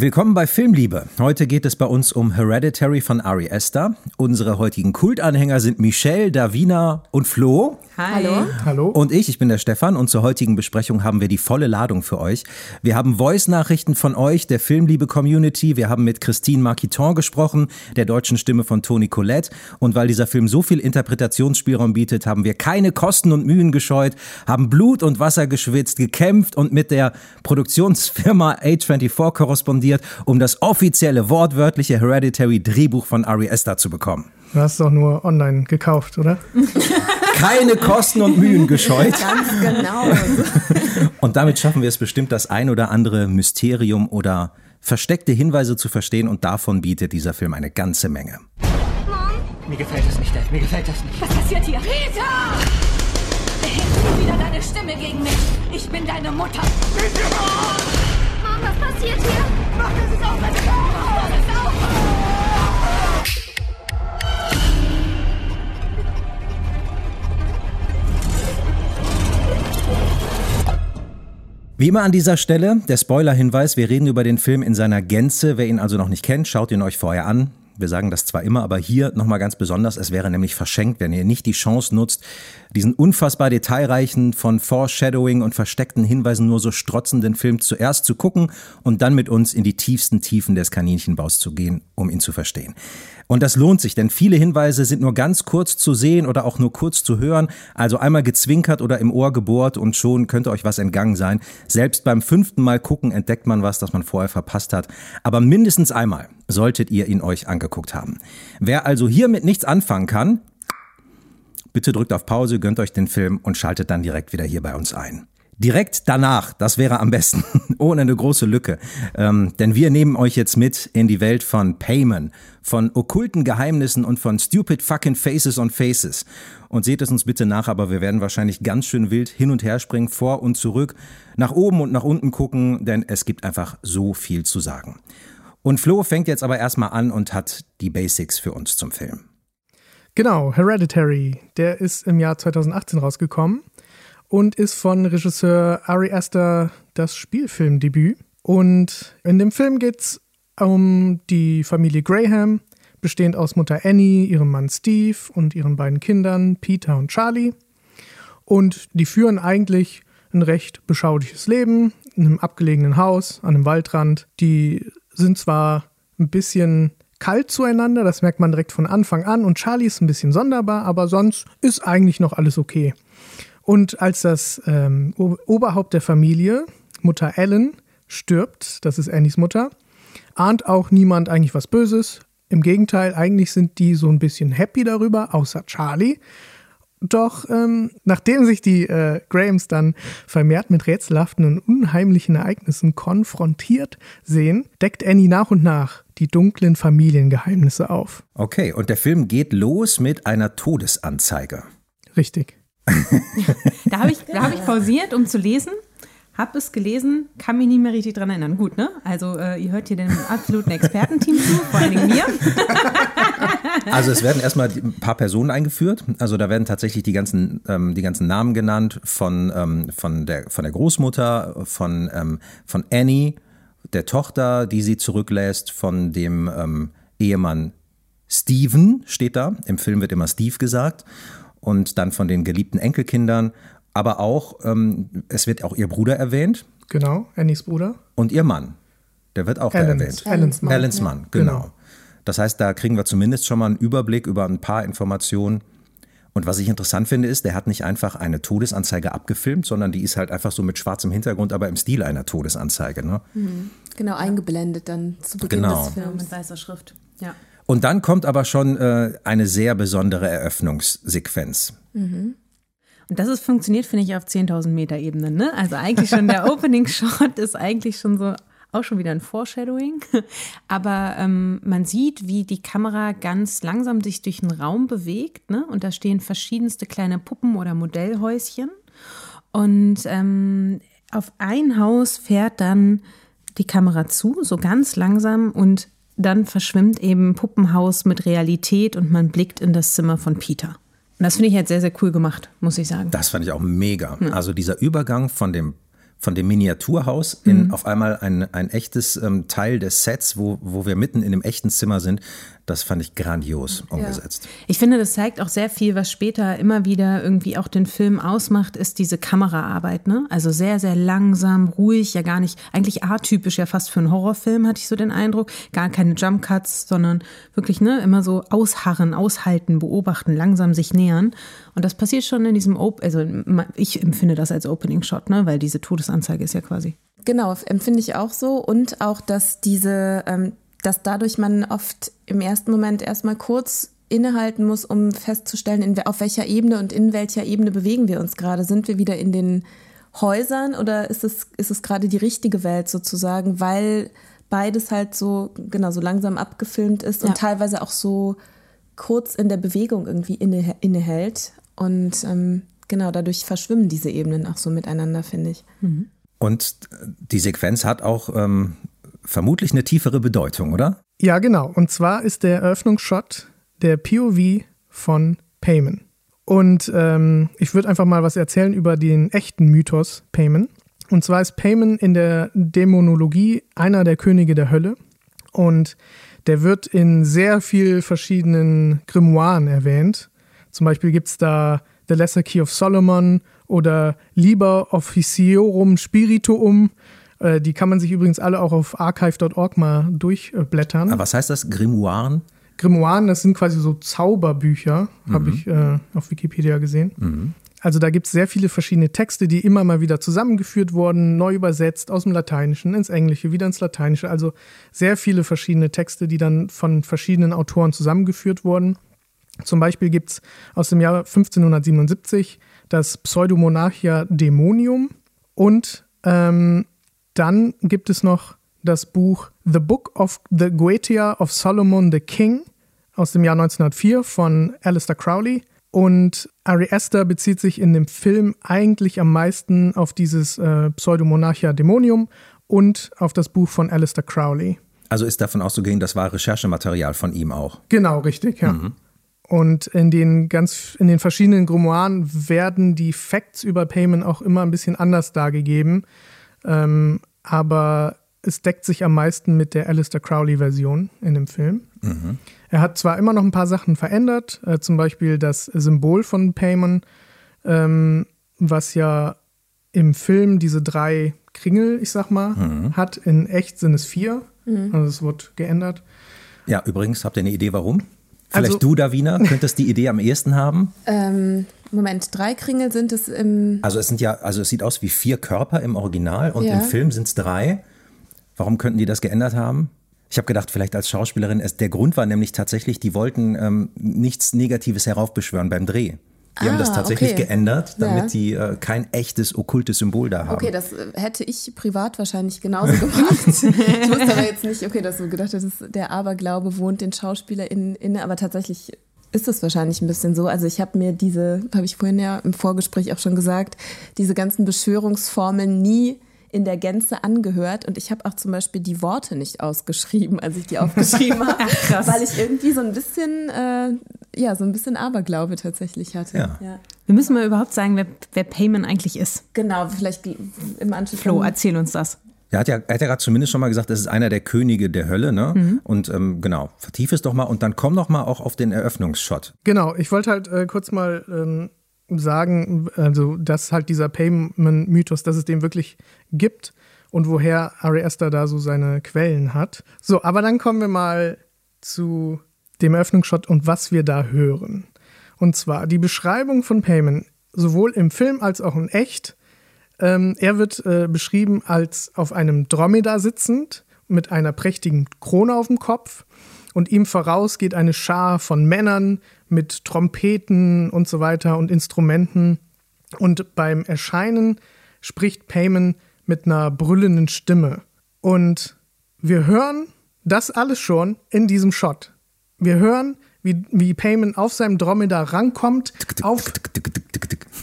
Willkommen bei Filmliebe. Heute geht es bei uns um Hereditary von Ari Esther. Unsere heutigen Kultanhänger sind Michelle, Davina und Flo. Hi. Hallo. Hallo. Und ich, ich bin der Stefan und zur heutigen Besprechung haben wir die volle Ladung für euch. Wir haben Voice-Nachrichten von euch, der Filmliebe-Community. Wir haben mit Christine Marquiton gesprochen, der deutschen Stimme von Toni Collette. Und weil dieser Film so viel Interpretationsspielraum bietet, haben wir keine Kosten und Mühen gescheut, haben Blut und Wasser geschwitzt, gekämpft und mit der Produktionsfirma A24 korrespondiert, um das offizielle, wortwörtliche Hereditary-Drehbuch von Ari Esther zu bekommen. Du hast es doch nur online gekauft, oder? keine Kosten und Mühen gescheut. Ganz genau. Und damit schaffen wir es bestimmt, das ein oder andere Mysterium oder versteckte Hinweise zu verstehen und davon bietet dieser Film eine ganze Menge. Mir gefällt das nicht, Dad. Mir gefällt das nicht. Was passiert hier? Peter! Erhebst du wieder deine Stimme gegen mich? Ich bin deine Mutter. Mom, was passiert hier? Mach, es aufhört! Mach, dass Wie immer an dieser Stelle der Spoiler-Hinweis, wir reden über den Film in seiner Gänze. Wer ihn also noch nicht kennt, schaut ihn euch vorher an. Wir sagen das zwar immer, aber hier nochmal ganz besonders, es wäre nämlich verschenkt, wenn ihr nicht die Chance nutzt, diesen unfassbar detailreichen, von Foreshadowing und versteckten Hinweisen nur so strotzenden Film zuerst zu gucken und dann mit uns in die tiefsten Tiefen des Kaninchenbaus zu gehen, um ihn zu verstehen. Und das lohnt sich, denn viele Hinweise sind nur ganz kurz zu sehen oder auch nur kurz zu hören. Also einmal gezwinkert oder im Ohr gebohrt und schon könnte euch was entgangen sein. Selbst beim fünften Mal gucken entdeckt man was, das man vorher verpasst hat. Aber mindestens einmal solltet ihr ihn euch angeguckt haben. Wer also hiermit nichts anfangen kann, bitte drückt auf Pause, gönnt euch den Film und schaltet dann direkt wieder hier bei uns ein. Direkt danach, das wäre am besten, ohne eine große Lücke. Ähm, denn wir nehmen euch jetzt mit in die Welt von Payman, von okkulten Geheimnissen und von stupid fucking faces on faces. Und seht es uns bitte nach, aber wir werden wahrscheinlich ganz schön wild hin und her springen, vor und zurück, nach oben und nach unten gucken, denn es gibt einfach so viel zu sagen. Und Flo fängt jetzt aber erstmal an und hat die Basics für uns zum Film. Genau, Hereditary. Der ist im Jahr 2018 rausgekommen und ist von Regisseur Ari Aster das Spielfilmdebüt. Und in dem Film geht es um die Familie Graham, bestehend aus Mutter Annie, ihrem Mann Steve und ihren beiden Kindern Peter und Charlie. Und die führen eigentlich ein recht beschauliches Leben in einem abgelegenen Haus an einem Waldrand. Die sind zwar ein bisschen kalt zueinander, das merkt man direkt von Anfang an. Und Charlie ist ein bisschen sonderbar, aber sonst ist eigentlich noch alles okay. Und als das ähm, Oberhaupt der Familie, Mutter Ellen, stirbt, das ist Annies Mutter, ahnt auch niemand eigentlich was Böses. Im Gegenteil, eigentlich sind die so ein bisschen happy darüber, außer Charlie. Doch ähm, nachdem sich die äh, Grahams dann vermehrt mit rätselhaften und unheimlichen Ereignissen konfrontiert sehen, deckt Annie nach und nach die dunklen Familiengeheimnisse auf. Okay, und der Film geht los mit einer Todesanzeige. Richtig da habe ich, hab ich pausiert, um zu lesen. Habe es gelesen, kann mich nicht mehr richtig dran erinnern. Gut, ne? Also äh, ihr hört hier dem absoluten Expertenteam zu, vor allem mir. Also es werden erstmal ein paar Personen eingeführt. Also da werden tatsächlich die ganzen, ähm, die ganzen Namen genannt von, ähm, von, der, von der Großmutter, von, ähm, von Annie, der Tochter, die sie zurücklässt, von dem ähm, Ehemann Steven steht da. Im Film wird immer Steve gesagt und dann von den geliebten Enkelkindern. Aber auch, ähm, es wird auch ihr Bruder erwähnt. Genau, Annies Bruder. Und ihr Mann. Der wird auch Allens, erwähnt. Allens Mann. Allens Mann, genau. genau. Das heißt, da kriegen wir zumindest schon mal einen Überblick über ein paar Informationen. Und was ich interessant finde, ist, der hat nicht einfach eine Todesanzeige abgefilmt, sondern die ist halt einfach so mit schwarzem Hintergrund, aber im Stil einer Todesanzeige. Ne? Mhm. Genau, eingeblendet dann zu Beginn genau. des Films. Mit weißer Schrift, ja. Und dann kommt aber schon äh, eine sehr besondere Eröffnungssequenz. Mhm. Und das ist funktioniert, finde ich, auf 10.000 Meter Ebene. Ne? Also eigentlich schon der Opening Shot ist eigentlich schon so auch schon wieder ein Foreshadowing. Aber ähm, man sieht, wie die Kamera ganz langsam sich durch den Raum bewegt. Ne? Und da stehen verschiedenste kleine Puppen oder Modellhäuschen. Und ähm, auf ein Haus fährt dann die Kamera zu, so ganz langsam und dann verschwimmt eben Puppenhaus mit Realität und man blickt in das Zimmer von Peter. Und das finde ich jetzt sehr, sehr cool gemacht, muss ich sagen. Das fand ich auch mega. Ja. Also dieser Übergang von dem von dem Miniaturhaus in mhm. auf einmal ein, ein echtes ähm, Teil des Sets, wo, wo wir mitten in einem echten Zimmer sind. Das fand ich grandios umgesetzt. Ja. Ich finde, das zeigt auch sehr viel, was später immer wieder irgendwie auch den Film ausmacht, ist diese Kameraarbeit. Ne? Also sehr, sehr langsam, ruhig, ja gar nicht, eigentlich atypisch ja fast für einen Horrorfilm, hatte ich so den Eindruck. Gar keine Jump Cuts, sondern wirklich ne, immer so ausharren, aushalten, beobachten, langsam sich nähern. Und das passiert schon in diesem, Op also ich empfinde das als Opening Shot, ne? weil diese Todesanzeige ist ja quasi. Genau, empfinde ich auch so. Und auch, dass diese, ähm, dass dadurch man oft im ersten Moment erstmal kurz innehalten muss, um festzustellen, in, auf welcher Ebene und in welcher Ebene bewegen wir uns gerade. Sind wir wieder in den Häusern oder ist es, ist es gerade die richtige Welt sozusagen, weil beides halt so, genau, so langsam abgefilmt ist ja. und teilweise auch so kurz in der Bewegung irgendwie inne, innehält. Und ähm, genau, dadurch verschwimmen diese Ebenen auch so miteinander, finde ich. Mhm. Und die Sequenz hat auch ähm, vermutlich eine tiefere Bedeutung, oder? Ja, genau. Und zwar ist der Eröffnungsshot der POV von Payman. Und ähm, ich würde einfach mal was erzählen über den echten Mythos Payman. Und zwar ist Payman in der Dämonologie einer der Könige der Hölle. Und der wird in sehr vielen verschiedenen Grimoires erwähnt. Zum Beispiel gibt es da The Lesser Key of Solomon oder Liber Officiorum Spirituum. Äh, die kann man sich übrigens alle auch auf archive.org mal durchblättern. Aber was heißt das? Grimoire? Grimoire, das sind quasi so Zauberbücher, mhm. habe ich äh, auf Wikipedia gesehen. Mhm. Also da gibt es sehr viele verschiedene Texte, die immer mal wieder zusammengeführt wurden, neu übersetzt aus dem Lateinischen ins Englische, wieder ins Lateinische. Also sehr viele verschiedene Texte, die dann von verschiedenen Autoren zusammengeführt wurden. Zum Beispiel gibt es aus dem Jahr 1577 das Pseudomonarchia Dämonium und ähm, dann gibt es noch das Buch The Book of the Goetia of Solomon the King aus dem Jahr 1904 von Alistair Crowley. Und Ari Aster bezieht sich in dem Film eigentlich am meisten auf dieses äh, Pseudomonarchia Dämonium und auf das Buch von Alistair Crowley. Also ist davon auszugehen, das war Recherchematerial von ihm auch. Genau, richtig, ja. Mhm. Und in den ganz, in den verschiedenen Grimoiren werden die Facts über Payment auch immer ein bisschen anders dargegeben. Ähm, aber es deckt sich am meisten mit der Alistair Crowley-Version in dem Film. Mhm. Er hat zwar immer noch ein paar Sachen verändert, äh, zum Beispiel das Symbol von Payman, ähm, was ja im Film diese drei Kringel, ich sag mal, mhm. hat. In echt sind es vier. Mhm. Also es wird geändert. Ja, übrigens, habt ihr eine Idee, warum? Vielleicht also, du, Davina, könntest die Idee am ehesten haben? Ähm, Moment, drei Kringel sind es im. Also es sind ja, also es sieht aus wie vier Körper im Original und ja. im Film sind es drei. Warum könnten die das geändert haben? Ich habe gedacht, vielleicht als Schauspielerin, es, der Grund war nämlich tatsächlich, die wollten ähm, nichts Negatives heraufbeschwören beim Dreh. Die ah, haben das ah, tatsächlich okay. geändert, damit ja. die äh, kein echtes okkultes Symbol da haben. Okay, das äh, hätte ich privat wahrscheinlich genauso gemacht. ich wusste aber jetzt nicht, okay, dass du gedacht hast, der Aberglaube wohnt den SchauspielerInnen inne, aber tatsächlich ist es wahrscheinlich ein bisschen so. Also ich habe mir diese, habe ich vorhin ja im Vorgespräch auch schon gesagt, diese ganzen Beschwörungsformeln nie in der Gänze angehört und ich habe auch zum Beispiel die Worte nicht ausgeschrieben, als ich die aufgeschrieben habe, weil ich irgendwie so ein bisschen, äh, ja, so ein bisschen Aberglaube tatsächlich hatte. Ja. ja. Wir müssen mal überhaupt sagen, wer, wer Payman eigentlich ist. Genau, vielleicht im Anschluss. Flo, erzähl uns das. Er hat ja, er hat ja gerade zumindest schon mal gesagt, das ist einer der Könige der Hölle, ne? Mhm. Und ähm, genau, vertief es doch mal und dann komm doch mal auch auf den Eröffnungsshot. Genau, ich wollte halt äh, kurz mal ähm, sagen, also dass halt dieser Payman-Mythos, dass es den wirklich gibt und woher Ari Aster da so seine Quellen hat. So, aber dann kommen wir mal zu dem Eröffnungsshot und was wir da hören. Und zwar die Beschreibung von Payman, sowohl im Film als auch in echt. Ähm, er wird äh, beschrieben als auf einem Dromedar sitzend mit einer prächtigen Krone auf dem Kopf und ihm voraus geht eine Schar von Männern mit Trompeten und so weiter und Instrumenten. Und beim Erscheinen spricht Payman mit einer brüllenden Stimme. Und wir hören das alles schon in diesem Shot. Wir hören, wie, wie Payman auf seinem Dromedar rankommt, auf,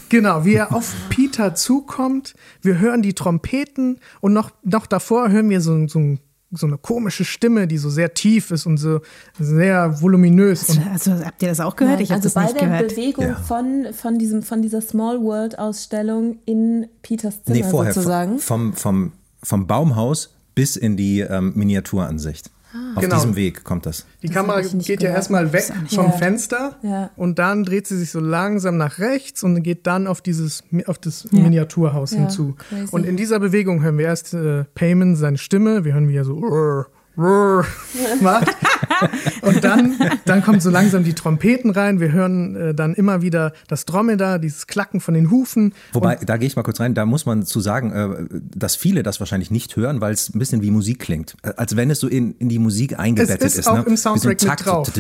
genau, wie er auf Peter zukommt. Wir hören die Trompeten und noch, noch davor hören wir so, so ein so eine komische Stimme, die so sehr tief ist und so sehr voluminös. Also, also habt ihr das auch gehört? Nein, ich habe also das bei nicht der gehört. Bewegung Ja. von, von, diesem, von dieser Small World Ausstellung in Peters Zimmer Nee, vorher. sozusagen. Vom, vom, vom Baumhaus bis in die ähm, Miniaturansicht. Auf Genau. diesem Weg kommt das. Die Kamera ich nicht geht ja gehört. erstmal weg Das vom gehört. Fenster Ja. und dann dreht sie sich so langsam nach rechts und geht dann auf dieses auf das Miniaturhaus Ja, hinzu. crazy. Und in dieser Bewegung hören wir erst äh, Payman seine Stimme, wir hören wie er so "Rrr, rrr" macht. und dann, dann kommt so langsam die Trompeten rein. Wir hören äh, dann immer wieder das Dromedar, dieses Klacken von den Hufen. Wobei, da gehe ich mal kurz rein, da muss man zu sagen, äh, dass viele das wahrscheinlich nicht hören, weil es ein bisschen wie Musik klingt. Äh, Als wenn es so in, in die Musik eingebettet ist ist. auch ne? im so Soundtrack Takt. drauf.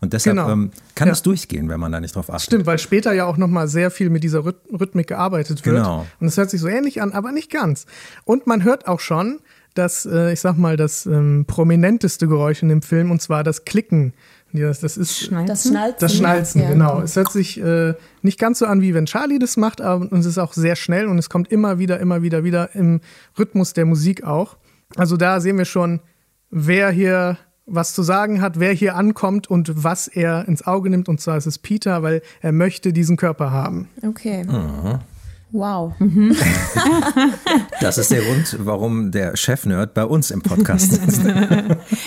Und deshalb Genau. ähm, kann Ja. es durchgehen, wenn man da nicht drauf achtet. Stimmt, weil später ja auch nochmal sehr viel mit dieser Rhyth Rhythmik gearbeitet wird. Genau. Und es hört sich so ähnlich an, aber nicht ganz. Und man hört auch schon das, äh, ich sag mal, das ähm, prominenteste Geräusch in dem Film, und zwar das Klicken. Das, das ist Schnalzen? Das Schnalzen. das Schnalzen, Ja. genau. Es hört sich äh, nicht ganz so an, wie wenn Charlie das macht, aber und es ist auch sehr schnell und es kommt immer wieder, immer wieder, wieder im Rhythmus der Musik auch. Also da sehen wir schon, wer hier was zu sagen hat, wer hier ankommt und was er ins Auge nimmt. Und zwar ist es Peter, weil er möchte diesen Körper haben. Okay. Mhm. Wow. Das ist der Grund, warum der Chef-Nerd bei uns im Podcast sitzt.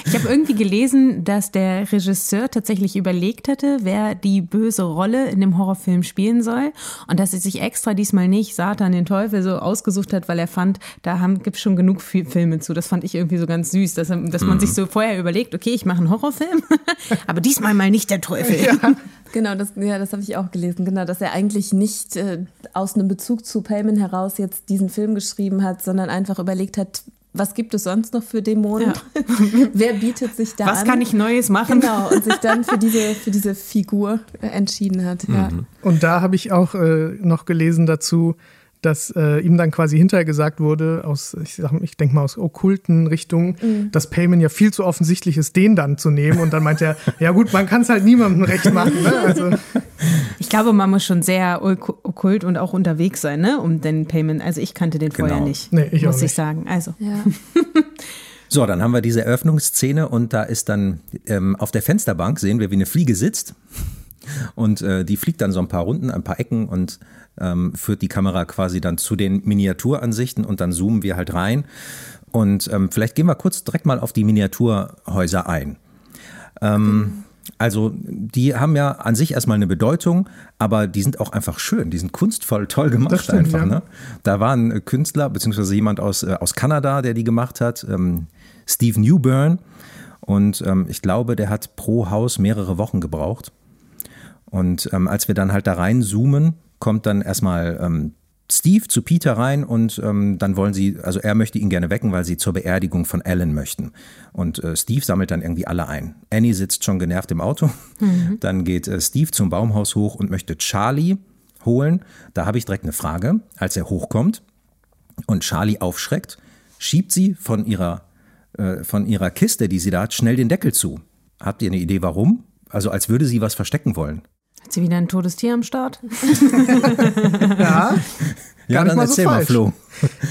Ich habe irgendwie gelesen, dass der Regisseur tatsächlich überlegt hatte, wer die böse Rolle in dem Horrorfilm spielen soll und dass er sich extra diesmal nicht Satan, den Teufel, so ausgesucht hat, weil er fand, da gibt es schon genug Fi- Filme zu. Das fand ich irgendwie so ganz süß, dass, er- dass man sich so vorher überlegt, okay, ich mache einen Horrorfilm, aber diesmal mal nicht der Teufel. Genau, das, ja, das habe ich auch gelesen. Genau, dass er eigentlich nicht äh, aus einem Bezug zu Payman heraus jetzt diesen Film geschrieben hat, sondern einfach überlegt hat, was gibt es sonst noch für Dämonen? Wer bietet sich da Was an? kann ich Neues machen? Genau, und sich dann für diese, für diese Figur entschieden hat. Ja. Und da habe ich auch äh, noch gelesen dazu, dass äh, ihm dann quasi hinterher gesagt wurde, aus, ich, sag- ich denke mal aus okkulten Richtungen, dass Payman ja viel zu offensichtlich ist, den dann zu nehmen. Und dann meint er, ja gut, man kann es halt niemandem recht machen. Ne? Also, Ich glaube, man muss schon sehr ok- okkult und auch unterwegs sein, ne, um den Payment. Also ich kannte den vorher Genau. nicht, Nee, ich auch muss ich nicht. sagen. Also Ja. So, dann haben wir diese Eröffnungsszene und da ist dann ähm, auf der Fensterbank sehen wir, wie eine Fliege sitzt. Und äh, die fliegt dann so ein paar Runden, ein paar Ecken und ähm, führt die Kamera quasi dann zu den Miniaturansichten und dann zoomen wir halt rein. Und ähm, vielleicht gehen wir kurz direkt mal auf die Miniaturhäuser ein. Ähm, also die haben ja an sich erstmal eine Bedeutung, aber die sind auch einfach schön, die sind kunstvoll toll gemacht stimmt, einfach. ja. Ne? Da war ein Künstler, beziehungsweise jemand aus, äh, aus Kanada, der die gemacht hat, ähm, Steve Newburn. Und ähm, ich glaube, der hat pro Haus mehrere Wochen gebraucht. Und ähm, als wir dann halt da reinzoomen, kommt dann erstmal ähm, Steve zu Peter rein und ähm, dann wollen sie, also er möchte ihn gerne wecken, weil sie zur Beerdigung von Alan möchten. Und äh, Steve sammelt dann irgendwie alle ein. Annie sitzt schon genervt im Auto. Dann geht äh, Steve zum Baumhaus hoch und möchte Charlie holen. Da habe ich direkt eine Frage, als er hochkommt und Charlie aufschreckt, schiebt sie von ihrer, äh, von ihrer Kiste, die sie da hat, schnell den Deckel zu. Habt ihr eine Idee, warum? Also als würde sie was verstecken wollen. Hat sie wieder ein totes Tier am Start? ja, Ja, nicht dann mal so erzähl mal, falsch. Flo.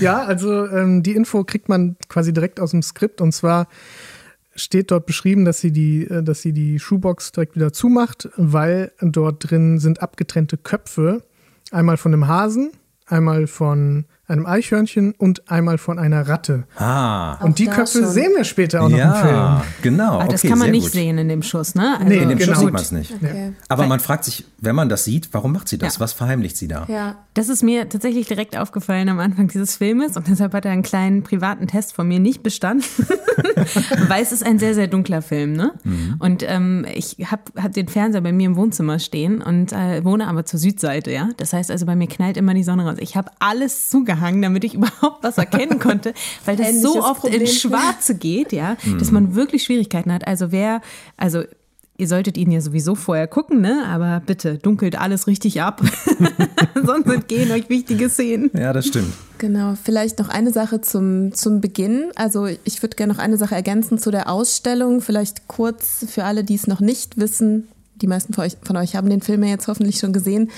Ja, also ähm, die Info kriegt man quasi direkt aus dem Skript und zwar steht dort beschrieben, dass sie die, äh, dass sie die Schuhbox direkt wieder zumacht, weil dort drin sind abgetrennte Köpfe, einmal von einem Hasen, einmal von einem Eichhörnchen und einmal von einer Ratte. Ah, und die Köpfe schon. sehen wir später auch noch im ja, Film. genau. Aber das okay, kann man sehr nicht gut. sehen in dem Schuss, ne? Also, Nee, In dem Genau. Schuss sieht man es nicht. Okay. Aber man fragt sich, wenn man das sieht, warum macht sie das? Ja. Was verheimlicht sie da? Ja. Das ist mir tatsächlich direkt aufgefallen am Anfang dieses Filmes und deshalb hat er einen kleinen privaten Test von mir nicht bestanden, weil es ist ein sehr, sehr dunkler Film. Ne? Und ähm, ich habe hab den Fernseher bei mir im Wohnzimmer stehen und äh, wohne aber zur Südseite. ja. Das heißt also, bei mir knallt immer die Sonne raus. Ich habe alles zugehangen, damit ich überhaupt was erkennen konnte, weil das so oft Problem. ins Schwarze geht, ja, dass man wirklich Schwierigkeiten hat. Also wer, also Ihr solltet ihn ja sowieso vorher gucken, ne? Aber bitte dunkelt alles richtig ab. Sonst entgehen euch wichtige Szenen. Ja, das stimmt. Genau, vielleicht noch eine Sache zum, zum Beginn. Also ich würde gerne noch eine Sache ergänzen zu der Ausstellung. Vielleicht kurz für alle, die es noch nicht wissen. Die meisten von euch, von euch haben den Film ja jetzt hoffentlich schon gesehen.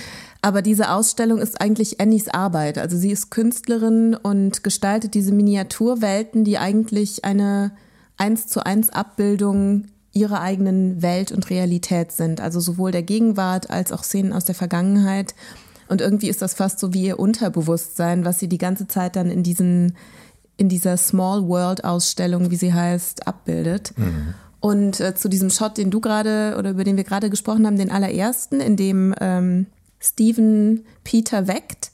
Aber diese Ausstellung ist eigentlich Annies Arbeit. Also sie ist Künstlerin und gestaltet diese Miniaturwelten, die eigentlich eine eins zu eins Abbildung ihrer eigenen Welt und Realität sind. Also sowohl der Gegenwart als auch Szenen aus der Vergangenheit. Und irgendwie ist das fast so wie ihr Unterbewusstsein, was sie die ganze Zeit dann in diesen, in dieser Small World Ausstellung, wie sie heißt, abbildet. Mhm. Und äh, zu diesem Shot, den du gerade oder über den wir gerade gesprochen haben, den allerersten, in dem ähm, Steven Peter weckt,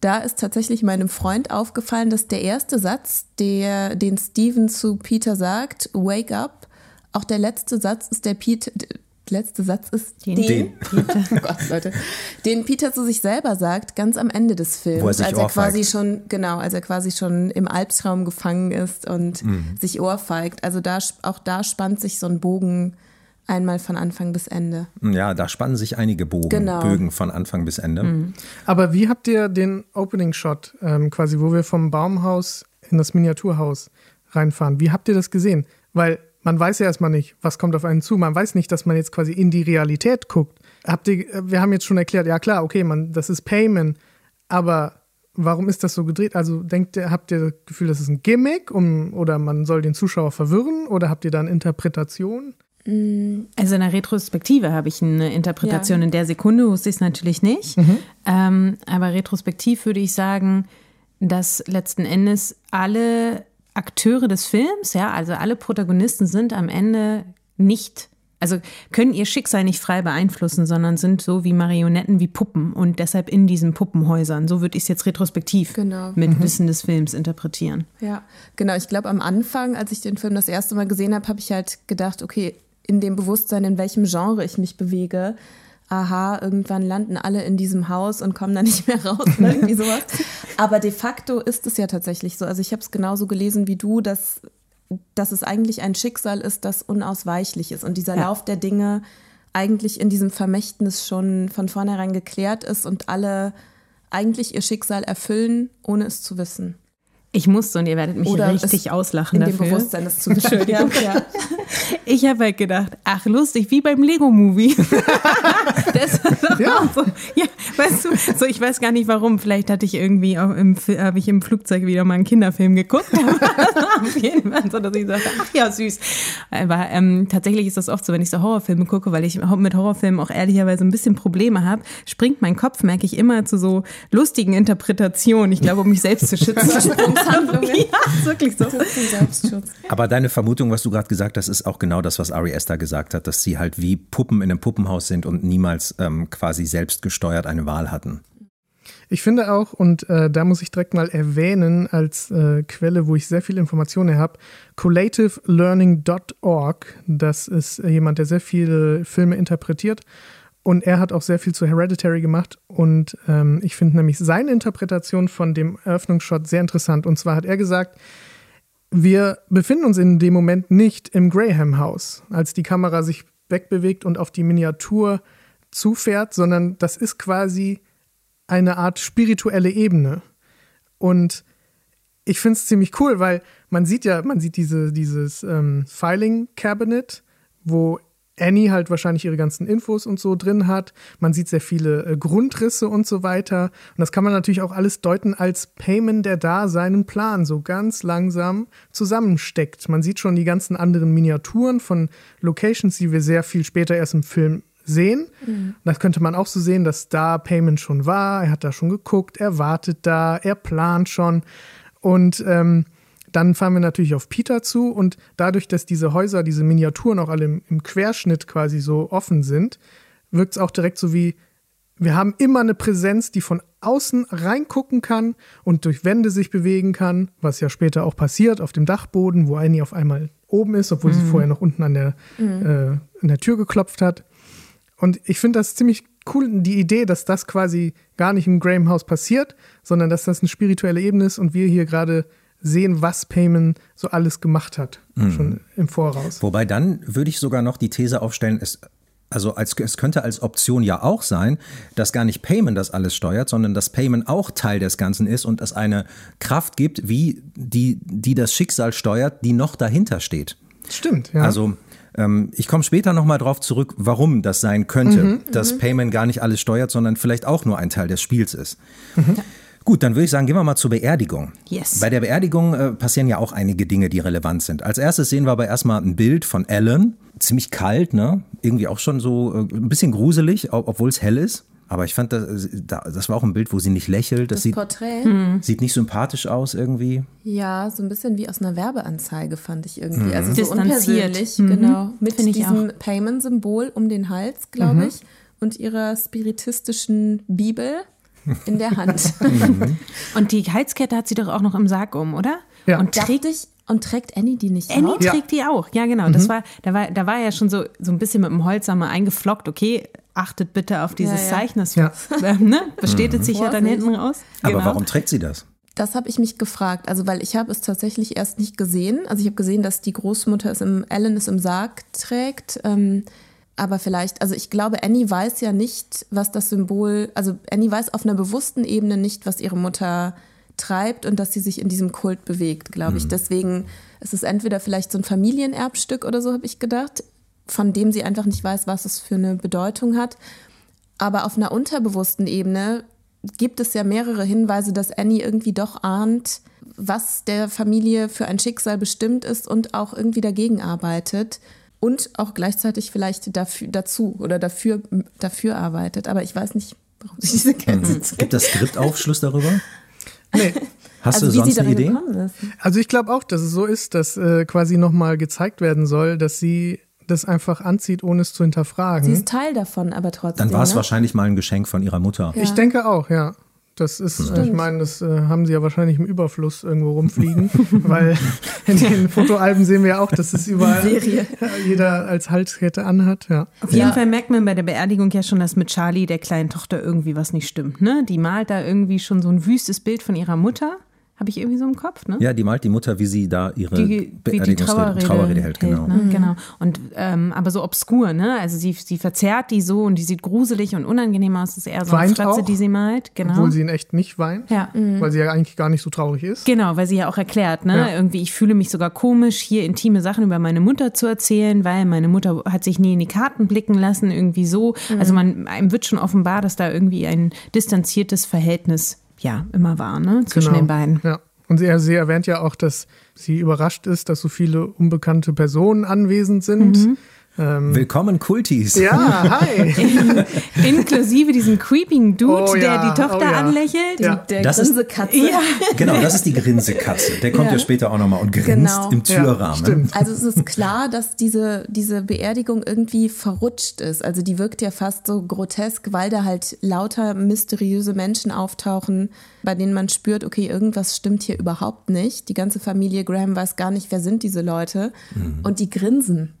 da ist tatsächlich meinem Freund aufgefallen, dass der erste Satz, der, den Steven zu Peter sagt, Wake up, auch der letzte Satz ist der Peter, letzte Satz ist den, den. Peter, oh Gott, Leute, den Peter zu sich selber sagt, ganz am Ende des Films, Wo er sich als er quasi schon, genau, als er quasi schon im Albtraum gefangen ist und mhm. sich ohrfeigt. Also da, auch da spannt sich so ein Bogen einmal von Anfang bis Ende. Ja, da spannen sich einige Bogen, genau. Bögen von Anfang bis Ende. Mhm. Aber wie habt ihr den Opening Shot, ähm, quasi, wo wir vom Baumhaus in das Miniaturhaus reinfahren, wie habt ihr das gesehen? Weil man weiß ja erstmal nicht, was kommt auf einen zu. Man weiß nicht, dass man jetzt quasi in die Realität guckt. Habt ihr, wir haben jetzt schon erklärt, ja klar, okay, man, das ist Payment, aber warum ist das so gedreht? Also denkt ihr, habt ihr das Gefühl, das ist ein Gimmick, um, oder man soll den Zuschauer verwirren, oder habt ihr da eine Interpretation? Mm, also in der Retrospektive habe ich eine Interpretation. Ja. In der Sekunde wusste ich es natürlich nicht. Mhm. Ähm, aber retrospektiv würde ich sagen, dass letzten Endes alle Akteure des Films, ja, also alle Protagonisten sind am Ende nicht, also können ihr Schicksal nicht frei beeinflussen, sondern sind so wie Marionetten, wie Puppen und deshalb in diesen Puppenhäusern. So würde ich es jetzt retrospektiv genau. mit mhm. Wissen des Films interpretieren. Ja, genau. Ich glaube, am Anfang, als ich den Film das erste Mal gesehen habe, habe ich halt gedacht, okay, in dem Bewusstsein, in welchem Genre ich mich bewege, aha, irgendwann landen alle in diesem Haus und kommen da nicht mehr raus oder irgendwie sowas. Aber de facto ist es ja tatsächlich so. Also ich habe es genauso gelesen wie du, dass, dass es eigentlich ein Schicksal ist, das unausweichlich ist und dieser ja. Lauf der Dinge eigentlich in diesem Vermächtnis schon von vornherein geklärt ist und alle eigentlich ihr Schicksal erfüllen, ohne es zu wissen. Ich musste und ihr werdet mich Oder richtig auslachen in dafür. Dem Bewusstsein, das zu Entschuldigung. ja. Ich habe halt gedacht, ach lustig, wie beim Lego-Movie. das ja. so, ja, weißt du, so ich weiß gar nicht warum. Vielleicht hatte ich irgendwie auch im, habe ich im Flugzeug wieder mal einen Kinderfilm geguckt. auf jeden Fall so, dass ich sagte, ach ja, süß. Aber ähm, tatsächlich ist das oft so, wenn ich so Horrorfilme gucke, weil ich mit Horrorfilmen auch ehrlicherweise ein bisschen Probleme habe, springt mein Kopf, merke ich, immer zu so lustigen Interpretationen. Ich glaube, um mich selbst zu schützen. Ja, wirklich so. Selbstschutz. Aber deine Vermutung, was du gerade gesagt hast, ist auch genau das, was Ari Esther gesagt hat, dass sie halt wie Puppen in einem Puppenhaus sind und niemals ähm, quasi selbst gesteuert eine Wahl hatten. Ich finde auch, und äh, da muss ich direkt mal erwähnen als äh, Quelle, wo ich sehr viele Informationen habe, collativelearning.org. Das ist jemand, der sehr viele Filme interpretiert und er hat auch sehr viel zu Hereditary gemacht. Und ähm, ich finde nämlich seine Interpretation von dem Eröffnungsshot sehr interessant. Und zwar hat er gesagt, wir befinden uns in dem Moment nicht im Graham-Haus, als die Kamera sich wegbewegt und auf die Miniatur zufährt, sondern das ist quasi eine Art spirituelle Ebene. Und ich finde es ziemlich cool, weil man sieht ja, man sieht diese, dieses ähm, Filing Cabinet, wo Annie halt wahrscheinlich ihre ganzen Infos und so drin hat. Man sieht sehr viele äh, Grundrisse und so weiter. Und das kann man natürlich auch alles deuten als Payment, der da seinen Plan so ganz langsam zusammensteckt. Man sieht schon die ganzen anderen Miniaturen von Locations, die wir sehr viel später erst im Film sehen. Mhm. Das könnte man auch so sehen, dass da Payment schon war. Er hat da schon geguckt, er wartet da, er plant schon. Und ähm, dann fahren wir natürlich auf Peter zu und dadurch, dass diese Häuser, diese Miniaturen auch alle im, im Querschnitt quasi so offen sind, wirkt es auch direkt so wie, wir haben immer eine Präsenz, die von außen reingucken kann und durch Wände sich bewegen kann, was ja später auch passiert auf dem Dachboden, wo Annie auf einmal oben ist, obwohl mhm. sie vorher noch unten an der, mhm. äh, an der Tür geklopft hat. Und ich finde das ziemlich cool, die Idee, dass das quasi gar nicht im Graham House passiert, sondern dass das eine spirituelle Ebene ist und wir hier gerade sehen, was Payman so alles gemacht hat, mhm. schon im Voraus. Wobei dann würde ich sogar noch die These aufstellen, es, also als, es könnte als Option ja auch sein, dass gar nicht Payment das alles steuert, sondern dass Payment auch Teil des Ganzen ist und es eine Kraft gibt, wie die, die das Schicksal steuert, die noch dahinter steht. Stimmt, ja. Also ich komme später nochmal drauf zurück, warum das sein könnte, dass Payman gar nicht alles steuert, sondern vielleicht auch nur ein Teil des Spiels ist. Gut, dann würde ich sagen, gehen wir mal zur Beerdigung. Yes. Bei der Beerdigung äh, passieren ja auch einige Dinge, die relevant sind. Als erstes sehen wir aber erstmal ein Bild von Alan. Ziemlich kalt, ne? Irgendwie auch schon so äh, ein bisschen gruselig, ob- obwohl es hell ist. Aber ich fand, das, das war auch ein Bild, wo sie nicht lächelt. Das, Das sieht, Porträt, sieht nicht sympathisch aus irgendwie. ja, so ein bisschen wie aus einer Werbeanzeige fand ich irgendwie. Also so Distanziert. unpersönlich, Mhm. genau. Mit diesem Payment-Symbol um den Hals, glaube ich, und ihrer spiritistischen Bibel in der Hand. Und die Halskette hat sie doch auch noch im Sarg um, oder? Ja. Und trägt ich, und trägt Annie die nicht Annie auch? Ja. trägt die auch. Ja, genau. Das war, da war, da war ja schon so, so ein bisschen mit dem Holzhammer eingeflockt. Okay, achtet bitte auf dieses Ja, ja. Zeichen. Das Ja. äh, ne? bestätigt sich ja dann hinten raus. Aber Genau. warum trägt sie das? Das habe ich mich gefragt, also weil ich habe es tatsächlich erst nicht gesehen. Also ich habe gesehen, dass die Großmutter es im Ellen es im Sarg trägt. Ähm, aber vielleicht, also ich glaube, Annie weiß ja nicht, was das Symbol, also Annie weiß auf einer bewussten Ebene nicht, was ihre Mutter treibt und dass sie sich in diesem Kult bewegt, glaube ich. Deswegen ist es entweder vielleicht so ein Familienerbstück oder so, habe ich gedacht, von dem sie einfach nicht weiß, was es für eine Bedeutung hat. Aber auf einer unterbewussten Ebene gibt es ja mehrere Hinweise, dass Annie irgendwie doch ahnt, was der Familie für ein Schicksal bestimmt ist und auch irgendwie dagegen arbeitet und auch gleichzeitig vielleicht dafür, dazu oder dafür, dafür arbeitet. Aber ich weiß nicht, warum sie diese Grenze trägt. Gibt das Skript Aufschluss darüber? nee. Hast Also du sonst eine Idee? Also ich glaube auch, dass es so ist, dass äh, quasi nochmal gezeigt werden soll, dass sie das einfach anzieht, ohne es zu hinterfragen. Sie ist Teil davon, aber trotzdem. Dann war es ne? wahrscheinlich mal ein Geschenk von ihrer Mutter. Ich denke auch, ja. Das ist, ich meine, das äh, haben sie ja wahrscheinlich im Überfluss irgendwo rumfliegen, weil in den Fotoalben sehen wir ja auch, dass es überall Serie. jeder als Halskette anhat. Ja. Auf jeden Fall merkt man bei der Beerdigung ja schon, dass mit Charlie, der kleinen Tochter, irgendwie was nicht stimmt. Ne? Die malt da irgendwie schon so ein wüstes Bild von ihrer Mutter. Habe ich irgendwie so im Kopf, ne? Ja, die malt die Mutter, wie sie da ihre die, wie die Beerdigungsrede Trauerrede, Trauerrede hält. Genau. Ne? genau. Und ähm, aber so obskur, ne? Also sie, sie verzerrt die so und die sieht gruselig und unangenehm aus. Das ist eher so eine Fratze, die sie malt. Genau. Obwohl sie in echt nicht weint, ja. weil sie ja eigentlich gar nicht so traurig ist. Genau, weil sie ja auch erklärt, ne? Ja. Irgendwie, ich fühle mich sogar komisch, hier intime Sachen über meine Mutter zu erzählen, weil meine Mutter hat sich nie in die Karten blicken lassen, irgendwie so. Also man, einem wird schon offenbar, dass da irgendwie ein distanziertes Verhältnis, ja, immer war, ne? Zwischen Genau. den beiden. Ja. Und sie, sie erwähnt ja auch, dass sie überrascht ist, dass so viele unbekannte Personen anwesend sind. Mhm. Ähm, Willkommen Kultis. ja, hi. Inklusive diesem creeping Dude, Oh ja, der die Tochter oh ja. anlächelt. Ja. Der Das ist- Grinsekatze. Ja. Genau, das ist die Grinsekatze. Der kommt ja, später auch nochmal und grinst Genau. im Türrahmen. Also es ist klar, dass diese, diese Beerdigung irgendwie verrutscht ist. Also die wirkt ja fast so grotesk, weil da halt lauter mysteriöse Menschen auftauchen, bei denen man spürt, okay, irgendwas stimmt hier überhaupt nicht. Die ganze Familie Graham weiß gar nicht, wer sind diese Leute. Und die grinsen.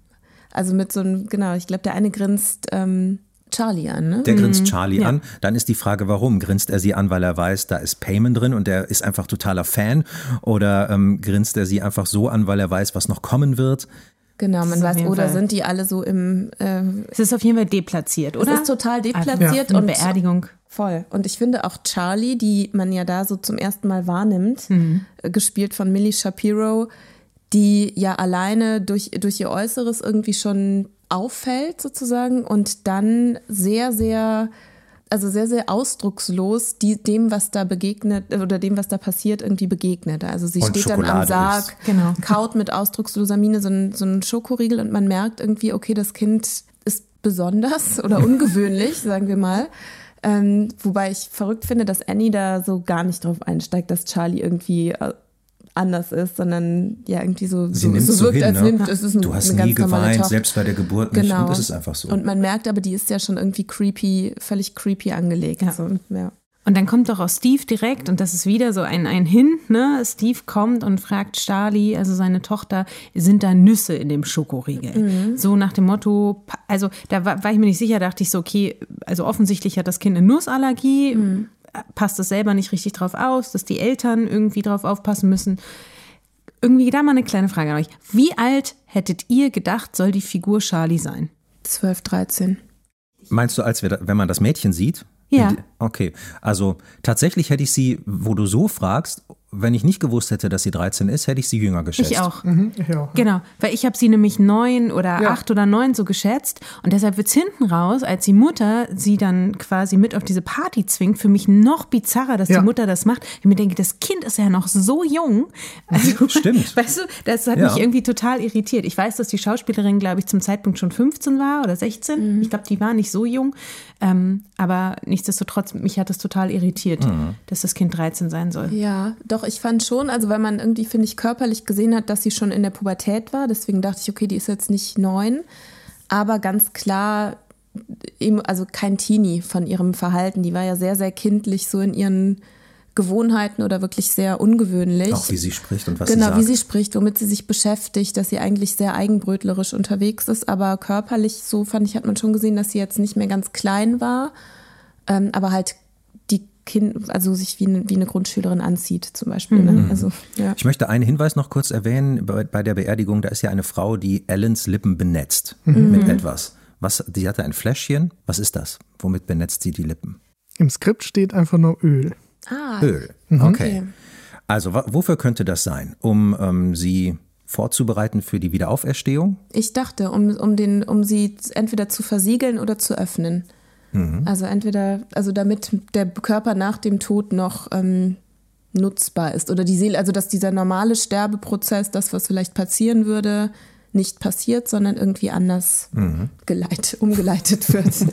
Also mit so einem, genau, ich glaube, der eine grinst ähm, Charlie an, ne? Der grinst Charlie an. Dann ist die Frage, warum? Grinst er sie an, weil er weiß, da ist Payment drin und er ist einfach totaler Fan? Oder ähm, grinst er sie einfach so an, weil er weiß, was noch kommen wird? Genau, man weiß, oder Fall- sind die alle so im äh, Es ist auf jeden Fall deplatziert, Es oder? ist total deplatziert Also, und eine Beerdigung. Voll. Und ich finde auch Charlie, die man ja da so zum ersten Mal wahrnimmt, äh, gespielt von Millie Shapiro, die ja alleine durch, durch ihr Äußeres irgendwie schon auffällt sozusagen und dann sehr, sehr, also sehr, sehr ausdruckslos die, dem, was da begegnet oder dem, was da passiert, irgendwie begegnet. Also sie Und steht dann am Schokolade Sarg. Genau. kaut mit ausdrucksloser Miene so einen so einen Schokoriegel und man merkt irgendwie, okay, das Kind ist besonders oder ungewöhnlich, sagen wir mal. Ähm, wobei ich verrückt finde, dass Annie da so gar nicht drauf einsteigt, dass Charlie irgendwie äh, anders ist, sondern ja irgendwie so, Sie so, nimmt so so wirkt, hin, als ne? nimmt, es ist ein, Du hast eine nie geweint, selbst bei der Geburt nicht. Genau. Und das ist einfach so. Und man merkt aber, die ist ja schon irgendwie creepy, völlig creepy angelegt. Ja. So, ja. Und dann kommt doch auch Steve direkt und das ist wieder so ein, ein Hin, ne? Steve kommt und fragt Charlie, also seine Tochter, sind da Nüsse in dem Schokoriegel? So nach dem Motto, also da war, war ich mir nicht sicher, dachte ich so, okay, also offensichtlich hat das Kind eine Nussallergie, passt es selber nicht richtig drauf aus, dass die Eltern irgendwie drauf aufpassen müssen. Irgendwie da mal eine kleine Frage an euch. Wie alt hättet ihr gedacht, soll die Figur Charlie sein? 12, 13. Meinst du, als wir, da- wenn man das Mädchen sieht? Ja. Okay, also tatsächlich hätte ich sie, wo du so fragst, wenn ich nicht gewusst hätte, dass sie 13 ist, hätte ich sie jünger geschätzt. Ich auch. Mhm, ich auch. Genau, weil ich habe sie nämlich neun oder Ja. acht oder neun so geschätzt und deshalb wird's hinten raus, als die Mutter sie dann quasi mit auf diese Party zwingt, für mich noch bizarrer, dass Ja. die Mutter das macht. Ich mir denke, das Kind ist ja noch so jung. Also, Stimmt. Weißt du, das hat Ja. mich irgendwie total irritiert. Ich weiß, dass die Schauspielerin, glaube ich, zum Zeitpunkt schon 15 war oder 16. Ich glaube, die war nicht so jung. Ähm, aber nichtsdestotrotz, mich hat das total irritiert, dass das Kind 13 sein soll. Ja, doch, ich fand schon, also weil man irgendwie, finde ich, körperlich gesehen hat, dass sie schon in der Pubertät war. Deswegen dachte ich, okay, die ist jetzt nicht neun. Aber ganz klar, eben, also kein Teenie von ihrem Verhalten. Die war ja sehr, sehr kindlich so in ihren Gewohnheiten oder wirklich sehr ungewöhnlich. Auch wie sie spricht und was genau, sie sagt. wie sie spricht, womit sie sich beschäftigt, dass sie eigentlich sehr eigenbrötlerisch unterwegs ist, aber körperlich, so fand ich, hat man schon gesehen, dass sie jetzt nicht mehr ganz klein war, ähm, aber halt die Kind, also sich wie eine, wie eine Grundschülerin anzieht, zum Beispiel. Mhm. Ne? Also, ja. Ich möchte einen Hinweis noch kurz erwähnen. Bei, bei der Beerdigung, da ist ja eine Frau, die Ellens Lippen benetzt mit etwas. Was, die hatte ein Fläschchen. Was ist das? Womit benetzt sie die Lippen? Im Skript steht einfach nur Öl. Ah, Öl. Okay. Also wa- wofür könnte das sein? Um ähm, sie vorzubereiten für die Wiederauferstehung? ich dachte, um, um, den, um sie entweder zu versiegeln oder zu öffnen. Also entweder, also damit der Körper nach dem Tod noch ähm, nutzbar ist oder die Seele, also dass dieser normale Sterbeprozess, das, was vielleicht passieren würde, nicht passiert, sondern irgendwie anders geleit, umgeleitet wird.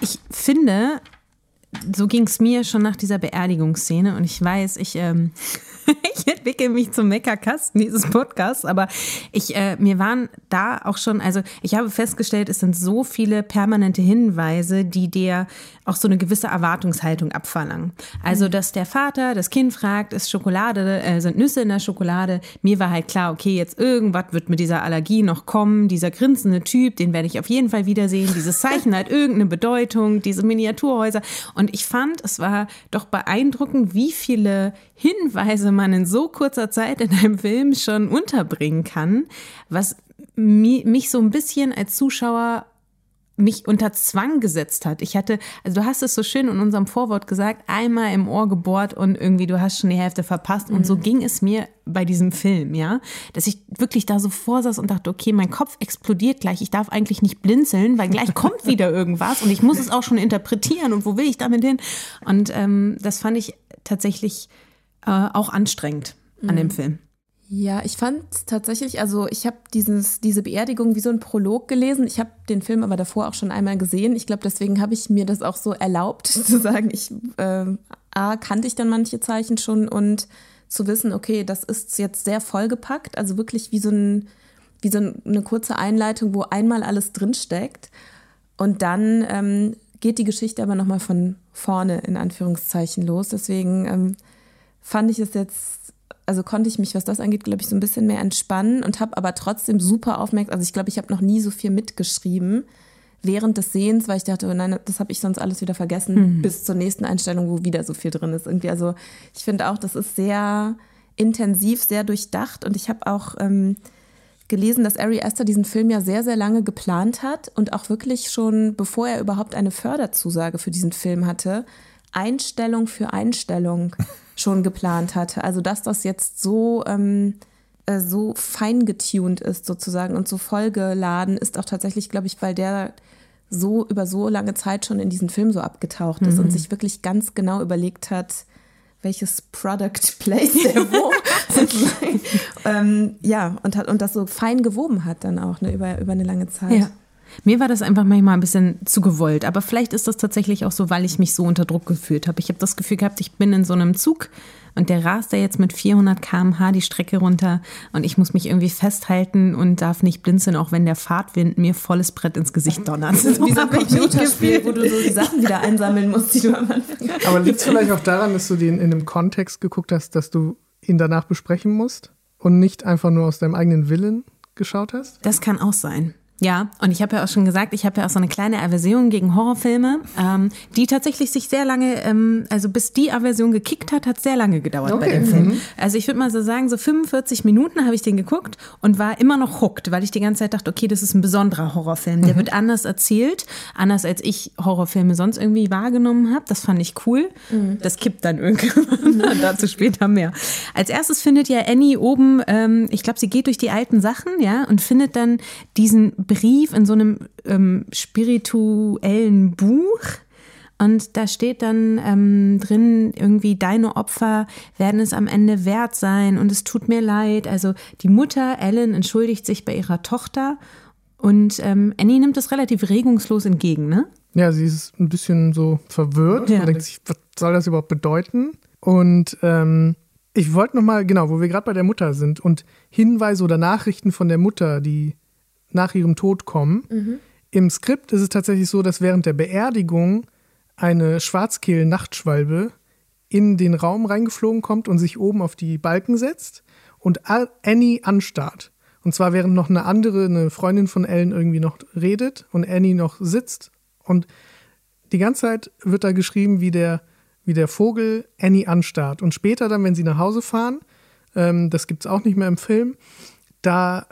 Ich finde, so ging es mir schon nach dieser Beerdigungsszene und ich weiß, ich, ähm, ich entwickle mich zum Meckerkasten dieses Podcasts, aber ich, äh, mir waren da auch schon, also ich habe festgestellt, es sind so viele permanente Hinweise, die dir auch so eine gewisse Erwartungshaltung abverlangen. Also, dass der Vater das Kind fragt, ist Schokolade, äh, sind Nüsse in der Schokolade. Mir war halt klar, okay, jetzt irgendwas wird mit dieser Allergie noch kommen. Dieser grinsende Typ, den werde ich auf jeden Fall wiedersehen. Dieses Zeichen hat irgendeine Bedeutung, diese Miniaturhäuser. Und ich fand, es war doch beeindruckend, wie viele Hinweise man in so kurzer Zeit in einem Film schon unterbringen kann, was mi mich so ein bisschen als Zuschauer mich unter Zwang gesetzt hat. Ich hatte, also du hast es so schön in unserem Vorwort gesagt, einmal im Ohr gebohrt und irgendwie du hast schon die Hälfte verpasst. Und so ging es mir bei diesem Film, ja, dass ich wirklich da so vorsaß und dachte, okay, mein Kopf explodiert gleich. Ich darf eigentlich nicht blinzeln, weil gleich kommt wieder irgendwas und ich muss es auch schon interpretieren und wo will ich damit hin? Und ähm, das fand ich tatsächlich äh, auch anstrengend an dem Film. Ja, ich fand tatsächlich, also ich habe dieses diese Beerdigung wie so ein Prolog gelesen. Ich habe den Film aber davor auch schon einmal gesehen. Ich glaube, deswegen habe ich mir das auch so erlaubt zu sagen. Ich äh, a kannte ich dann manche Zeichen schon und zu wissen, okay, das ist jetzt sehr vollgepackt, also wirklich wie so ein wie so eine kurze Einleitung, wo einmal alles drinsteckt. Und dann ähm, geht die Geschichte aber nochmal von vorne in Anführungszeichen los. Deswegen ähm, fand ich es jetzt, also konnte ich mich, was das angeht, glaube ich, so ein bisschen mehr entspannen und habe aber trotzdem super aufmerksam, also ich glaube, ich habe noch nie so viel mitgeschrieben während des Sehens, weil ich dachte, oh nein, das habe ich sonst alles wieder vergessen, bis zur nächsten Einstellung, wo wieder so viel drin ist. Irgendwie, also ich finde auch, das ist sehr intensiv, sehr durchdacht und ich habe auch ähm, gelesen, dass Ari Aster diesen Film ja sehr, sehr lange geplant hat und auch wirklich schon, bevor er überhaupt eine Förderzusage für diesen Film hatte, Einstellung für Einstellung schon geplant hatte. Also dass das jetzt so, ähm, äh, so fein getuned ist sozusagen und so vollgeladen ist auch tatsächlich, glaube ich, weil der so über so lange Zeit schon in diesen Film so abgetaucht ist und sich wirklich ganz genau überlegt hat, welches Product placed der wo sozusagen. ähm, ja, und hat und das so fein gewoben hat dann auch ne, über, über eine lange Zeit. Ja. Mir war das einfach manchmal ein bisschen zu gewollt, aber vielleicht ist das tatsächlich auch so, weil ich mich so unter Druck gefühlt habe. Ich habe das Gefühl gehabt, ich bin in so einem Zug und der rast da jetzt mit 400 km/h die Strecke runter und ich muss mich irgendwie festhalten und darf nicht blinzeln, auch wenn der Fahrtwind mir volles Brett ins Gesicht donnert. So Wie so ein Computerspiel, wo du so die Sachen wieder einsammeln musst, die du am Anfang Aber liegt es vielleicht auch daran, dass du den in einem Kontext geguckt hast, dass du ihn danach besprechen musst und nicht einfach nur aus deinem eigenen Willen geschaut hast? Das kann auch sein. Ja, und ich habe ja auch schon gesagt, ich habe ja auch so eine kleine Aversion gegen Horrorfilme, ähm, die tatsächlich sich sehr lange, ähm, also bis die Aversion gekickt hat, hat sehr lange gedauert okay. bei dem Film. Mhm. Also ich würde mal so sagen, so 45 Minuten habe ich den geguckt und war immer noch hooked, weil ich die ganze Zeit dachte, okay, das ist ein besonderer Horrorfilm. Der mhm. wird anders erzählt, anders als ich Horrorfilme sonst irgendwie wahrgenommen habe. Das fand ich cool. Mhm. Das kippt dann irgendwann. Dazu später mehr. Als erstes findet ja Annie oben, ähm, ich glaube, sie geht durch die alten Sachen, ja, und findet dann diesen Brief in so einem ähm, spirituellen Buch. Und da steht dann ähm, drin, irgendwie, deine Opfer werden es am Ende wert sein und es tut mir leid. Also die Mutter, Ellen, entschuldigt sich bei ihrer Tochter und ähm, Annie nimmt das relativ regungslos entgegen, ne? Ja, sie ist ein bisschen so verwirrt ja. und denkt sich, was soll das überhaupt bedeuten? Und ähm, ich wollte nochmal, genau, wo wir gerade bei der Mutter sind und Hinweise oder Nachrichten von der Mutter, die nach ihrem Tod kommen. Mhm. Im Skript ist es tatsächlich so, dass während der Beerdigung eine Schwarzkehl-Nachtschwalbe in den Raum reingeflogen kommt und sich oben auf die Balken setzt und Annie anstarrt. Und zwar während noch eine andere, eine Freundin von Ellen irgendwie noch redet und Annie noch sitzt. Und die ganze Zeit wird da geschrieben, wie der, wie der Vogel Annie anstarrt. Und später dann, wenn sie nach Hause fahren, ähm, das gibt es auch nicht mehr im Film, da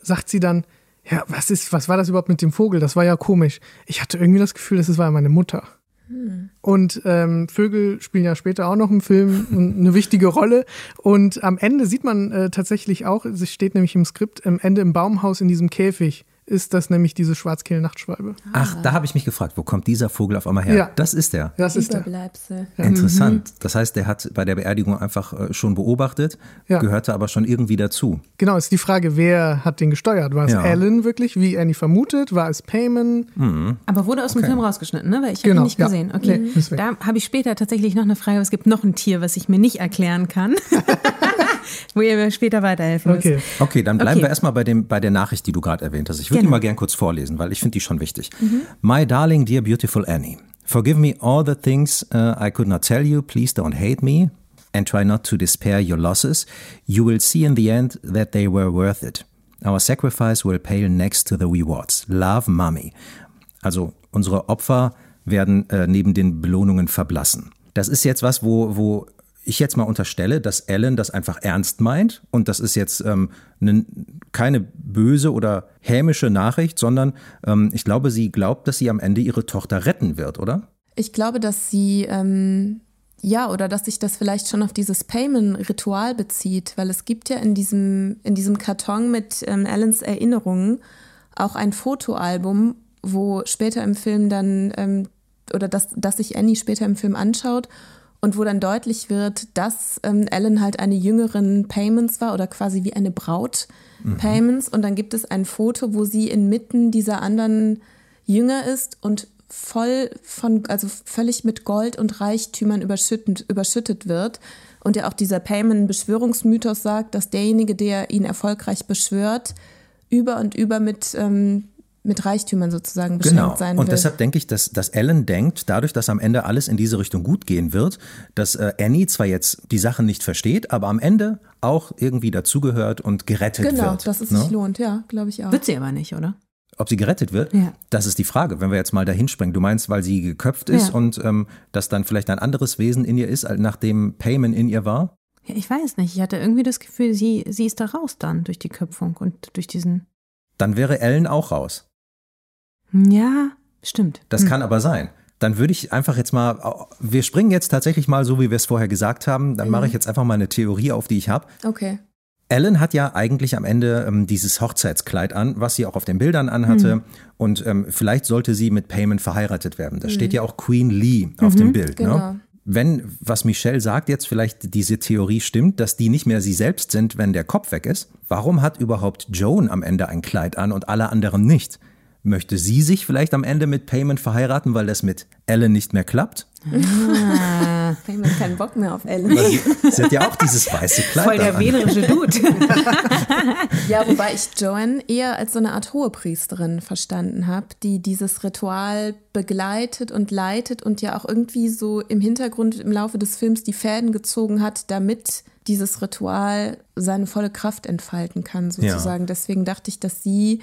sagt sie dann, ja, was ist, was war das überhaupt mit dem Vogel? Das war ja komisch. Ich hatte irgendwie das Gefühl, das war meine Mutter. Hm. Und ähm, Vögel spielen ja später auch noch im Film eine wichtige Rolle. Und am Ende sieht man äh, tatsächlich auch, es steht nämlich im Skript, am Ende im Baumhaus in diesem Käfig ist das nämlich diese Schwarzkehl-Nachtschwalbe. Ach, da habe ich mich gefragt, wo kommt dieser Vogel auf einmal her? Ja. Das ist der. Das ist der. Ja. Interessant. Mhm. Das heißt, der hat bei der Beerdigung einfach äh, schon beobachtet, ja. gehörte aber schon irgendwie dazu. Genau, ist die Frage, wer hat den gesteuert? War es Alan wirklich, wie Annie vermutet? War es Payman? Mhm. Aber wurde aus dem okay. Film rausgeschnitten, ne? Weil ich habe genau. ihn nicht gesehen. Okay. Nee, da habe ich später tatsächlich noch eine Frage, aber es gibt noch ein Tier, was ich mir nicht erklären kann. wo ihr mir später weiterhelfen okay. müsst. Okay, dann bleiben okay. wir erstmal bei, dem, bei der Nachricht, die du gerade erwähnt hast. Ich würde genau. die mal gern kurz vorlesen, weil ich finde die schon wichtig. Mhm. My darling, dear beautiful Annie, forgive me all the things uh, I could not tell you. Please don't hate me and try not to despair your losses. You will see in the end that they were worth it. Our sacrifice will pale next to the rewards. Love, Mommy. Also unsere Opfer werden äh, neben den Belohnungen verblassen. Das ist jetzt was, wo, wo ich jetzt mal unterstelle, dass Ellen das einfach ernst meint und das ist jetzt ähm, ne, keine böse oder hämische Nachricht, sondern ähm, ich glaube, sie glaubt, dass sie am Ende ihre Tochter retten wird, oder? Ich glaube, dass sie ähm, ja oder dass sich das vielleicht schon auf dieses Payment-Ritual bezieht, weil es gibt ja in diesem in diesem Karton mit ähm, Ellens Erinnerungen auch ein Fotoalbum, wo später im Film dann ähm, oder das, das sich Annie später im Film anschaut und wo dann deutlich wird, dass ähm, Ellen halt eine jüngeren Payments war oder quasi wie eine Braut mhm. Payments. Und dann gibt es ein Foto, wo sie inmitten dieser anderen Jünger ist und voll von, also völlig mit Gold und Reichtümern überschüttet, überschüttet wird. Und ja auch dieser Payment-Beschwörungsmythos sagt, dass derjenige, der ihn erfolgreich beschwört, über und über mit ähm, mit Reichtümern sozusagen beschenkt genau. sein will. Und deshalb denke ich, dass, dass Ellen denkt, dadurch, dass am Ende alles in diese Richtung gut gehen wird, dass äh, Annie zwar jetzt die Sachen nicht versteht, aber am Ende auch irgendwie dazugehört und gerettet genau, wird. Genau, dass es ne? sich lohnt, ja, glaube ich auch. Wird sie aber nicht, oder? Ob sie gerettet wird? Ja. Das ist die Frage, wenn wir jetzt mal dahin springen. Du meinst, weil sie geköpft ist ja. und ähm, dass dann vielleicht ein anderes Wesen in ihr ist, nachdem Payman in ihr war? Ja, ich weiß nicht. Ich hatte irgendwie das Gefühl, sie, sie ist da raus dann durch die Köpfung und durch diesen. Dann wäre Ellen auch raus. Ja, stimmt. Das hm. kann aber sein. Dann würde ich einfach jetzt mal, wir springen jetzt tatsächlich mal so, wie wir es vorher gesagt haben. Dann mhm. mache ich jetzt einfach mal eine Theorie auf, die ich habe. Okay. Ellen hat ja eigentlich am Ende ähm, dieses Hochzeitskleid an, was sie auch auf den Bildern anhatte. Mhm. Und ähm, vielleicht sollte sie mit Payman verheiratet werden. Da mhm. steht ja auch Queen Lee auf dem mhm, Bild. Ne? Genau. Ne? Wenn, was Michelle sagt, jetzt vielleicht diese Theorie stimmt, dass die nicht mehr sie selbst sind, wenn der Kopf weg ist, warum hat überhaupt Joan am Ende ein Kleid an und alle anderen nicht? Möchte sie sich vielleicht am Ende mit Payment verheiraten, weil das mit Ellen nicht mehr klappt? Ah, Payment keinen Bock mehr auf Ellen. Sie, sie, hat ja auch dieses weiße Kleid. Voll der wählerische Dude. ja, wobei ich Joanne eher als so eine Art Hohepriesterin verstanden habe, die dieses Ritual begleitet und leitet und ja auch irgendwie so im Hintergrund im Laufe des Films die Fäden gezogen hat, damit dieses Ritual seine volle Kraft entfalten kann, sozusagen. Ja. Deswegen dachte ich, dass sie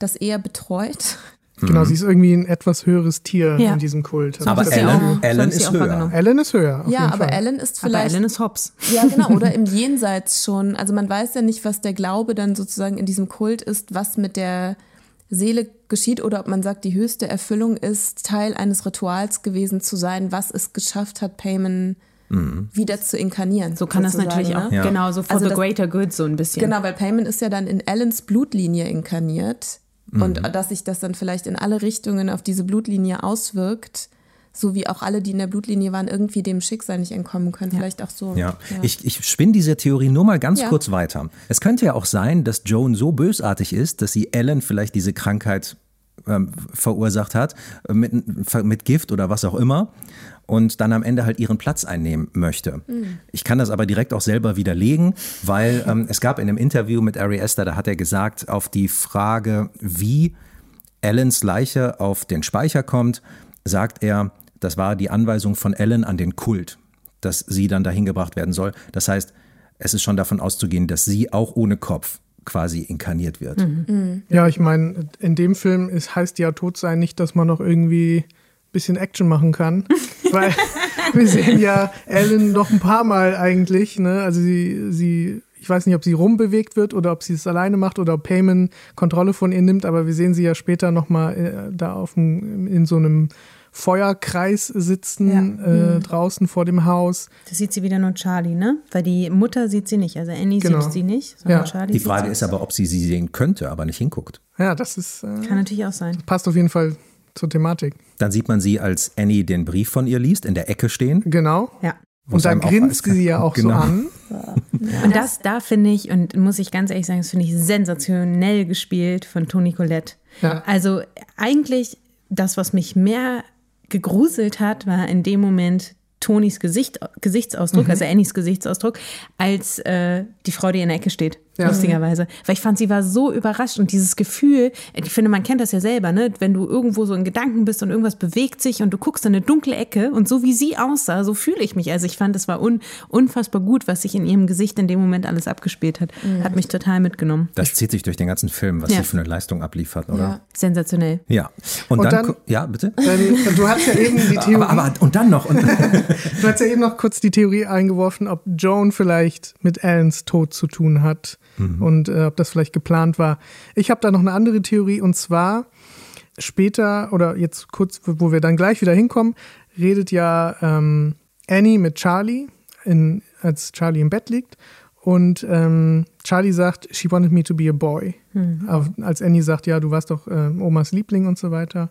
das eher betreut. Genau, sie ist irgendwie ein etwas höheres Tier Ja. in diesem Kult. So Aber Ellen, auch- Ellen ist auch höher. Ellen ist höher. Auf ja, jeden aber Fall. Ellen ist Aber vielleicht. Ellen ist Hobbs. Ja, genau. Oder im Jenseits schon. Also man weiß ja nicht, was der Glaube dann sozusagen in diesem Kult ist, was mit der Seele geschieht oder ob man sagt, die höchste Erfüllung ist, Teil eines Rituals gewesen zu sein, was es geschafft hat, Payman wieder zu inkarnieren. So kann das natürlich auch, ne? Ja. genau, so for Also the das- greater good so ein bisschen. Genau, weil Payman ist ja dann in Ellens Blutlinie inkarniert und dass sich das dann vielleicht in alle Richtungen auf diese Blutlinie auswirkt, so wie auch alle, die in der Blutlinie waren, irgendwie dem Schicksal nicht entkommen können. Vielleicht auch so. Ja, ich, ich spinne diese Theorie nur mal ganz Ja. kurz weiter. Es könnte ja auch sein, dass Joan so bösartig ist, dass sie Ellen vielleicht diese Krankheit ähm, verursacht hat, äh, mit, mit Gift oder was auch immer, und dann am Ende halt ihren Platz einnehmen möchte. Ich kann das aber direkt auch selber widerlegen, weil ähm, es gab in einem Interview mit Ari Esther, da hat er gesagt, auf die Frage, wie Ellens Leiche auf den Speicher kommt, sagt er, das war die Anweisung von Ellen an den Kult, dass sie dann dahin gebracht werden soll. Das heißt, es ist schon davon auszugehen, dass sie auch ohne Kopf quasi inkarniert wird. Ja, ich meine, in dem Film ist, heißt ja tot sein nicht, dass man noch irgendwie bisschen Action machen kann. Weil wir sehen ja Ellen noch ein paar Mal eigentlich. Ne? Also sie, sie, ich weiß nicht, ob sie rumbewegt wird oder ob sie es alleine macht oder ob Payman Kontrolle von ihr nimmt, aber wir sehen sie ja später nochmal äh, da auf dem, in so einem Feuerkreis sitzen, äh, draußen vor dem Haus. Das sieht sie wieder nur Charlie, ne? Weil die Mutter sieht sie nicht. Also Annie Genau. sieht sie nicht, sondern Ja. Charlie Die sieht Frage sie. ist aber, ob sie sie sehen könnte, aber nicht hinguckt. Ja, das ist, äh, Kann natürlich auch sein. passt auf jeden Fall zur Thematik. Dann sieht man sie, als Annie den Brief von ihr liest, in der Ecke stehen. Genau. Ja. Und es da einem auch grinst sie ja auch Genau. so an. Und das, da finde ich, und muss ich ganz ehrlich sagen, das finde ich sensationell gespielt von Toni Collette. Ja. Also eigentlich das, was mich mehr gegruselt hat, war in dem Moment Tonis Gesicht, Gesichtsausdruck, Mhm. also Annies Gesichtsausdruck, als äh, die Frau, die in der Ecke steht, Ja. lustigerweise. Weil ich fand, sie war so überrascht und dieses Gefühl, ich finde, man kennt das ja selber, ne? wenn du irgendwo so in Gedanken bist und irgendwas bewegt sich und du guckst in eine dunkle Ecke und so wie sie aussah, so fühle ich mich. Also ich fand, es war un, unfassbar gut, was sich in ihrem Gesicht in dem Moment alles abgespielt hat. Hat mich total mitgenommen. Das zieht sich durch den ganzen Film, was Ja. sie für eine Leistung abliefert, oder? Sensationell. Ja. Und, Und dann, dann- ja, bitte? Denn du hast ja eben die Theorie, Aber, aber und dann noch. Und, du hast ja eben noch kurz die Theorie eingeworfen, ob Joan vielleicht mit Allens Tod zu tun hat und äh, ob das vielleicht geplant war. Ich habe da noch eine andere Theorie und zwar später oder jetzt kurz, wo wir dann gleich wieder hinkommen, redet ja ähm, Annie mit Charlie, in, als Charlie im Bett liegt. Und ähm, Charlie sagt, she wanted me to be a boy. Auf, als Annie sagt, ja, du warst doch ähm, Omas Liebling und so weiter.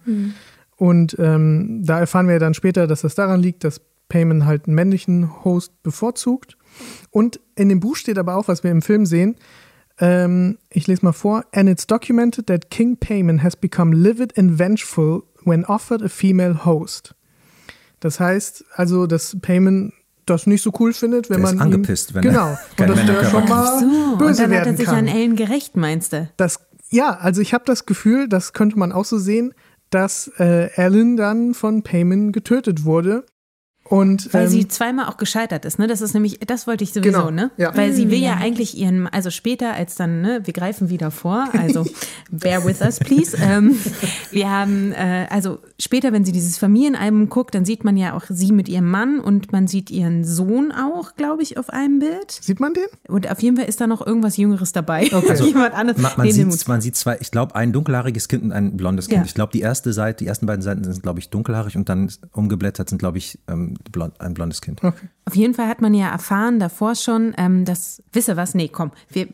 Und ähm, da erfahren wir dann später, dass das daran liegt, dass Payman halt einen männlichen Host bevorzugt. Und in dem Buch steht aber auch, was wir im Film sehen, ähm, ich lese mal vor, and it's documented that King Payman has become livid and vengeful when offered a female host. Das heißt also, dass Payman das nicht so cool findet, wenn Der ist man ihn, angepisst, wenn er genau keine und dass der schon mal So, und böse dann hat er werden sich kann. an Ellen gerecht, meinst du? Das, ja, also ich habe das Gefühl, das könnte man auch so sehen, dass äh, Alan dann von Payman getötet wurde. Und Weil ähm, sie zweimal auch gescheitert ist, ne? Das ist nämlich, das wollte ich sowieso, Genau, ne? ja. Weil sie will ja eigentlich ihren, also später als dann, ne, wir greifen wieder vor, also bear with us, please. Ähm, wir haben, äh, also später, wenn sie dieses Familienalbum guckt, dann sieht man ja auch sie mit ihrem Mann und man sieht ihren Sohn auch, glaube ich, auf einem Bild. sieht man den? Und auf jeden Fall ist da noch irgendwas Jüngeres dabei. Okay. Jemand anderes. man, man, Nee, sieht, man sieht zwei, ich glaube, ein dunkelhaariges Kind und ein blondes Kind. Ja. Ich glaube, die erste Seite, die ersten beiden Seiten sind, glaube ich, dunkelhaarig und dann umgeblättert sind, glaube ich, ähm, blond, ein blondes Kind. Auf jeden Fall hat man ja erfahren davor schon, ähm, dass, wisse was, nee, komm, wir,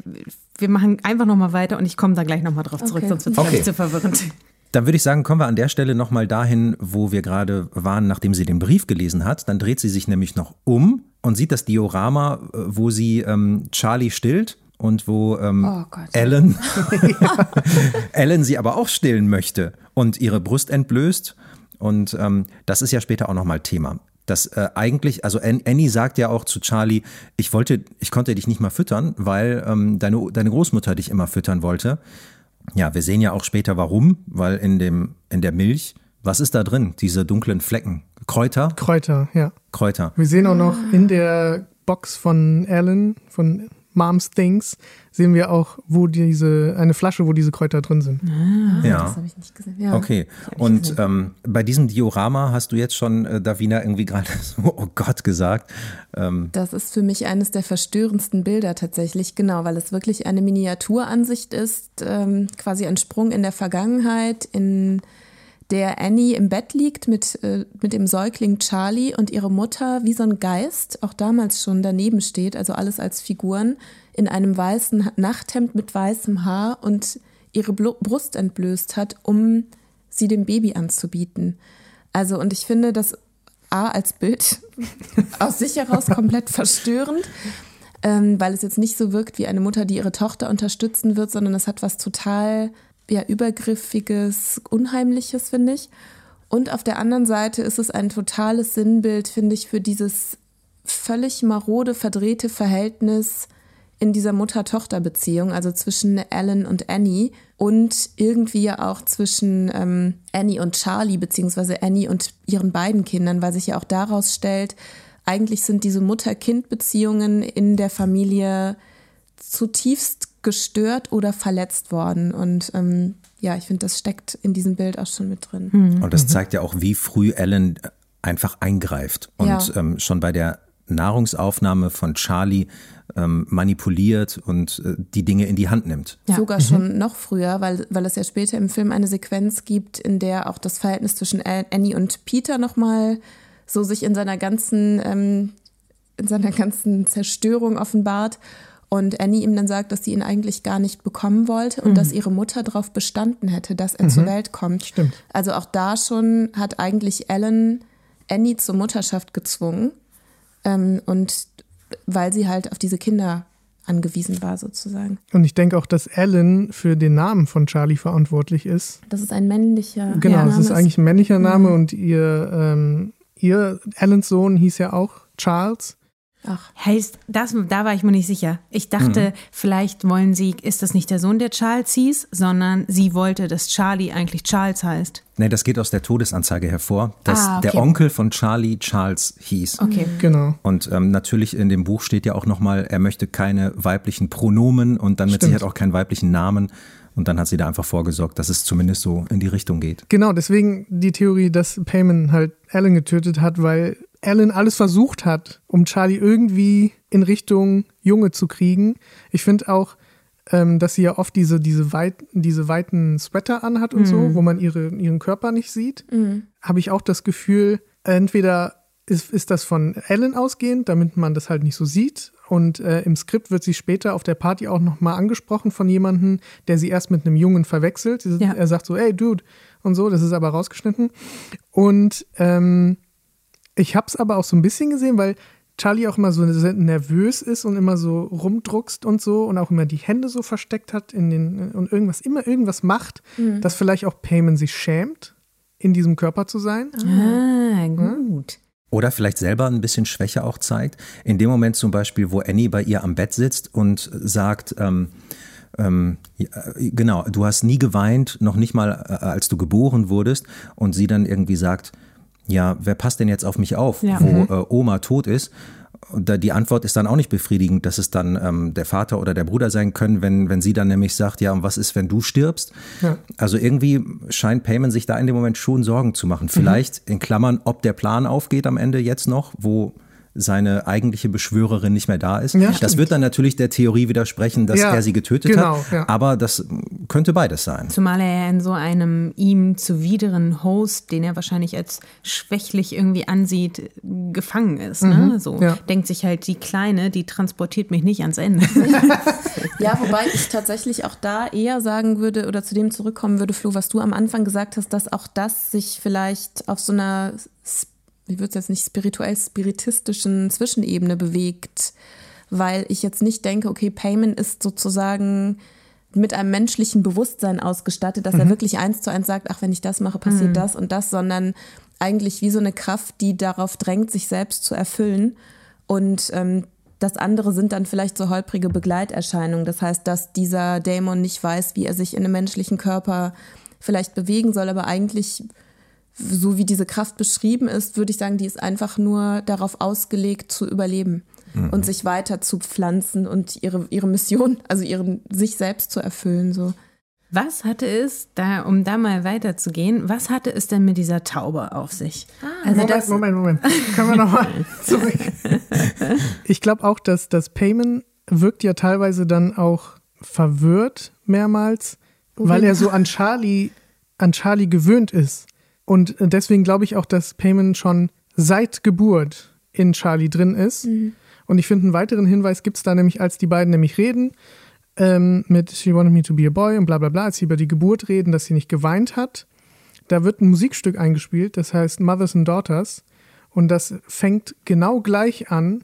wir machen einfach nochmal weiter und ich komme da gleich nochmal drauf zurück, Okay. sonst wird es Okay. zu verwirrend. Dann würde ich sagen, kommen wir an der Stelle nochmal dahin, wo wir gerade waren, nachdem sie den Brief gelesen hat. Dann dreht sie sich nämlich noch um und sieht das Diorama, äh, wo sie ähm, Charlie stillt und wo ähm, Oh. Ellen, Ellen sie aber auch stillen möchte und ihre Brust entblößt. Und ähm, das ist ja später auch nochmal Thema. Das äh, eigentlich, also An- Annie sagt ja auch zu Charlie, ich wollte, ich konnte dich nicht mal füttern, weil ähm, deine, deine Großmutter dich immer füttern wollte. Ja, wir sehen ja auch später warum, weil in dem, in der Milch, was ist da drin? Diese dunklen Flecken. Kräuter? Kräuter, ja. Kräuter. Wir sehen auch noch in der Box von Alan, von Mom's Things sehen wir auch, wo diese, eine Flasche, wo diese Kräuter drin sind. Ah, ja. Das habe ich nicht gesehen. Ja. Okay. Und ähm, bei diesem Diorama hast du jetzt schon, äh, Davina, irgendwie gerade so, oh Gott, gesagt. Ähm. Das ist für mich eines der verstörendsten Bilder tatsächlich, genau, weil es wirklich eine Miniaturansicht ist, ähm, quasi ein Sprung in der Vergangenheit, in der Annie im Bett liegt mit, äh, mit dem Säugling Charlie und ihre Mutter wie so ein Geist, auch damals schon daneben steht, also alles als Figuren, in einem weißen Nachthemd mit weißem Haar und ihre Brust entblößt hat, um sie dem Baby anzubieten. Also, und ich finde das A als Bild aus sich heraus komplett verstörend, ähm, weil es jetzt nicht so wirkt wie eine Mutter, die ihre Tochter unterstützen wird, sondern es hat was total ja, übergriffiges, unheimliches, finde ich. Und auf der anderen Seite ist es ein totales Sinnbild, finde ich, für dieses völlig marode, verdrehte Verhältnis in dieser Mutter-Tochter-Beziehung, also zwischen Alan und Annie und irgendwie ja auch zwischen ähm, Annie und Charlie, beziehungsweise Annie und ihren beiden Kindern, weil sich ja auch daraus stellt, eigentlich sind diese Mutter-Kind-Beziehungen in der Familie zutiefst gestört oder verletzt worden. Und ähm, ja, ich finde, das steckt in diesem Bild auch schon mit drin. Mhm. Und das zeigt ja auch, wie früh Ellen einfach eingreift und ja. ähm, schon bei der Nahrungsaufnahme von Charlie ähm, manipuliert und äh, die Dinge in die Hand nimmt. Ja. Sogar mhm. schon noch früher, weil, weil es ja später im Film eine Sequenz gibt, in der auch das Verhältnis zwischen Annie und Peter nochmal so sich in seiner ganzen, ähm, in seiner ganzen Zerstörung offenbart. Und Annie ihm dann sagt, dass sie ihn eigentlich gar nicht bekommen wollte und mhm. dass ihre Mutter darauf bestanden hätte, dass er mhm. zur Welt kommt. Stimmt. Also auch da schon hat eigentlich Ellen Annie zur Mutterschaft gezwungen. Ähm, und weil sie halt auf diese Kinder angewiesen war, sozusagen. Und ich denke auch, dass Ellen für den Namen von Charlie verantwortlich ist. Das ist ein männlicher Genau, ja, das ist eigentlich ein männlicher Name mhm. und ihr, ähm, ihr Ellens Sohn hieß ja auch Charles. Ach. Heißt, das, da war ich mir nicht sicher. Ich dachte, mhm. vielleicht wollen sie, ist das nicht der Sohn, der Charles hieß, sondern sie wollte, dass Charlie eigentlich Charles heißt. Nee, das geht aus der Todesanzeige hervor, dass ah, okay. der Onkel von Charlie Charles hieß. Okay. Genau. Und ähm, natürlich in dem Buch steht ja auch nochmal, er möchte keine weiblichen Pronomen und dann mit Sicherheit auch keinen weiblichen Namen. Und dann hat sie da einfach vorgesorgt, dass es zumindest so in die Richtung geht. Genau, deswegen die Theorie, dass Payman halt Alan getötet hat, weil Alan alles versucht hat, um Charlie irgendwie in Richtung Junge zu kriegen. Ich finde auch, ähm, dass sie ja oft diese, diese, weit, diese weiten Sweater anhat und mhm. so, wo man ihre, ihren Körper nicht sieht. Mhm. Habe ich auch das Gefühl, entweder ist, ist das von Alan ausgehend, damit man das halt nicht so sieht. Und äh, im Skript wird sie später auf der Party auch nochmal angesprochen von jemandem, der sie erst mit einem Jungen verwechselt. Ja. Er sagt so, ey, Dude, und so, das ist aber rausgeschnitten. Und ähm, ich habe es aber auch so ein bisschen gesehen, weil Charlie auch immer so nervös ist und immer so rumdruckst und so und auch immer die Hände so versteckt hat in den und irgendwas immer irgendwas macht, mhm. dass vielleicht auch Payman sich schämt, in diesem Körper zu sein. Ah, gut. Oder vielleicht selber ein bisschen Schwäche auch zeigt. In dem Moment zum Beispiel, wo Annie bei ihr am Bett sitzt und sagt, ähm, ähm, genau, du hast nie geweint, noch nicht mal äh, als du geboren wurdest, und sie dann irgendwie sagt, ja, wer passt denn jetzt auf mich auf, ja. wo mhm. äh, Oma tot ist? Und die Antwort ist dann auch nicht befriedigend, dass es dann ähm, der Vater oder der Bruder sein können, wenn, wenn sie dann nämlich sagt, ja, und was ist, wenn du stirbst? Ja. Also irgendwie scheint Payman sich da in dem Moment schon Sorgen zu machen. Vielleicht mhm. in Klammern, ob der Plan aufgeht am Ende jetzt noch, wo seine eigentliche Beschwörerin nicht mehr da ist. Ja, das stimmt. wird dann natürlich der Theorie widersprechen, dass ja, er sie getötet genau, hat. Ja. Aber das könnte beides sein. Zumal er in so einem ihm zuwideren Host, den er wahrscheinlich als schwächlich irgendwie ansieht, gefangen ist. Ne? Mhm, so denkt sich halt, die Kleine, die transportiert mich nicht ans Ende. ja, wobei ich tatsächlich auch da eher sagen würde oder zu dem zurückkommen würde, Flo, was du am Anfang gesagt hast, dass auch das sich vielleicht auf so einer ich würde es jetzt nicht spirituell spiritistischen Zwischenebene bewegt, weil ich jetzt nicht denke, okay, Payment ist sozusagen mit einem menschlichen Bewusstsein ausgestattet, dass mhm. er wirklich eins zu eins sagt, ach, wenn ich das mache, passiert mhm. das und das, sondern eigentlich wie so eine Kraft, die darauf drängt, sich selbst zu erfüllen. Und ähm, das andere sind dann vielleicht so holprige Begleiterscheinungen. Das heißt, dass dieser Dämon nicht weiß, wie er sich in einem menschlichen Körper vielleicht bewegen soll, aber eigentlich so wie diese Kraft beschrieben ist, würde ich sagen, die ist einfach nur darauf ausgelegt zu überleben. mhm. und sich weiter zu pflanzen und ihre, ihre Mission, also ihren, sich selbst zu erfüllen. So. Was hatte es, da, um da mal weiterzugehen, was hatte es denn mit dieser Taube auf sich? Ah, also Moment, das, Moment, Moment. Können wir nochmal zurück? Ich glaube auch, dass das Payment wirkt ja teilweise dann auch verwirrt mehrmals, weil er so an Charlie, an Charlie gewöhnt ist. Und deswegen glaube ich auch, dass Payment schon seit Geburt in Charlie drin ist. Mhm. Und ich finde, einen weiteren Hinweis gibt es da nämlich, als die beiden nämlich reden, ähm, mit She wanted me to be a boy und bla bla bla, als sie über die Geburt reden, dass sie nicht geweint hat. Da wird ein Musikstück eingespielt, das heißt Mothers and Daughters. Und das fängt genau gleich an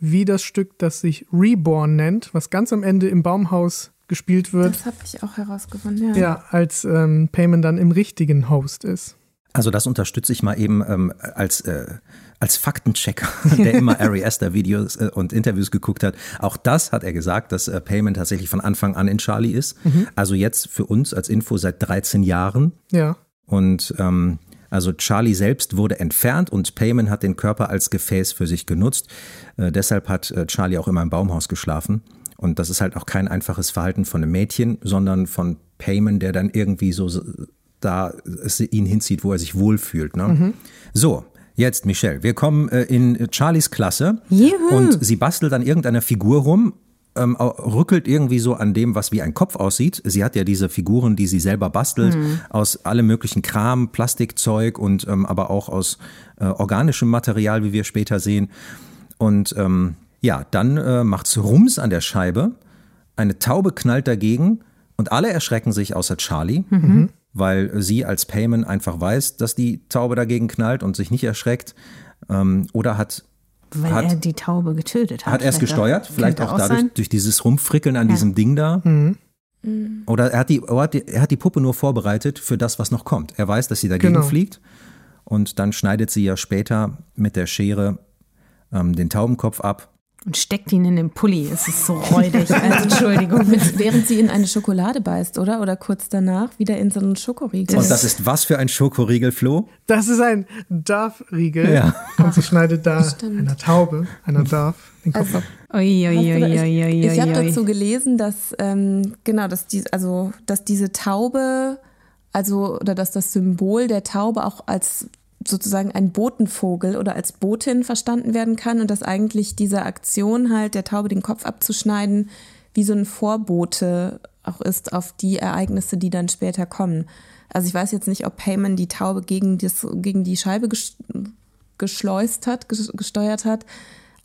wie das Stück, das sich Reborn nennt, was ganz am Ende im Baumhaus gespielt wird. Das habe ich auch herausgefunden, ja. Ja, als ähm, Payman dann im richtigen Host ist. Also das unterstütze ich mal eben ähm, als, äh, als Faktenchecker, der immer Ari Aster Videos äh, und Interviews geguckt hat. Auch das hat er gesagt, dass äh, Payment tatsächlich von Anfang an in Charlie ist. Mhm. Also jetzt für uns als Info seit 13 Jahren. Ja. Und ähm, also Charlie selbst wurde entfernt und Payman hat den Körper als Gefäß für sich genutzt. Äh, deshalb hat äh, Charlie auch immer im Baumhaus geschlafen. Und das ist halt auch kein einfaches Verhalten von einem Mädchen, sondern von Payman, der dann irgendwie so da es ihn hinzieht, wo er sich wohlfühlt. Ne? Mhm. So, Jetzt, Michelle, wir kommen äh, in Charlies Klasse Juhu. und sie bastelt an irgendeiner Figur rum, ähm, rückelt irgendwie so an dem, was wie ein Kopf aussieht. Sie hat ja diese Figuren, die sie selber bastelt, mhm. aus allem möglichen Kram, Plastikzeug und ähm, aber auch aus äh, organischem Material, wie wir später sehen. Und ähm, ja, dann äh, macht's Rums an der Scheibe. Eine Taube knallt dagegen und alle erschrecken sich außer Charlie. Mhm weil sie als Payman einfach weiß, dass die Taube dagegen knallt und sich nicht erschreckt. Ähm, oder hat weil hat, er die Taube getötet hat. Hat er es gesteuert? Vielleicht auch dadurch, sein? durch dieses Rumfrickeln an ja. diesem Ding da. Mhm. Oder er hat, die, er, hat die, er hat die Puppe nur vorbereitet für das, was noch kommt. Er weiß, dass sie dagegen genau. fliegt. Und dann schneidet sie ja später mit der Schere ähm, den Taubenkopf ab und steckt ihn in den Pulli. Es ist so räudig. Also, Entschuldigung. Während sie in eine Schokolade beißt, oder? Oder kurz danach wieder in so einen Schokoriegel. Und das ist was für ein Schokoriegel, Flo? Das ist ein Darf-Riegel. Ja. Und sie schneidet da Stimmt. einer Taube, einer Darf, den Kopf also, ab. Ui, ui, ui, ich, ich habe dazu gelesen, dass ähm, genau, dass die, also dass diese Taube, also oder dass das Symbol der Taube auch als sozusagen ein Botenvogel oder als Botin verstanden werden kann und dass eigentlich diese Aktion halt der Taube den Kopf abzuschneiden wie so ein Vorbote auch ist auf die Ereignisse, die dann später kommen. Also ich weiß jetzt nicht, ob Payman die Taube gegen, das, gegen die Scheibe geschleust hat, gesteuert hat,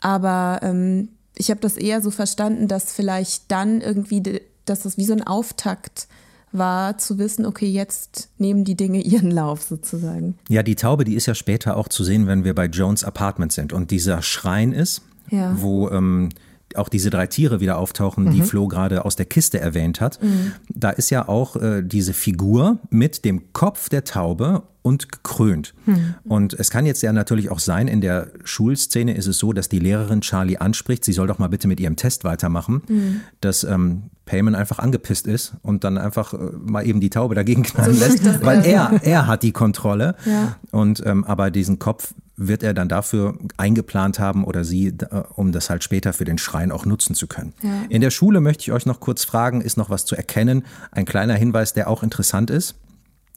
aber ähm, ich habe das eher so verstanden, dass vielleicht dann irgendwie, dass das wie so ein Auftakt war zu wissen, okay, jetzt nehmen die Dinge ihren Lauf sozusagen. Ja, die Taube, die ist ja später auch zu sehen, wenn wir bei Jones Apartment sind und dieser Schrein ist, ja. wo ähm, auch diese drei Tiere wieder auftauchen, die mhm. Flo gerade aus der Kiste erwähnt hat. Mhm. Da ist ja auch äh, diese Figur mit dem Kopf der Taube und gekrönt. Mhm. Und es kann jetzt ja natürlich auch sein, in der Schulszene ist es so, dass die Lehrerin Charlie anspricht, sie soll doch mal bitte mit ihrem Test weitermachen, mhm. dass ähm, Payman einfach angepisst ist und dann einfach äh, mal eben die Taube dagegen knallen so lässt, weil er, er hat die Kontrolle. Ja. Und ähm, aber diesen Kopf wird er dann dafür eingeplant haben oder sie, äh, um das halt später für den Schrein auch nutzen zu können. Ja. In der Schule möchte ich euch noch kurz fragen, ist noch was zu erkennen? Ein kleiner Hinweis, der auch interessant ist.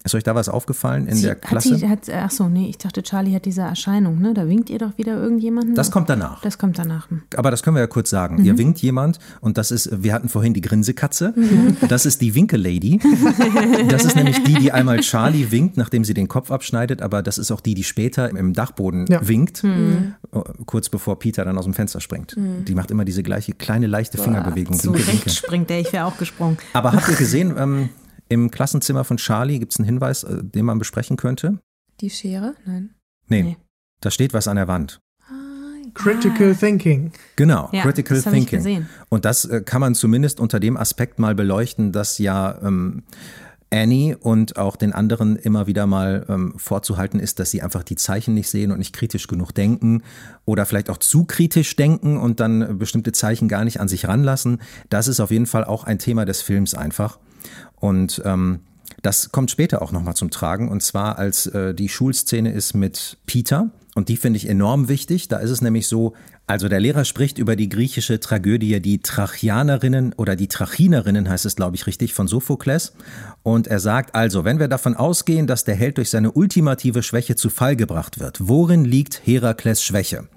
Ist euch da was aufgefallen in sie, der Klasse? Hat sie, hat, ach so, nee, ich dachte, Charlie hat diese Erscheinung, ne? Da winkt ihr doch wieder irgendjemanden. Das kommt danach. Das kommt danach. Aber das können wir ja kurz sagen. Mhm. Ihr winkt jemand und das ist, wir hatten vorhin die Grinsekatze. Mhm. Das ist die Winke-Lady. Das ist nämlich die, die einmal Charlie winkt, nachdem sie den Kopf abschneidet, aber das ist auch die, die später im Dachboden ja. winkt, mhm. Äh, kurz bevor Peter dann aus dem Fenster springt. Mhm. Die macht immer diese gleiche kleine leichte Fingerbewegung. So Winke, recht springt der, ich wäre auch gesprungen. Aber habt ihr gesehen, ähm, im Klassenzimmer von Charlie gibt es einen Hinweis, äh, den man besprechen könnte? Die Schere? Nein. Nee, nee. da steht was an der Wand. Ah, Critical Thinking. Genau, ja, Critical das Thinking. Ich gesehen. Und das äh, kann man zumindest unter dem Aspekt mal beleuchten, dass ja ähm, Annie und auch den anderen immer wieder mal ähm, vorzuhalten ist, dass sie einfach die Zeichen nicht sehen und nicht kritisch genug denken oder vielleicht auch zu kritisch denken und dann bestimmte Zeichen gar nicht an sich ranlassen. Das ist auf jeden Fall auch ein Thema des Films einfach. Und ähm, das kommt später auch nochmal zum Tragen. Und zwar, als äh, die Schulszene ist mit Peter. Und die finde ich enorm wichtig. Da ist es nämlich so, Also der Lehrer spricht über die griechische Tragödie Die Trachianerinnen oder die Trachinerinnen heißt es, glaube ich, richtig, von Sophokles. Und er sagt also, wenn wir davon ausgehen, dass der Held durch seine ultimative Schwäche zu Fall gebracht wird, worin liegt Herakles Schwäche?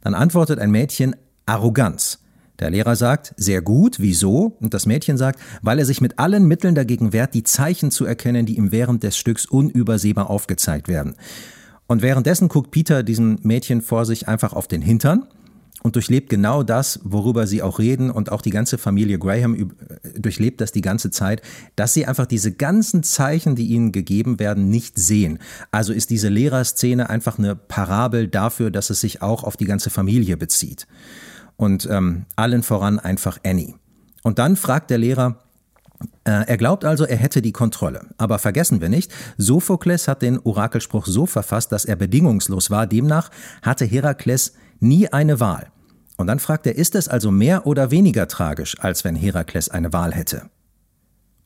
Dann antwortet ein Mädchen Arroganz. Der Lehrer sagt, sehr gut, wieso? Und das Mädchen sagt, weil er sich mit allen Mitteln dagegen wehrt, die Zeichen zu erkennen, die ihm während des Stücks unübersehbar aufgezeigt werden. Und währenddessen guckt Peter diesem Mädchen vor sich einfach auf den Hintern und durchlebt genau das, worüber sie auch reden und auch die ganze Familie Graham äh, durchlebt das die ganze Zeit, dass sie einfach diese ganzen Zeichen, die ihnen gegeben werden, nicht sehen. Also ist diese Lehrerszene einfach eine Parabel dafür, dass es sich auch auf die ganze Familie bezieht. Und ähm, allen voran einfach Annie. Und dann fragt der Lehrer, äh, er glaubt also, er hätte die Kontrolle. Aber vergessen wir nicht, Sophokles hat den Orakelspruch so verfasst, dass er bedingungslos war. Demnach hatte Herakles nie eine Wahl. Und dann fragt er, ist es also mehr oder weniger tragisch, als wenn Herakles eine Wahl hätte?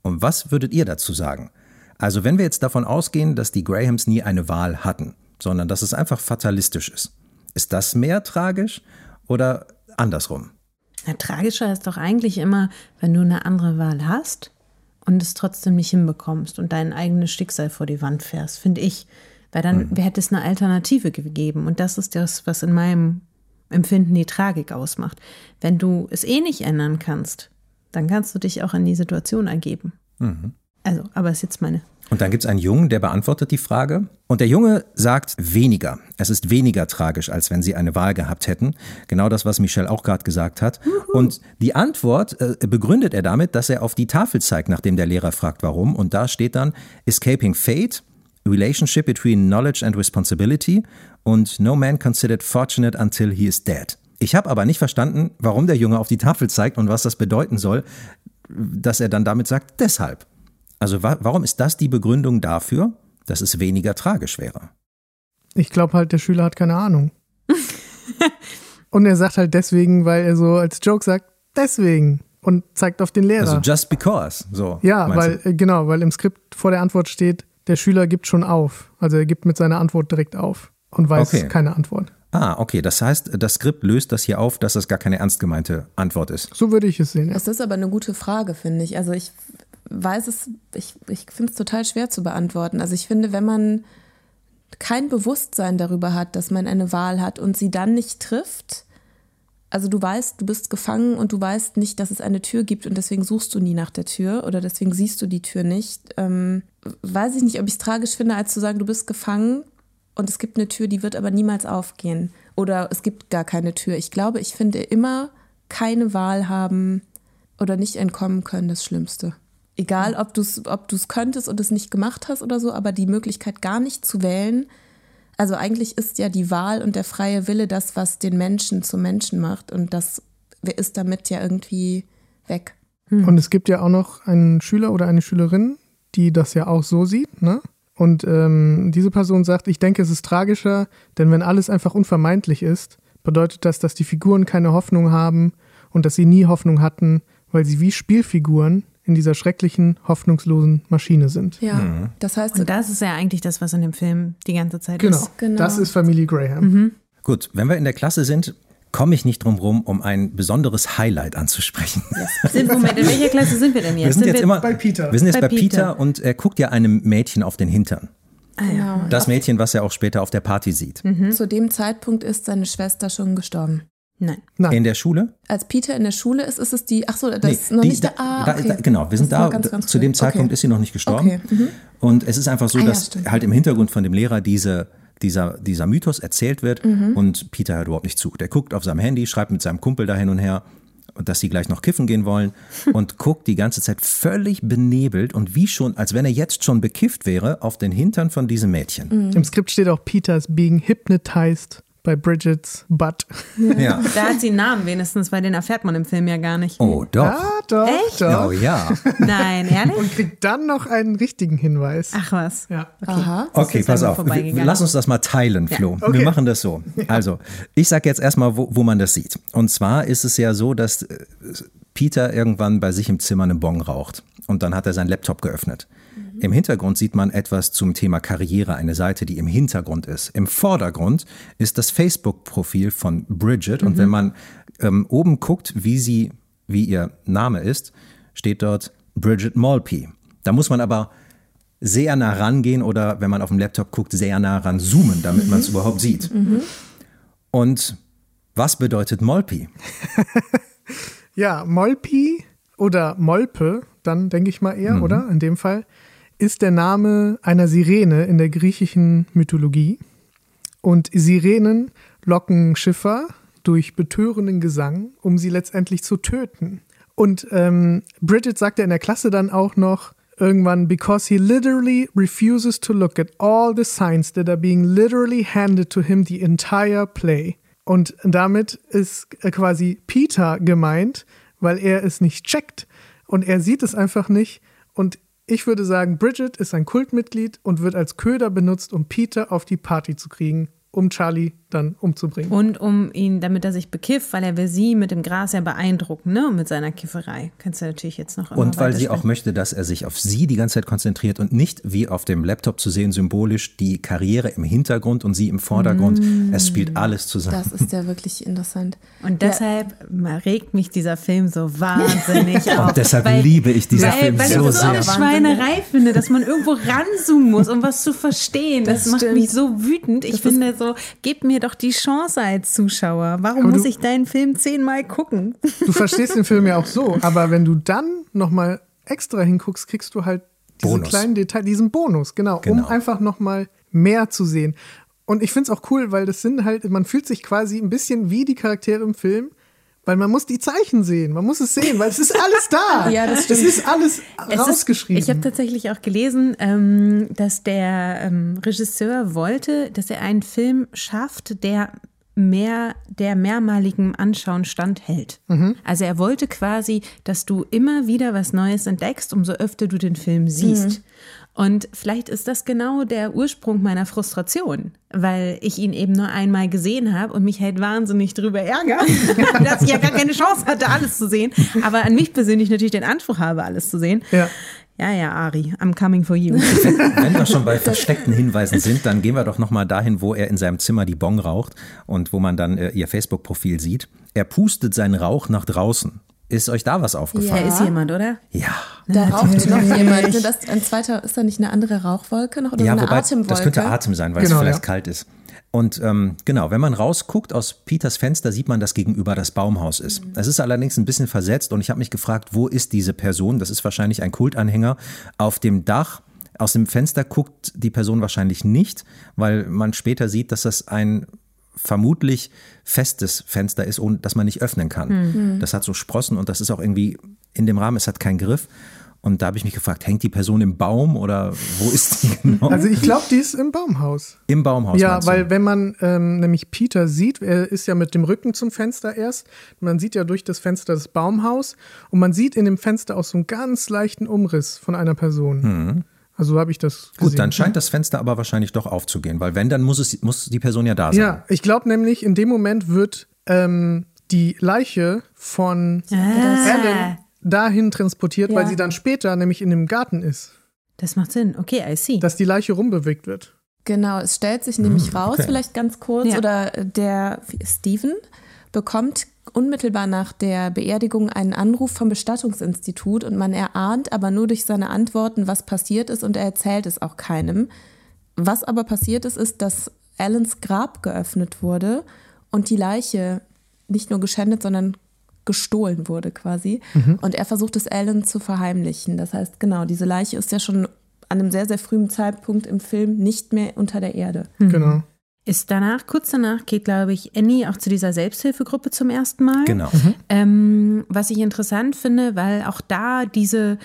Und was würdet ihr dazu sagen? Also wenn wir jetzt davon ausgehen, dass die Grahams nie eine Wahl hatten, sondern dass es einfach fatalistisch ist, ist das mehr tragisch oder andersrum? Na, tragischer ist doch eigentlich immer, wenn du eine andere Wahl hast und es trotzdem nicht hinbekommst und dein eigenes Schicksal vor die Wand fährst, finde ich. Weil dann mhm. hätte es eine Alternative gegeben. Und das ist das, was in meinem Empfinden die Tragik ausmacht. Wenn du es eh nicht ändern kannst, dann kannst du dich auch in die Situation ergeben. Mhm. Also, aber ist jetzt meine. Und dann gibt es einen Jungen, der beantwortet die Frage. Und der Junge sagt weniger. Es ist weniger tragisch, als wenn sie eine Wahl gehabt hätten. Genau das, was Michelle auch gerade gesagt hat. Juhu. Und die Antwort äh, begründet er damit, dass er auf die Tafel zeigt, nachdem der Lehrer fragt, warum. Und da steht dann Escaping Fate, Relationship between Knowledge and Responsibility und No man considered fortunate until he is dead. Ich habe aber nicht verstanden, warum der Junge auf die Tafel zeigt und was das bedeuten soll, dass er dann damit sagt, deshalb. Also wa warum ist das die Begründung dafür, dass es weniger tragisch wäre? Ich glaube halt, der Schüler hat keine Ahnung. und er sagt halt deswegen, weil er so als Joke sagt, deswegen und zeigt auf den Lehrer. Also just because, so. Ja, weil du? Äh, genau, weil im Skript vor der Antwort steht, der Schüler gibt schon auf. Also er gibt mit seiner Antwort direkt auf und weiß okay. keine Antwort. Ah, okay. Das heißt, das Skript löst das hier auf, dass das gar keine ernst gemeinte Antwort ist. So würde ich es sehen. Ja. Das ist aber eine gute Frage, finde ich. Also ich weiß es, ich, ich finde es total schwer zu beantworten. Also ich finde, wenn man kein Bewusstsein darüber hat, dass man eine Wahl hat und sie dann nicht trifft, also du weißt, du bist gefangen und du weißt nicht, dass es eine Tür gibt und deswegen suchst du nie nach der Tür oder deswegen siehst du die Tür nicht. Ähm, weiß ich nicht, ob ich es tragisch finde, als zu sagen, du bist gefangen und es gibt eine Tür, die wird aber niemals aufgehen. Oder es gibt gar keine Tür. Ich glaube, ich finde immer keine Wahl haben oder nicht entkommen können das Schlimmste. Egal, ob du es ob könntest und es nicht gemacht hast oder so, aber die Möglichkeit gar nicht zu wählen, also eigentlich ist ja die Wahl und der freie Wille das, was den Menschen zum Menschen macht und das ist damit ja irgendwie weg. Hm. Und es gibt ja auch noch einen Schüler oder eine Schülerin, die das ja auch so sieht, ne? Und ähm, diese Person sagt, ich denke, es ist tragischer, denn wenn alles einfach unvermeidlich ist, bedeutet das, dass die Figuren keine Hoffnung haben und dass sie nie Hoffnung hatten, weil sie wie Spielfiguren in dieser schrecklichen, hoffnungslosen Maschine sind. Ja, mhm. das heißt. Und das ist ja eigentlich das, was in dem Film die ganze Zeit genau, ist. Genau, das ist Familie Graham. Mhm. Gut, wenn wir in der Klasse sind, komme ich nicht drum rum, um ein besonderes Highlight anzusprechen. Yes. Sind, Moment, in welcher Klasse sind wir denn jetzt? Wir sind, sind jetzt wir immer bei Peter. Wir sind jetzt bei, bei Peter. Peter und er guckt ja einem Mädchen auf den Hintern. Ah, ja. Das Mädchen, was er auch später auf der Party sieht. Mhm. Zu dem Zeitpunkt ist seine Schwester schon gestorben. Nein. Nein. In der Schule? Als Peter in der Schule ist, ist es die, ach so, das nee, ist noch die, nicht der, ah, okay. da, genau, wir sind da, ganz, ganz zu dem Zeitpunkt okay. ist sie noch nicht gestorben. Okay. Mhm. Und es ist einfach so, ah, dass ja, halt im Hintergrund von dem Lehrer diese, dieser, dieser Mythos erzählt wird mhm. und Peter hört überhaupt nicht zu. Der guckt auf seinem Handy, schreibt mit seinem Kumpel da hin und her, dass sie gleich noch kiffen gehen wollen und guckt die ganze Zeit völlig benebelt und wie schon, als wenn er jetzt schon bekifft wäre, auf den Hintern von diesem Mädchen. Mhm. Im Skript steht auch Peters being hypnotized bei Bridgets Butt. Ja. Da hat sie einen Namen wenigstens, weil den erfährt man im Film ja gar nicht. Oh, doch. Ja, doch. Echt? Doch. Oh, ja. Nein, ehrlich? Und kriegt dann noch einen richtigen Hinweis. Ach was. Ja. Okay, Aha. okay pass auf. Lass uns das mal teilen, Flo. Ja. Okay. Wir machen das so. Also, ich sage jetzt erstmal, wo, wo man das sieht. Und zwar ist es ja so, dass äh, Peter irgendwann bei sich im Zimmer einen Bon raucht. Und dann hat er seinen Laptop geöffnet. Im Hintergrund sieht man etwas zum Thema Karriere, eine Seite, die im Hintergrund ist. Im Vordergrund ist das Facebook-Profil von Bridget. Und wenn man ähm, oben guckt, wie sie, wie ihr Name ist, steht dort Bridget Malpe. Da muss man aber sehr nah rangehen oder wenn man auf dem Laptop guckt, sehr nah ran zoomen, damit man es überhaupt sieht. Und was bedeutet Molpi? Ja, Molpi oder Molpe, dann denke ich mal eher, oder? In dem Fall, ist der Name einer Sirene in der griechischen Mythologie. Und Sirenen locken Schiffer durch betörenden Gesang, um sie letztendlich zu töten. Und ähm, Bridget sagt ja in der Klasse dann auch noch irgendwann, because he literally refuses to look at all the signs that are being literally handed to him the entire play. Und damit ist äh, quasi Peter gemeint, weil er es nicht checkt und er sieht es einfach nicht. Und ich würde sagen, Bridget ist ein Kultmitglied und wird als Köder benutzt, um Peter auf die Party zu kriegen, um Charlie dann umzubringen. Und um ihn, damit er sich bekifft, weil er will sie mit dem Gras ja beeindrucken, ne? Und mit seiner Kifferei. Kannst du natürlich jetzt noch immer Und weil sie auch möchte, dass er sich auf sie die ganze Zeit konzentriert und nicht wie auf dem Laptop zu sehen, symbolisch die Karriere im Hintergrund und sie im Vordergrund. Es spielt alles zusammen. Das ist ja wirklich interessant. Und deshalb regt mich dieser Film so wahnsinnig auf. Und deshalb weil, liebe ich diesen weil, Film weil so ich so eine sehr. Schweinerei finde, dass man irgendwo ranzoomen muss, um was zu verstehen. Das, Das macht mich so wütend. Ich finde so, gib mir doch die Chance als Zuschauer. Warum Aber muss du- ich deinen Film zehnmal gucken? Du verstehst den Film ja auch so, aber wenn du dann nochmal extra hinguckst, kriegst du halt diesen Bonus. kleinen Detail, diesen Bonus, genau, um Genau. einfach nochmal mehr zu sehen. Und ich finde es auch cool, weil das sind halt, man fühlt sich quasi ein bisschen wie die Charaktere im Film, weil man muss die Zeichen sehen, man muss es sehen, weil es ist alles da. Ja, das Es stimmt. ist alles Es rausgeschrieben. Ist, ich habe tatsächlich auch gelesen, ähm, dass der ähm, Regisseur wollte, dass er einen Film schafft, der mehr der mehrmaligen Anschauen standhält. Also er wollte quasi, dass du immer wieder was Neues entdeckst, umso öfter du den Film siehst. Und vielleicht ist das genau der Ursprung meiner Frustration, weil ich ihn eben nur einmal gesehen habe und mich halt wahnsinnig drüber ärgere, dass ich ja gar keine Chance hatte, alles zu sehen. Aber an mich persönlich natürlich den Anspruch habe, alles zu sehen. Ja. Ja, ja, Ari, I'm coming for you. Wenn wir schon bei versteckten Hinweisen sind, dann gehen wir doch nochmal dahin, wo er in seinem Zimmer die Bon raucht und wo man dann äh, ihr Facebook-Profil sieht. Er pustet seinen Rauch nach draußen. Ist euch da was Da aufgefallen? ist jemand, oder? Ja. Da raucht noch jemand. Ne, Das, ein zweiter, ist da nicht eine andere Rauchwolke noch oder Ja, so eine wobei Atemwolke? das könnte Atem sein, weil Genau, es vielleicht ja. kalt ist. Und ähm, genau, wenn man rausguckt aus Peters Fenster, sieht man, dass gegenüber das Baumhaus ist. Mhm. Es ist allerdings ein bisschen versetzt und ich habe mich gefragt, wo ist diese Person? Das ist wahrscheinlich ein Kultanhänger auf dem Dach. Aus dem Fenster guckt die Person wahrscheinlich nicht, weil man später sieht, dass das ein vermutlich festes Fenster ist und das man nicht öffnen kann. Mhm. Das hat so Sprossen und das ist auch irgendwie in dem Rahmen, es hat keinen Griff. Und da habe ich mich gefragt, hängt die Person im Baum oder wo ist die genau? Also ich glaube, die ist im Baumhaus. Im Baumhaus. Ja, meinst du? weil wenn man ähm, nämlich Peter sieht, er ist ja mit dem Rücken zum Fenster erst. Man sieht ja durch das Fenster das Baumhaus und man sieht in dem Fenster auch so einen ganz leichten Umriss von einer Person. Also so habe ich das gesehen. Gut, dann scheint das Fenster aber wahrscheinlich doch aufzugehen, weil wenn, dann muss, es, muss die Person ja da sein. Ja, ich glaube nämlich, in dem Moment wird ähm, die Leiche von Alan dahin transportiert, weil Ja. sie dann später nämlich in dem Garten ist, Das macht Sinn. Okay, I see. dass die Leiche rumbewegt wird. Genau, es stellt sich nämlich raus, okay. vielleicht ganz kurz, Ja. oder der Steven bekommt unmittelbar nach der Beerdigung einen Anruf vom Bestattungsinstitut und man erahnt aber nur durch seine Antworten, was passiert ist und er erzählt es auch keinem. Was aber passiert ist, ist, dass Allens Grab geöffnet wurde und die Leiche nicht nur geschändet, sondern gestohlen wurde quasi. Und er versucht es Alan zu verheimlichen. Das heißt, genau, diese Leiche ist ja schon an einem sehr, sehr frühen Zeitpunkt im Film nicht mehr unter der Erde. Genau. Ist danach, kurz danach, geht, glaube ich, Annie auch zu dieser Selbsthilfegruppe zum ersten Mal. Genau. Ähm, was ich interessant finde, weil auch da diese,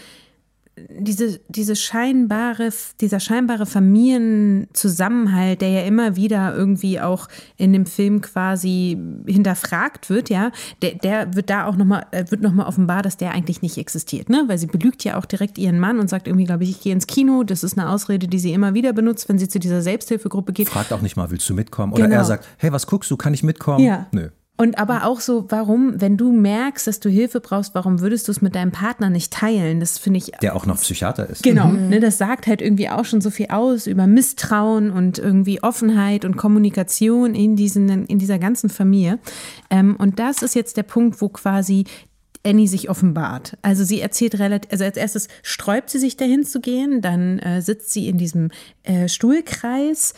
diese, diese scheinbare, dieser scheinbare Familienzusammenhalt, der ja immer wieder irgendwie auch in dem Film quasi hinterfragt wird, ja, der, der wird da auch nochmal, wird nochmal offenbar, dass der eigentlich nicht existiert, ne? Weil sie belügt ja auch direkt ihren Mann und sagt irgendwie, glaube ich, ich gehe ins Kino. Das ist eine Ausrede, die sie immer wieder benutzt, wenn sie zu dieser Selbsthilfegruppe geht. Fragt auch nicht mal, willst du mitkommen? Oder Genau. er sagt, hey, was guckst du, kann ich mitkommen? Ja. Nö. Und aber auch so, warum, wenn du merkst, dass du Hilfe brauchst, warum würdest du es mit deinem Partner nicht teilen? Das finde ich. Der auch noch Psychiater ist. Genau, mhm. ne, das sagt halt irgendwie auch schon so viel aus über Misstrauen und irgendwie Offenheit und Kommunikation in, diesen, in dieser ganzen Familie. Ähm, und das ist jetzt der Punkt, wo quasi Annie sich offenbart. Also sie erzählt relativ, also als erstes sträubt sie sich dahin zu gehen, dann äh, sitzt sie in diesem äh, Stuhlkreis,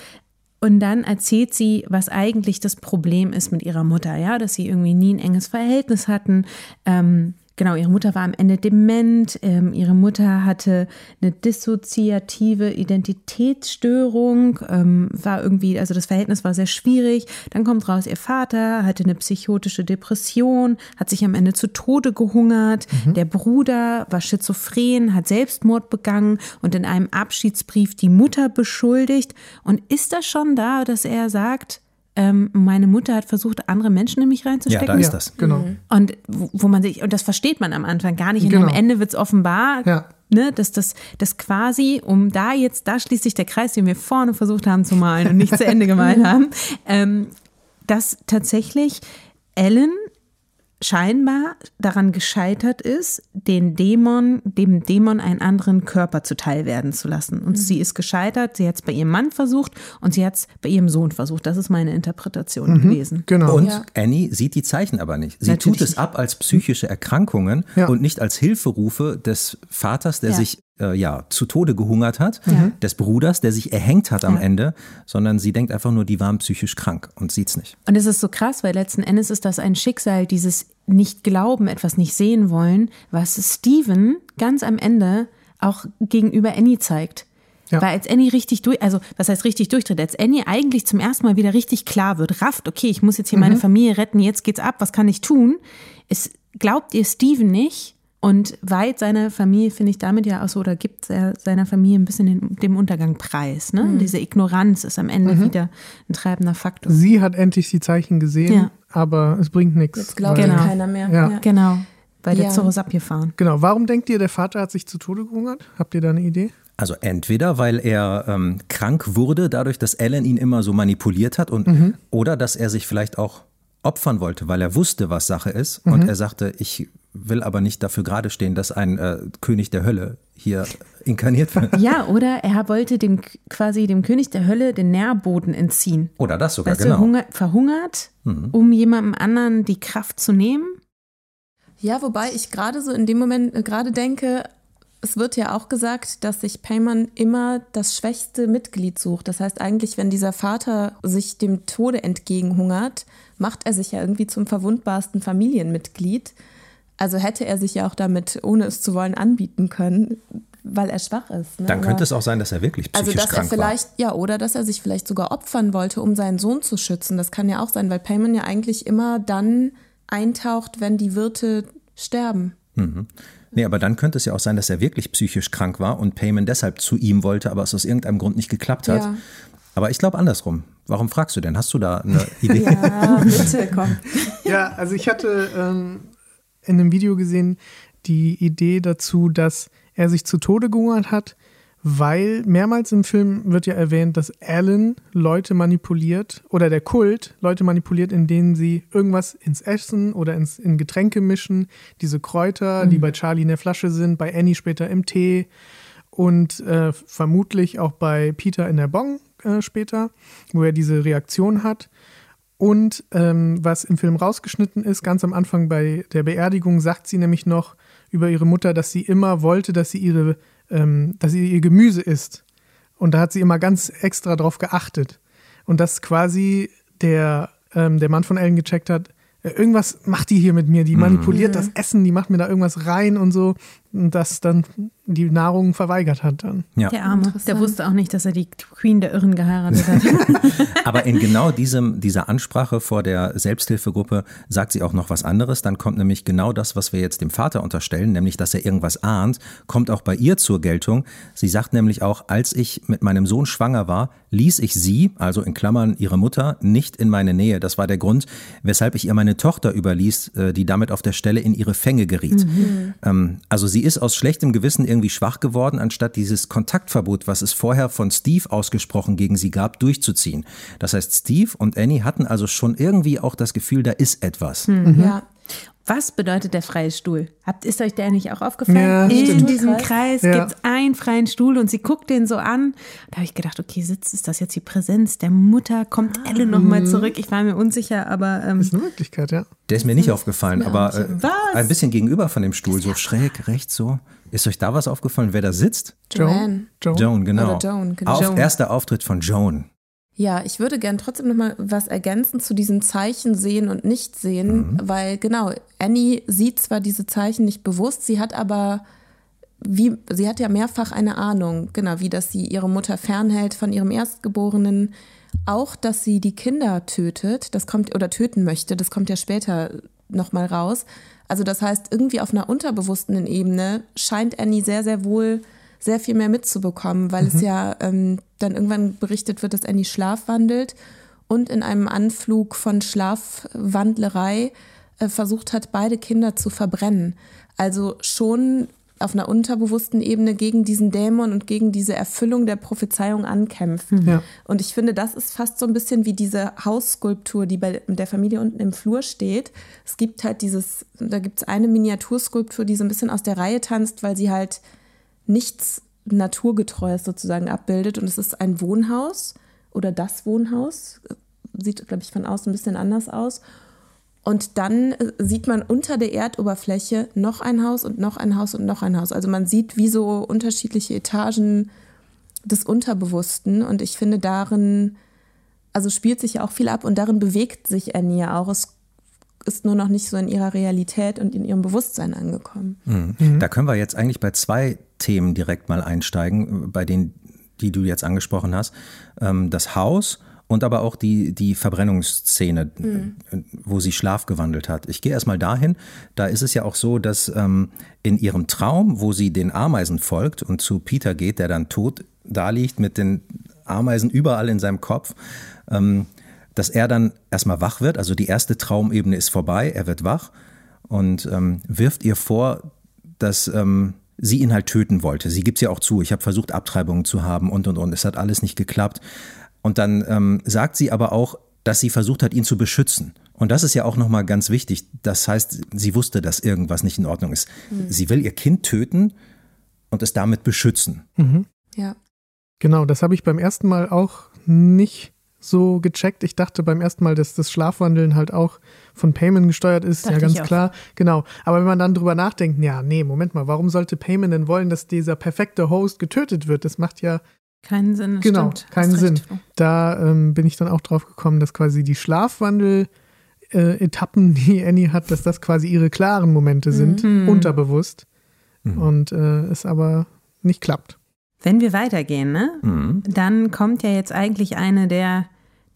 und dann erzählt sie, was eigentlich das Problem ist mit ihrer Mutter, ja, dass sie irgendwie nie ein enges Verhältnis hatten, ähm, Genau, ihre Mutter war am Ende dement. Ähm, ihre Mutter hatte eine dissoziative Identitätsstörung, ähm, war irgendwie, also das Verhältnis war sehr schwierig. Dann kommt raus, ihr Vater hatte eine psychotische Depression, hat sich am Ende zu Tode gehungert. Mhm. Der Bruder war schizophren, hat Selbstmord begangen und in einem Abschiedsbrief die Mutter beschuldigt. Und ist das schon da, dass er sagt, ähm, meine Mutter hat versucht, andere Menschen in mich reinzustecken. Ja, da ist das. Genau. Mhm. Und wo, wo man sich, und das versteht man am Anfang gar nicht. Und genau. am Ende wird es offenbar, ja. ne, dass das, das quasi, um da jetzt, da schließt sich der Kreis, den wir vorne versucht haben zu malen und nicht zu Ende gemalt haben, ähm, dass tatsächlich Ellen scheinbar daran gescheitert ist, den Dämon, dem Dämon einen anderen Körper zuteil werden zu lassen. Und mhm. sie ist gescheitert, sie hat es bei ihrem Mann versucht und sie hat es bei ihrem Sohn versucht. Das ist meine Interpretation mhm, gewesen. Genau. Und ja. Annie sieht die Zeichen aber nicht. Sie Natürlich tut es ab als psychische Erkrankungen ja. und nicht als Hilferufe des Vaters, der ja. sich äh, ja, zu Tode gehungert hat, ja. des Bruders, der sich erhängt hat am ja. Ende, sondern sie denkt einfach nur, die waren psychisch krank und sieht es nicht. Und es ist so krass, weil letzten Endes ist das ein Schicksal, dieses nicht glauben, etwas nicht sehen wollen, was Steven ganz am Ende auch gegenüber Annie zeigt. Ja. Weil als Annie richtig durch, also was heißt richtig durchtritt, als Annie eigentlich zum ersten Mal wieder richtig klar wird, rafft, okay, ich muss jetzt hier mhm. meine Familie retten, jetzt geht's ab, was kann ich tun? Es glaubt ihr Steven nicht und weiht seine Familie, finde ich, damit ja auch so, oder gibt er seiner Familie ein bisschen den, dem Untergang preis. Ne? Mhm. Diese Ignoranz ist am Ende mhm. wieder ein treibender Faktor. Sie hat endlich die Zeichen gesehen, ja. aber es bringt nichts. Jetzt glaubt genau. keiner mehr. Ja. ja. Genau, weil ja. der Zoro ist abgefahren. Genau, warum denkt ihr, der Vater hat sich zu Tode gehungert? Habt ihr da eine Idee? Also entweder, weil er ähm, krank wurde, dadurch, dass Ellen ihn immer so manipuliert hat, und mhm. oder dass er sich vielleicht auch opfern wollte, weil er wusste, was Sache ist. Mhm. Und er sagte, ich will aber nicht dafür gerade stehen, dass ein äh, König der Hölle hier inkarniert wird. Ja, oder er wollte dem quasi dem König der Hölle den Nährboden entziehen. Oder das sogar, weißt genau. Hunger, verhungert, mhm. um jemandem anderen die Kraft zu nehmen. Ja, wobei ich gerade so in dem Moment äh, gerade denke, es wird ja auch gesagt, dass sich Payman immer das schwächste Mitglied sucht. Das heißt eigentlich, wenn dieser Vater sich dem Tode entgegenhungert, macht er sich ja irgendwie zum verwundbarsten Familienmitglied. Also hätte er sich ja auch damit, ohne es zu wollen, anbieten können, weil er schwach ist. Ne? Dann könnte Aber, es auch sein, dass er wirklich psychisch also, dass krank er vielleicht, war. Ja, oder dass er sich vielleicht sogar opfern wollte, um seinen Sohn zu schützen. Das kann ja auch sein, weil Payman ja eigentlich immer dann eintaucht, wenn die Wirte sterben. Mhm. Nee, aber dann könnte es ja auch sein, dass er wirklich psychisch krank war und Payman deshalb zu ihm wollte, aber es aus irgendeinem Grund nicht geklappt hat. Ja. Aber ich glaube andersrum. Warum fragst du denn? Hast du da eine Idee? ja, bitte, komm. Ja, also ich hatte ähm, in einem Video gesehen die Idee dazu, dass er sich zu Tode gehungert hat, weil mehrmals im Film wird ja erwähnt, dass Alan Leute manipuliert oder der Kult Leute manipuliert, indem sie irgendwas ins Essen oder ins, in Getränke mischen. Diese Kräuter, mhm. die bei Charlie in der Flasche sind, bei Annie später im Tee und äh, vermutlich auch bei Peter in der Bong äh, später, wo er diese Reaktion hat. Und ähm, was im Film rausgeschnitten ist, ganz am Anfang bei der Beerdigung, sagt sie nämlich noch über ihre Mutter, dass sie immer wollte, dass sie ihre, ähm, dass sie ihr Gemüse isst. Und da hat sie immer ganz extra drauf geachtet. Und dass quasi der, ähm, der Mann von Ellen gecheckt hat, äh, irgendwas macht die hier mit mir, die mhm. manipuliert mhm. das Essen, die macht mir da irgendwas rein und so, das dann die Nahrung verweigert hat dann. Ja. Der Arme, der wusste auch nicht, dass er die Queen der Irren geheiratet hat. Aber in genau diesem, dieser Ansprache vor der Selbsthilfegruppe sagt sie auch noch was anderes. Dann kommt nämlich genau das, was wir jetzt dem Vater unterstellen, nämlich, dass er irgendwas ahnt, kommt auch bei ihr zur Geltung. Sie sagt nämlich auch, als ich mit meinem Sohn schwanger war, ließ ich sie, also in Klammern ihre Mutter, nicht in meine Nähe. Das war der Grund, weshalb ich ihr meine Tochter überließ, äh, die damit auf der Stelle in ihre Fänge geriet. Mhm. Ähm, also sie sie ist aus schlechtem Gewissen irgendwie schwach geworden, anstatt dieses Kontaktverbot, was es vorher von Steve ausgesprochen gegen sie gab, durchzuziehen. Das heißt, Steve und Annie hatten also schon irgendwie auch das Gefühl, da ist etwas. Mhm. Ja. Was bedeutet der freie Stuhl? Habt, ist euch der nicht auch aufgefallen? Ja, In stimmt. diesem Kreis Ja. gibt es einen freien Stuhl und sie guckt den so an. Da habe ich gedacht, okay, sitzt, ist das jetzt die Präsenz der Mutter? Kommt Elle nochmal zurück? Ich war mir unsicher, aber ähm, Ist eine Möglichkeit, ja. Der ist mir nicht aufgefallen, mir aber äh, Was? ein bisschen gegenüber von dem Stuhl, so schräg, rechts so. Ist euch da was aufgefallen, wer da sitzt? Joanne. Joan. Joan, genau. Joan, genau. Auf. Erster Auftritt von Joan. Ja, ich würde gern trotzdem noch mal was ergänzen zu diesen Zeichen sehen und nicht sehen, weil genau, Annie sieht zwar diese Zeichen nicht bewusst, sie hat aber wie sie hat ja mehrfach eine Ahnung, genau, wie dass sie ihre Mutter fernhält von ihrem Erstgeborenen, auch dass sie die Kinder tötet, das kommt oder töten möchte, das kommt ja später noch mal raus. Also das heißt, irgendwie auf einer unterbewussten Ebene scheint Annie sehr sehr wohl sehr viel mehr mitzubekommen, weil es ja ähm, dann irgendwann berichtet wird, dass Annie schlafwandelt und in einem Anflug von Schlafwandlerei äh, versucht hat, beide Kinder zu verbrennen. Also schon auf einer unterbewussten Ebene gegen diesen Dämon und gegen diese Erfüllung der Prophezeiung ankämpft. Ja. Und ich finde, das ist fast so ein bisschen wie diese Hausskulptur, die bei der Familie unten im Flur steht. Es gibt halt dieses, da gibt es eine Miniaturskulptur, die so ein bisschen aus der Reihe tanzt, weil sie halt nichts Naturgetreues sozusagen abbildet. Und es ist ein Wohnhaus oder das Wohnhaus. Sieht, glaube ich, von außen ein bisschen anders aus. Und dann äh, sieht man unter der Erdoberfläche noch ein Haus und noch ein Haus und noch ein Haus. Also man sieht wie so unterschiedliche Etagen des Unterbewussten. Und ich finde darin, also spielt sich ja auch viel ab und darin bewegt sich Annie auch. Es ist nur noch nicht so in ihrer Realität und in ihrem Bewusstsein angekommen. Mhm. Da können wir jetzt eigentlich bei zwei Themen direkt mal einsteigen, bei denen, die du jetzt angesprochen hast. Ähm, Das Haus und aber auch die, die Verbrennungsszene, äh, wo sie Schlaf gewandelt hat. Ich gehe erstmal dahin. Da ist es ja auch so, dass ähm, in ihrem Traum, wo sie den Ameisen folgt und zu Peter geht, der dann tot da liegt mit den Ameisen überall in seinem Kopf, ähm, dass er dann erstmal wach wird. Also die erste Traumebene ist vorbei, er wird wach und ähm, wirft ihr vor, dass ähm, sie ihn halt töten wollte. Sie gibt es ja auch zu. Ich habe versucht, Abtreibungen zu haben und und und. Es hat alles nicht geklappt. Und dann ähm, sagt sie aber auch, dass sie versucht hat, ihn zu beschützen. Und das ist ja auch nochmal ganz wichtig. Das heißt, sie wusste, dass irgendwas nicht in Ordnung ist. Sie will ihr Kind töten und es damit beschützen. Ja. Genau, das habe ich beim ersten Mal auch nicht so gecheckt. Ich dachte beim ersten Mal, dass das Schlafwandeln halt auch von Payman gesteuert ist. Dachte ja, ganz klar. Genau. Aber wenn man dann drüber nachdenkt, ja, nee, Moment mal, warum sollte Payman denn wollen, dass dieser perfekte Host getötet wird? Das macht ja keinen Sinn. das Genau, stimmt. keinen Sinn. Da ähm, bin ich dann auch drauf gekommen, dass quasi die Schlafwandel-Etappen, die Annie hat, dass das quasi ihre klaren Momente sind, unterbewusst. Und äh, es aber nicht klappt. Wenn wir weitergehen, ne? Dann kommt ja jetzt eigentlich eine der,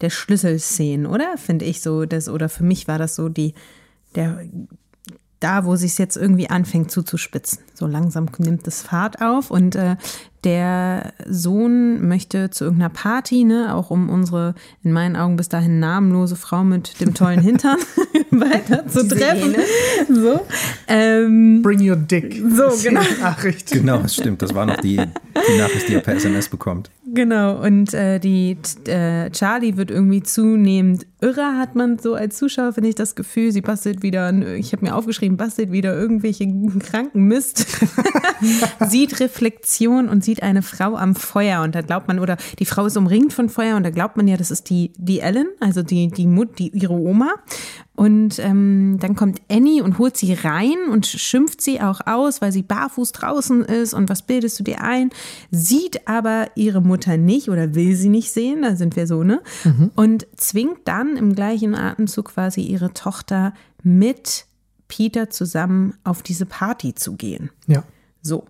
der Schlüsselszenen, oder? Finde ich so, das, oder für mich war das so die, der, da, wo sich jetzt irgendwie anfängt zuzuspitzen. So langsam nimmt es Fahrt auf und äh, der Sohn möchte zu irgendeiner Party, ne, auch um unsere in meinen Augen bis dahin namenlose Frau mit dem tollen Hintern weiter zu treffen. So. Ähm, Bring your dick. So, genau. Nachricht. Genau, das stimmt. Das war noch die, die Nachricht, die er per SMS bekommt. Genau, und äh, die äh, Charlie wird irgendwie zunehmend irrer, hat man so als Zuschauer, finde ich, das Gefühl. Sie bastelt wieder, ich habe mir aufgeschrieben, bastelt wieder irgendwelche kranken Mist, sieht Reflexion und sieht eine Frau am Feuer. Und da glaubt man, oder die Frau ist umringt von Feuer und da glaubt man ja, das ist die, die Ellen, also die, die Mut, die, ihre Oma. Und ähm, dann kommt Annie und holt sie rein und schimpft sie auch aus, weil sie barfuß draußen ist und was bildest du dir ein? Sieht aber ihre Mutter nicht oder will sie nicht sehen, da sind wir so, ne? Und zwingt dann im gleichen Atemzug quasi ihre Tochter mit Peter zusammen auf diese Party zu gehen. Ja. So.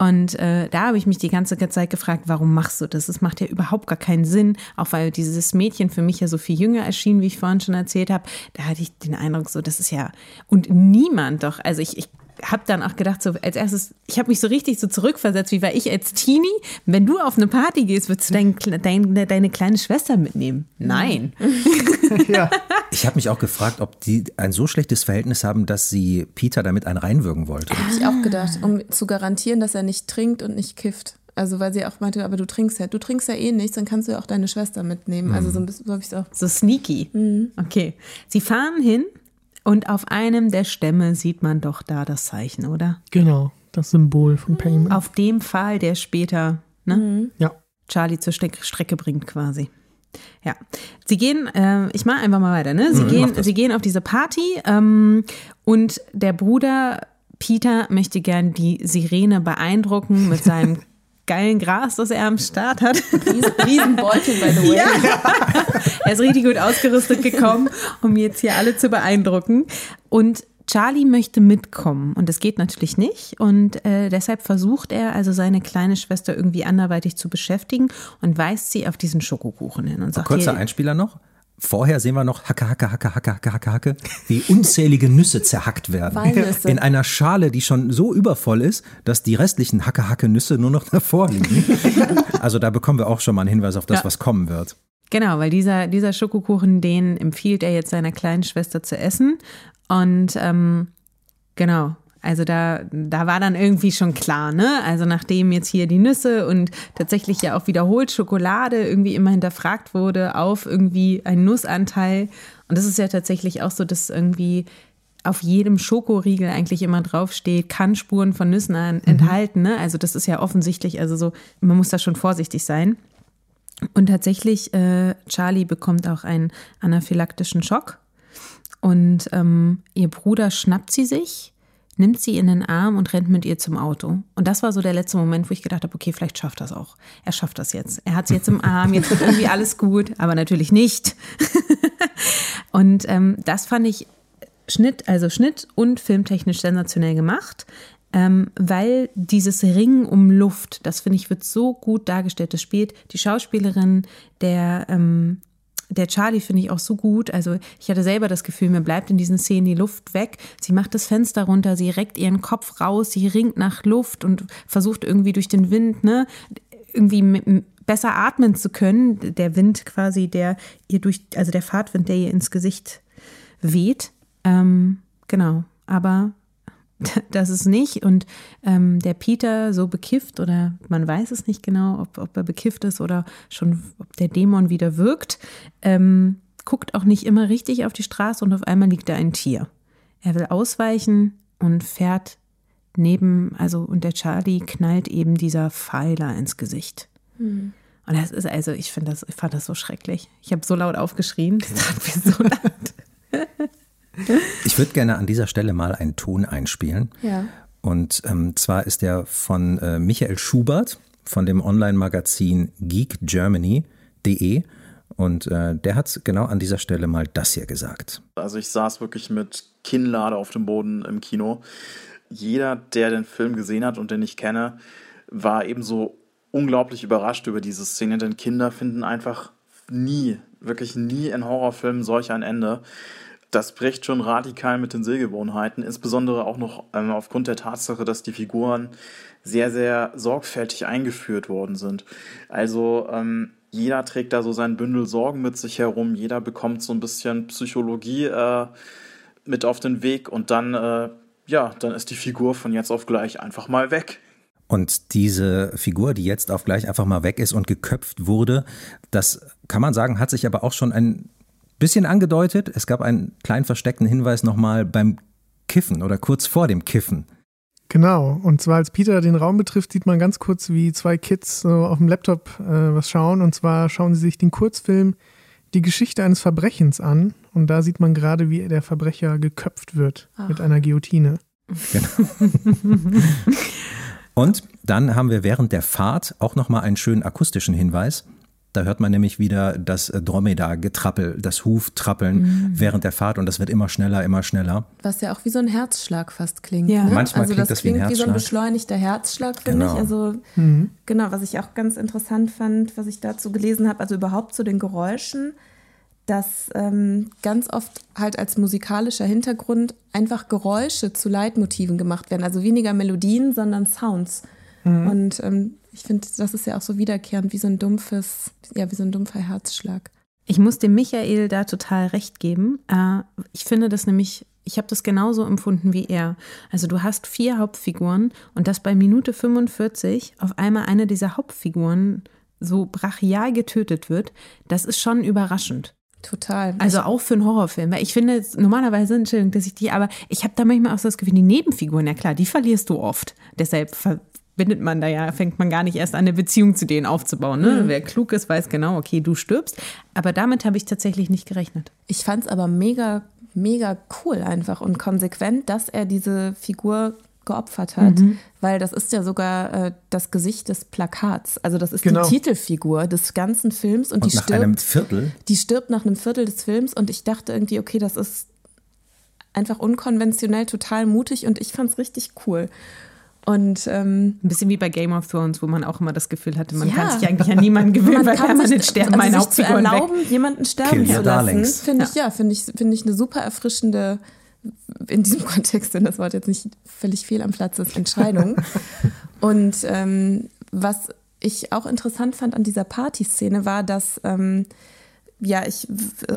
Und äh, da habe ich mich die ganze Zeit gefragt, warum machst du das? Das macht ja überhaupt gar keinen Sinn, auch weil dieses Mädchen für mich ja so viel jünger erschien, wie ich vorhin schon erzählt habe. Da hatte ich den Eindruck, so, das ist ja, und niemand doch, also ich, ich habe dann auch gedacht, so als erstes, ich habe mich so richtig so zurückversetzt, wie war ich als Teenie, wenn du auf eine Party gehst, würdest du dein, dein, deine kleine Schwester mitnehmen? Nein. ja. Ich habe mich auch gefragt, ob die ein so schlechtes Verhältnis haben, dass sie Peter damit einen reinwürgen wollte. Habe ich auch gedacht, um zu garantieren, dass er nicht trinkt und nicht kifft. Also weil sie auch meinte, aber du trinkst ja, du trinkst ja eh nichts, dann kannst du ja auch deine Schwester mitnehmen. Also so ein bisschen so habe ich es auch. So sneaky. Okay. Sie fahren hin und auf einem der Stämme sieht man doch da das Zeichen, oder? Genau, das Symbol von Payment. Auf dem Pfahl, der später ne, Ja. Charlie zur Strecke bringt quasi. Ja, sie gehen, äh, ich mache einfach mal weiter, ne? Sie, gehen, sie gehen auf diese Party ähm, und der Bruder Peter möchte gern die Sirene beeindrucken mit seinem geilen Gras, das er am Start hat. Riesen, Riesenbeutel, by the way. Er ist richtig gut ausgerüstet gekommen, um jetzt hier alle zu beeindrucken. Und Charlie möchte mitkommen und das geht natürlich nicht. Und äh, deshalb versucht er also seine kleine Schwester irgendwie anderweitig zu beschäftigen und weist sie auf diesen Schokokuchen hin und sagt, Kurzer hier, Einspieler noch. Vorher sehen wir noch Hacke, Hacke, Hacke, Hacke, Hacke, Hacke, Hacke, wie unzählige Nüsse zerhackt werden. Walnüsse. In einer Schale, die schon so übervoll ist, dass die restlichen Hacke, Hacke Nüsse nur noch davor liegen. Also da bekommen wir auch schon mal einen Hinweis auf das, Ja. was kommen wird. Genau, weil dieser, dieser Schokokuchen, den empfiehlt er jetzt seiner kleinen Schwester zu essen. Und ähm, genau, also da, da war dann irgendwie schon klar, ne? Also nachdem jetzt hier die Nüsse und tatsächlich ja auch wiederholt Schokolade irgendwie immer hinterfragt wurde auf irgendwie einen Nussanteil. Und das ist ja tatsächlich auch so, dass irgendwie auf jedem Schokoriegel eigentlich immer draufsteht, kann Spuren von Nüssen an, enthalten. Ne? Also das ist ja offensichtlich, also so, man muss da schon vorsichtig sein. Und tatsächlich, äh, Charlie bekommt auch einen anaphylaktischen Schock. Und ähm, ihr Bruder schnappt sie sich, nimmt sie in den Arm und rennt mit ihr zum Auto. Und das war so der letzte Moment, wo ich gedacht habe, okay, vielleicht schafft das auch. Er schafft das jetzt. Er hat sie jetzt im Arm, jetzt wird irgendwie alles gut, aber natürlich nicht. und ähm, das fand ich Schnitt, also Schnitt und filmtechnisch sensationell gemacht. Ähm, weil dieses Ringen um Luft, das finde ich, wird so gut dargestellt. Das spielt die Schauspielerin, der, ähm, der Charlie finde ich auch so gut. Also ich hatte selber das Gefühl, mir bleibt in diesen Szenen die Luft weg. Sie macht das Fenster runter, sie reckt ihren Kopf raus, sie ringt nach Luft und versucht irgendwie durch den Wind, ne, irgendwie besser atmen zu können. Der Wind quasi, der ihr durch, also der Fahrtwind, der ihr ins Gesicht weht. Ähm, genau, aber das ist nicht. Und ähm, der Peter so bekifft oder man weiß es nicht genau, ob, ob er bekifft ist oder schon, ob der Dämon wieder wirkt, ähm, guckt auch nicht immer richtig auf die Straße und auf einmal liegt da ein Tier. Er will ausweichen und fährt neben, also und der Charlie knallt eben dieser Pfeiler ins Gesicht. Und das ist also, ich finde das, ich fand das so schrecklich. Ich habe so laut aufgeschrien, das tat mir so leid. Ich würde gerne an dieser Stelle mal einen Ton einspielen. Ja. Und ähm, zwar ist der von äh, Michael Schubert von dem Online-Magazin geekgermany.de. Und äh, der hat genau an dieser Stelle mal das hier gesagt. Also ich saß wirklich mit Kinnlade auf dem Boden im Kino. Jeder, der den Film gesehen hat und den ich kenne, war ebenso unglaublich überrascht über diese Szene, denn Kinder finden einfach nie, wirklich nie in Horrorfilmen solch ein Ende. Das bricht schon radikal mit den Sehgewohnheiten, insbesondere auch noch ähm, aufgrund der Tatsache, dass die Figuren sehr, sehr sorgfältig eingeführt worden sind. Also ähm, jeder trägt da so sein Bündel Sorgen mit sich herum, jeder bekommt so ein bisschen Psychologie äh, mit auf den Weg und dann, äh, ja, dann ist die Figur von jetzt auf gleich einfach mal weg. Und diese Figur, die jetzt auf gleich einfach mal weg ist und geköpft wurde, das kann man sagen, hat sich aber auch schon ein bisschen angedeutet. Es gab einen kleinen versteckten Hinweis nochmal beim Kiffen oder kurz vor dem Kiffen. Genau, und zwar als Peter den Raum betrifft, sieht man ganz kurz, wie zwei Kids so auf dem Laptop äh, was schauen. Und zwar schauen sie sich den Kurzfilm Die Geschichte eines Verbrechens an. Und da sieht man gerade, wie der Verbrecher geköpft wird mit einer Guillotine. Und dann haben wir während der Fahrt auch nochmal einen schönen akustischen Hinweis. Da hört man nämlich wieder das Dromedar-Getrappel, das Huftrappeln während der Fahrt und das wird immer schneller, immer schneller. Was ja auch wie so ein Herzschlag fast klingt. Ja. Ne? Manchmal also klingt das das wie ein klingt wie so ein Herzschlag. beschleunigter Herzschlag, finde Genau. ich. Also genau, was ich auch ganz interessant fand, was ich dazu gelesen habe, also überhaupt zu den Geräuschen, dass ähm, ganz oft halt als musikalischer Hintergrund einfach Geräusche zu Leitmotiven gemacht werden. Also weniger Melodien, sondern Sounds. Und ähm, ich finde, das ist ja auch so wiederkehrend, wie so ein dumpfes, ja, wie so ein dumpfer Herzschlag. Ich muss dem Michael da total recht geben. Äh, ich finde das nämlich, ich habe das genauso empfunden wie er. Also du hast vier Hauptfiguren und dass bei Minute 45 auf einmal eine dieser Hauptfiguren so brachial getötet wird, das ist schon überraschend. Total. Also auch für einen Horrorfilm. Weil ich finde, normalerweise, Entschuldigung, dass ich die, aber ich habe da manchmal auch so das Gefühl, die Nebenfiguren, ja klar, die verlierst du oft. Deshalb verbindet man da ja, fängt man gar nicht erst an, eine Beziehung zu denen aufzubauen. Ne? Mhm. Wer klug ist, weiß genau, okay, du stirbst. Aber damit habe ich tatsächlich nicht gerechnet. Ich fand es aber mega, mega cool einfach und konsequent, dass er diese Figur geopfert hat, mhm. weil das ist ja sogar äh, das Gesicht des Plakats. Also das ist genau. die Titelfigur des ganzen Films und, und die nach stirbt. einem Viertel. Die stirbt nach einem Viertel des Films und ich dachte irgendwie, okay, das ist einfach unkonventionell, total mutig und ich fand es richtig cool. Und ähm, ein bisschen wie bei Game of Thrones, wo man auch immer das Gefühl hatte, man ja, kann sich eigentlich an niemanden gewöhnen, weil permanent sterben also meine Hauptfiguren zu erlauben, weg. jemanden sterben Kill zu lassen, finde ich ja, finde ich finde ich eine super erfrischende in diesem Kontext, wenn das Wort jetzt nicht völlig fehl am Platz ist, Entscheidung. Und ähm, was ich auch interessant fand an dieser Partyszene war, dass ähm, ja, ich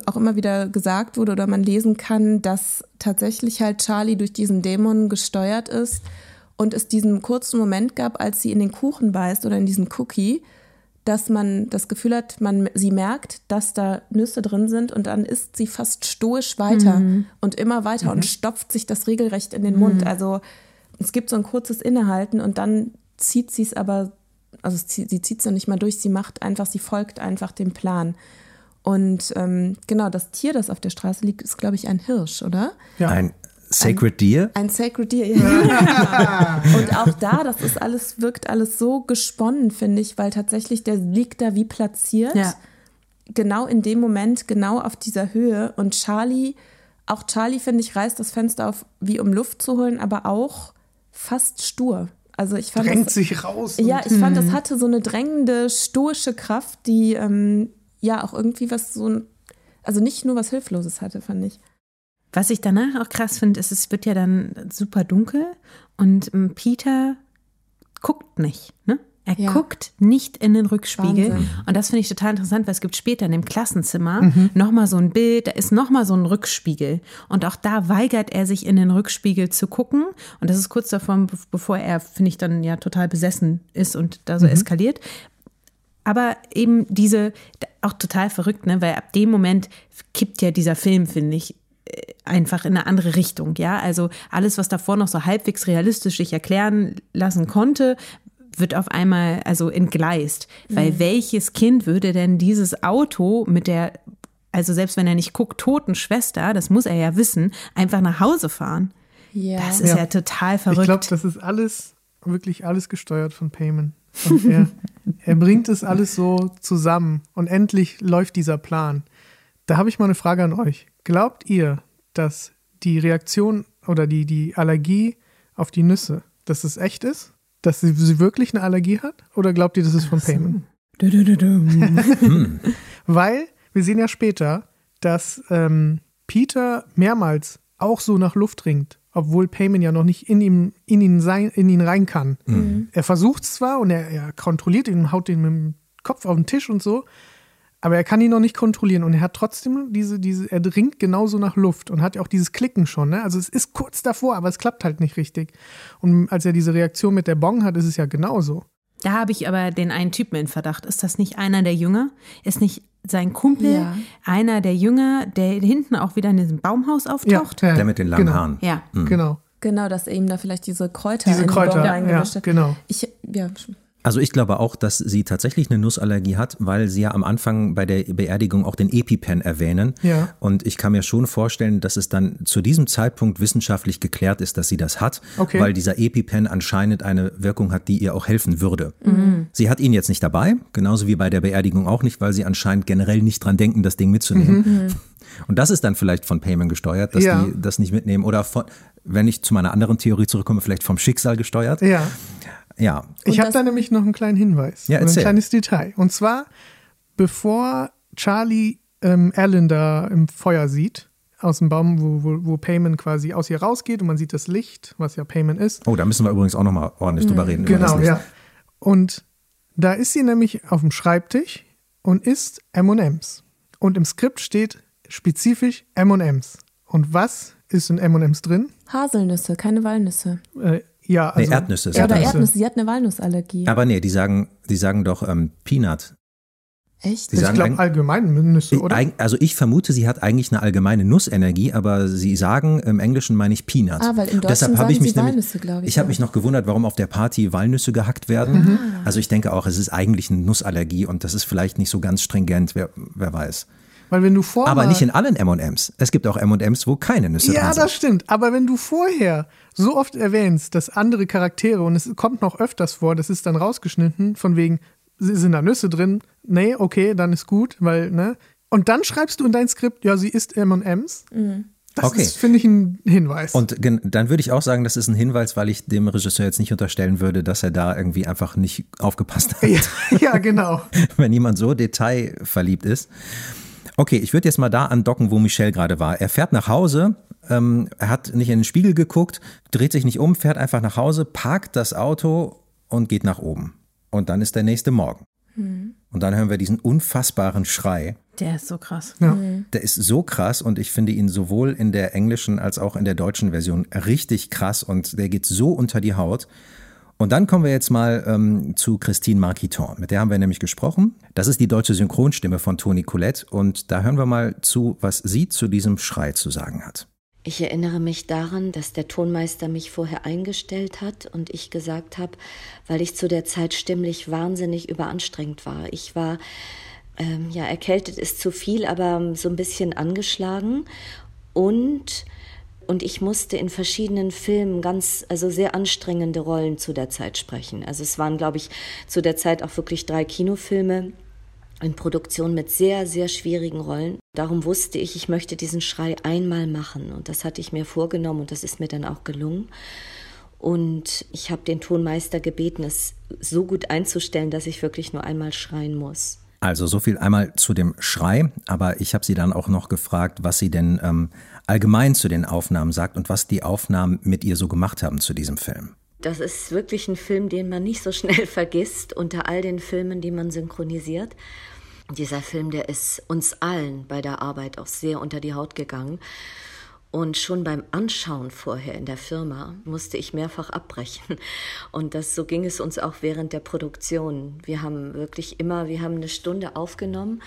auch immer wieder gesagt wurde oder man lesen kann, dass tatsächlich halt Charlie durch diesen Dämon gesteuert ist und es diesen kurzen Moment gab, als sie in den Kuchen beißt oder in diesen Cookie, dass man das Gefühl hat, man sie merkt, dass da Nüsse drin sind und dann isst sie fast stoisch weiter mhm. und immer weiter mhm. und stopft sich das regelrecht in den Mund. Mhm. Also es gibt so ein kurzes Innehalten und dann zieht sie es aber, also sie, sie zieht es noch nicht mal durch, sie macht einfach, sie folgt einfach dem Plan. Und ähm, genau, das Tier, das auf der Straße liegt, ist, glaube ich, ein Hirsch, oder? Ja. Ein Sacred Deer? Ein Sacred Deer, ja. und auch da, das ist alles, wirkt alles so gesponnen, finde ich, weil tatsächlich der liegt da wie platziert. Ja. Genau in dem Moment, genau auf dieser Höhe. Und Charlie, auch Charlie, finde ich, reißt das Fenster auf, wie um Luft zu holen, aber auch fast stur. Also ich fand Drängt das, sich raus. Ja, ich fand, das hatte so eine drängende, stoische Kraft, die ähm, ja auch irgendwie was so, also nicht nur was Hilfloses hatte, fand ich. Was ich danach auch krass finde, ist, es wird ja dann super dunkel und ähm, Peter guckt nicht. Ne? Er ja. guckt nicht in den Rückspiegel. Wahnsinn. Und das finde ich total interessant, weil es gibt später in dem Klassenzimmer mhm. nochmal so ein Bild, da ist nochmal so ein Rückspiegel. Und auch da weigert er sich in den Rückspiegel zu gucken. Und das ist kurz davor, bevor er, finde ich, dann ja total besessen ist und da so mhm. eskaliert. Aber eben diese, auch total verrückt, ne? weil ab dem Moment kippt ja dieser Film, finde ich, einfach in eine andere Richtung, ja. Also alles, was davor noch so halbwegs realistisch sich erklären lassen konnte, wird auf einmal also entgleist. Mhm. Weil welches Kind würde denn dieses Auto mit der, also selbst wenn er nicht guckt, toten Schwester, das muss er ja wissen, einfach nach Hause fahren? Ja. Das ist ja, ja total verrückt. Ich glaube, das ist alles, wirklich alles gesteuert von Payman. Und er, er bringt es alles so zusammen und endlich läuft dieser Plan. Da habe ich mal eine Frage an euch. Glaubt ihr, dass die Reaktion oder die, die Allergie auf die Nüsse, dass es echt ist? Dass sie, sie wirklich eine Allergie hat? Oder glaubt ihr, das ist von so. Payment? Weil wir sehen ja später, dass ähm, Peter mehrmals auch so nach Luft ringt, obwohl Payman ja noch nicht in, ihm, in, ihn, sein, in ihn rein kann. Mhm. Er versucht es zwar und er, er kontrolliert ihn, haut ihn mit dem Kopf auf den Tisch und so, aber er kann ihn noch nicht kontrollieren und er hat trotzdem diese, diese, er dringt genauso nach Luft und hat ja auch dieses Klicken schon, ne? Also es ist kurz davor, aber es klappt halt nicht richtig. Und als er diese Reaktion mit der Bong hat, ist es ja genauso. Da habe ich aber den einen Typen in Verdacht. Ist das nicht einer der Jünger? Ist nicht sein Kumpel ja. einer der Jünger, der hinten auch wieder in diesem Baumhaus auftaucht? Ja, der mit den langen genau. Haaren. Ja, mhm. genau. Genau, dass eben da vielleicht diese Kräuter diese Kräuter, ja, genau. Ich, ja, also ich glaube auch, dass sie tatsächlich eine Nussallergie hat, weil sie ja am Anfang bei der Beerdigung auch den EpiPen erwähnen. Ja. Und ich kann mir schon vorstellen, dass es dann zu diesem Zeitpunkt wissenschaftlich geklärt ist, dass sie das hat, okay. weil dieser EpiPen anscheinend eine Wirkung hat, die ihr auch helfen würde. Mhm. Sie hat ihn jetzt nicht dabei, genauso wie bei der Beerdigung auch nicht, weil sie anscheinend generell nicht dran denken, das Ding mitzunehmen. Mhm. Und das ist dann vielleicht von Payment gesteuert, dass ja. die das nicht mitnehmen. Oder von, wenn ich zu meiner anderen Theorie zurückkomme, vielleicht vom Schicksal gesteuert. Ja. Ja. Ich habe da nämlich noch einen kleinen Hinweis. Ja, ein kleines Detail. Und zwar, bevor Charlie ähm, Alan da im Feuer sieht, aus dem Baum, wo, wo, wo Payman quasi aus ihr rausgeht und man sieht das Licht, was ja Payman ist. Oh, da müssen wir übrigens auch nochmal ordentlich mhm. drüber reden. Genau, ja. Und da ist sie nämlich auf dem Schreibtisch und isst M&M's. und im Skript steht spezifisch M&M's. Und was ist in M&M's drin? Haselnüsse, keine Walnüsse. Äh, ja, also nee, Erdnüsse. Ja, oder Erdnüsse. Sie hat eine Walnussallergie. Aber nee, die sagen, die sagen doch ähm, Peanut. Echt? Die ich sagen glaube allgemein Nüsse, oder? Also ich vermute, sie hat eigentlich eine allgemeine Nussenergie, aber sie sagen im Englischen meine ich Peanut. Ah, weil im Und Deshalb Deutschen habe ich sagen mich sie nämlich, Walnüsse, glaube ich, Ich habe ja. mich noch gewundert, warum auf der Party Walnüsse gehackt werden. Mhm. Also ich denke auch, es ist eigentlich eine Nussallergie und das ist vielleicht nicht so ganz stringent, wer, wer weiß. Weil wenn du vorher. Aber nicht in allen M&M's. Es gibt auch M&M's, wo keine Nüsse Ja, dran sind. das stimmt. Aber wenn du vorher so oft erwähnst, dass andere Charaktere, und es kommt noch öfters vor, das ist dann rausgeschnitten, von wegen, sind da Nüsse drin? Nee, okay, dann ist gut, weil, ne? Und dann schreibst du in dein Skript, ja, sie isst M&M's. Das Okay. ist, finde ich, ein Hinweis. Und dann würde ich auch sagen, das ist ein Hinweis, weil ich dem Regisseur jetzt nicht unterstellen würde, dass er da irgendwie einfach nicht aufgepasst hat. ja, ja, genau. wenn jemand so detailverliebt ist. Okay, ich würde jetzt mal da andocken, wo Michel gerade war. Er fährt nach Hause, ähm, er hat nicht in den Spiegel geguckt, dreht sich nicht um, fährt einfach nach Hause, parkt das Auto und geht nach oben. Und dann ist der nächste Morgen. Und dann hören wir diesen unfassbaren Schrei. Der ist so krass. Ja. Der ist so krass und ich finde ihn sowohl in der englischen als auch in der deutschen Version richtig krass und der geht so unter die Haut. Und dann kommen wir jetzt mal ähm, zu Christine Marquiton. Mit der haben wir nämlich gesprochen. Das ist die deutsche Synchronstimme von Toni Collette und da hören wir mal zu, was sie zu diesem Schrei zu sagen hat. Ich erinnere mich daran, dass der Tonmeister mich vorher eingestellt hat und ich gesagt habe, weil ich zu der Zeit stimmlich wahnsinnig überanstrengt war. Ich war, ähm, ja, erkältet ist zu viel, aber so ein bisschen angeschlagen und und ich musste in verschiedenen Filmen ganz, also sehr anstrengende Rollen zu der Zeit sprechen. Also es waren, glaube ich, zu der Zeit auch wirklich drei Kinofilme in Produktion mit sehr, sehr schwierigen Rollen. Darum wusste ich, ich möchte diesen Schrei einmal machen. Und das hatte ich mir vorgenommen und das ist mir dann auch gelungen. Und ich habe den Tonmeister gebeten, es so gut einzustellen, dass ich wirklich nur einmal schreien muss. Also so viel einmal zu dem Schrei, aber ich habe sie dann auch noch gefragt, was sie denn ähm, allgemein zu den Aufnahmen sagt und was die Aufnahmen mit ihr so gemacht haben zu diesem Film. Das ist wirklich ein Film, den man nicht so schnell vergisst unter all den Filmen, die man synchronisiert. Dieser Film, der ist uns allen bei der Arbeit auch sehr unter die Haut gegangen. Und schon beim Anschauen vorher in der Firma musste ich mehrfach abbrechen. Und das, so ging es uns auch während der Produktion. Wir haben wirklich immer, wir haben eine Stunde aufgenommen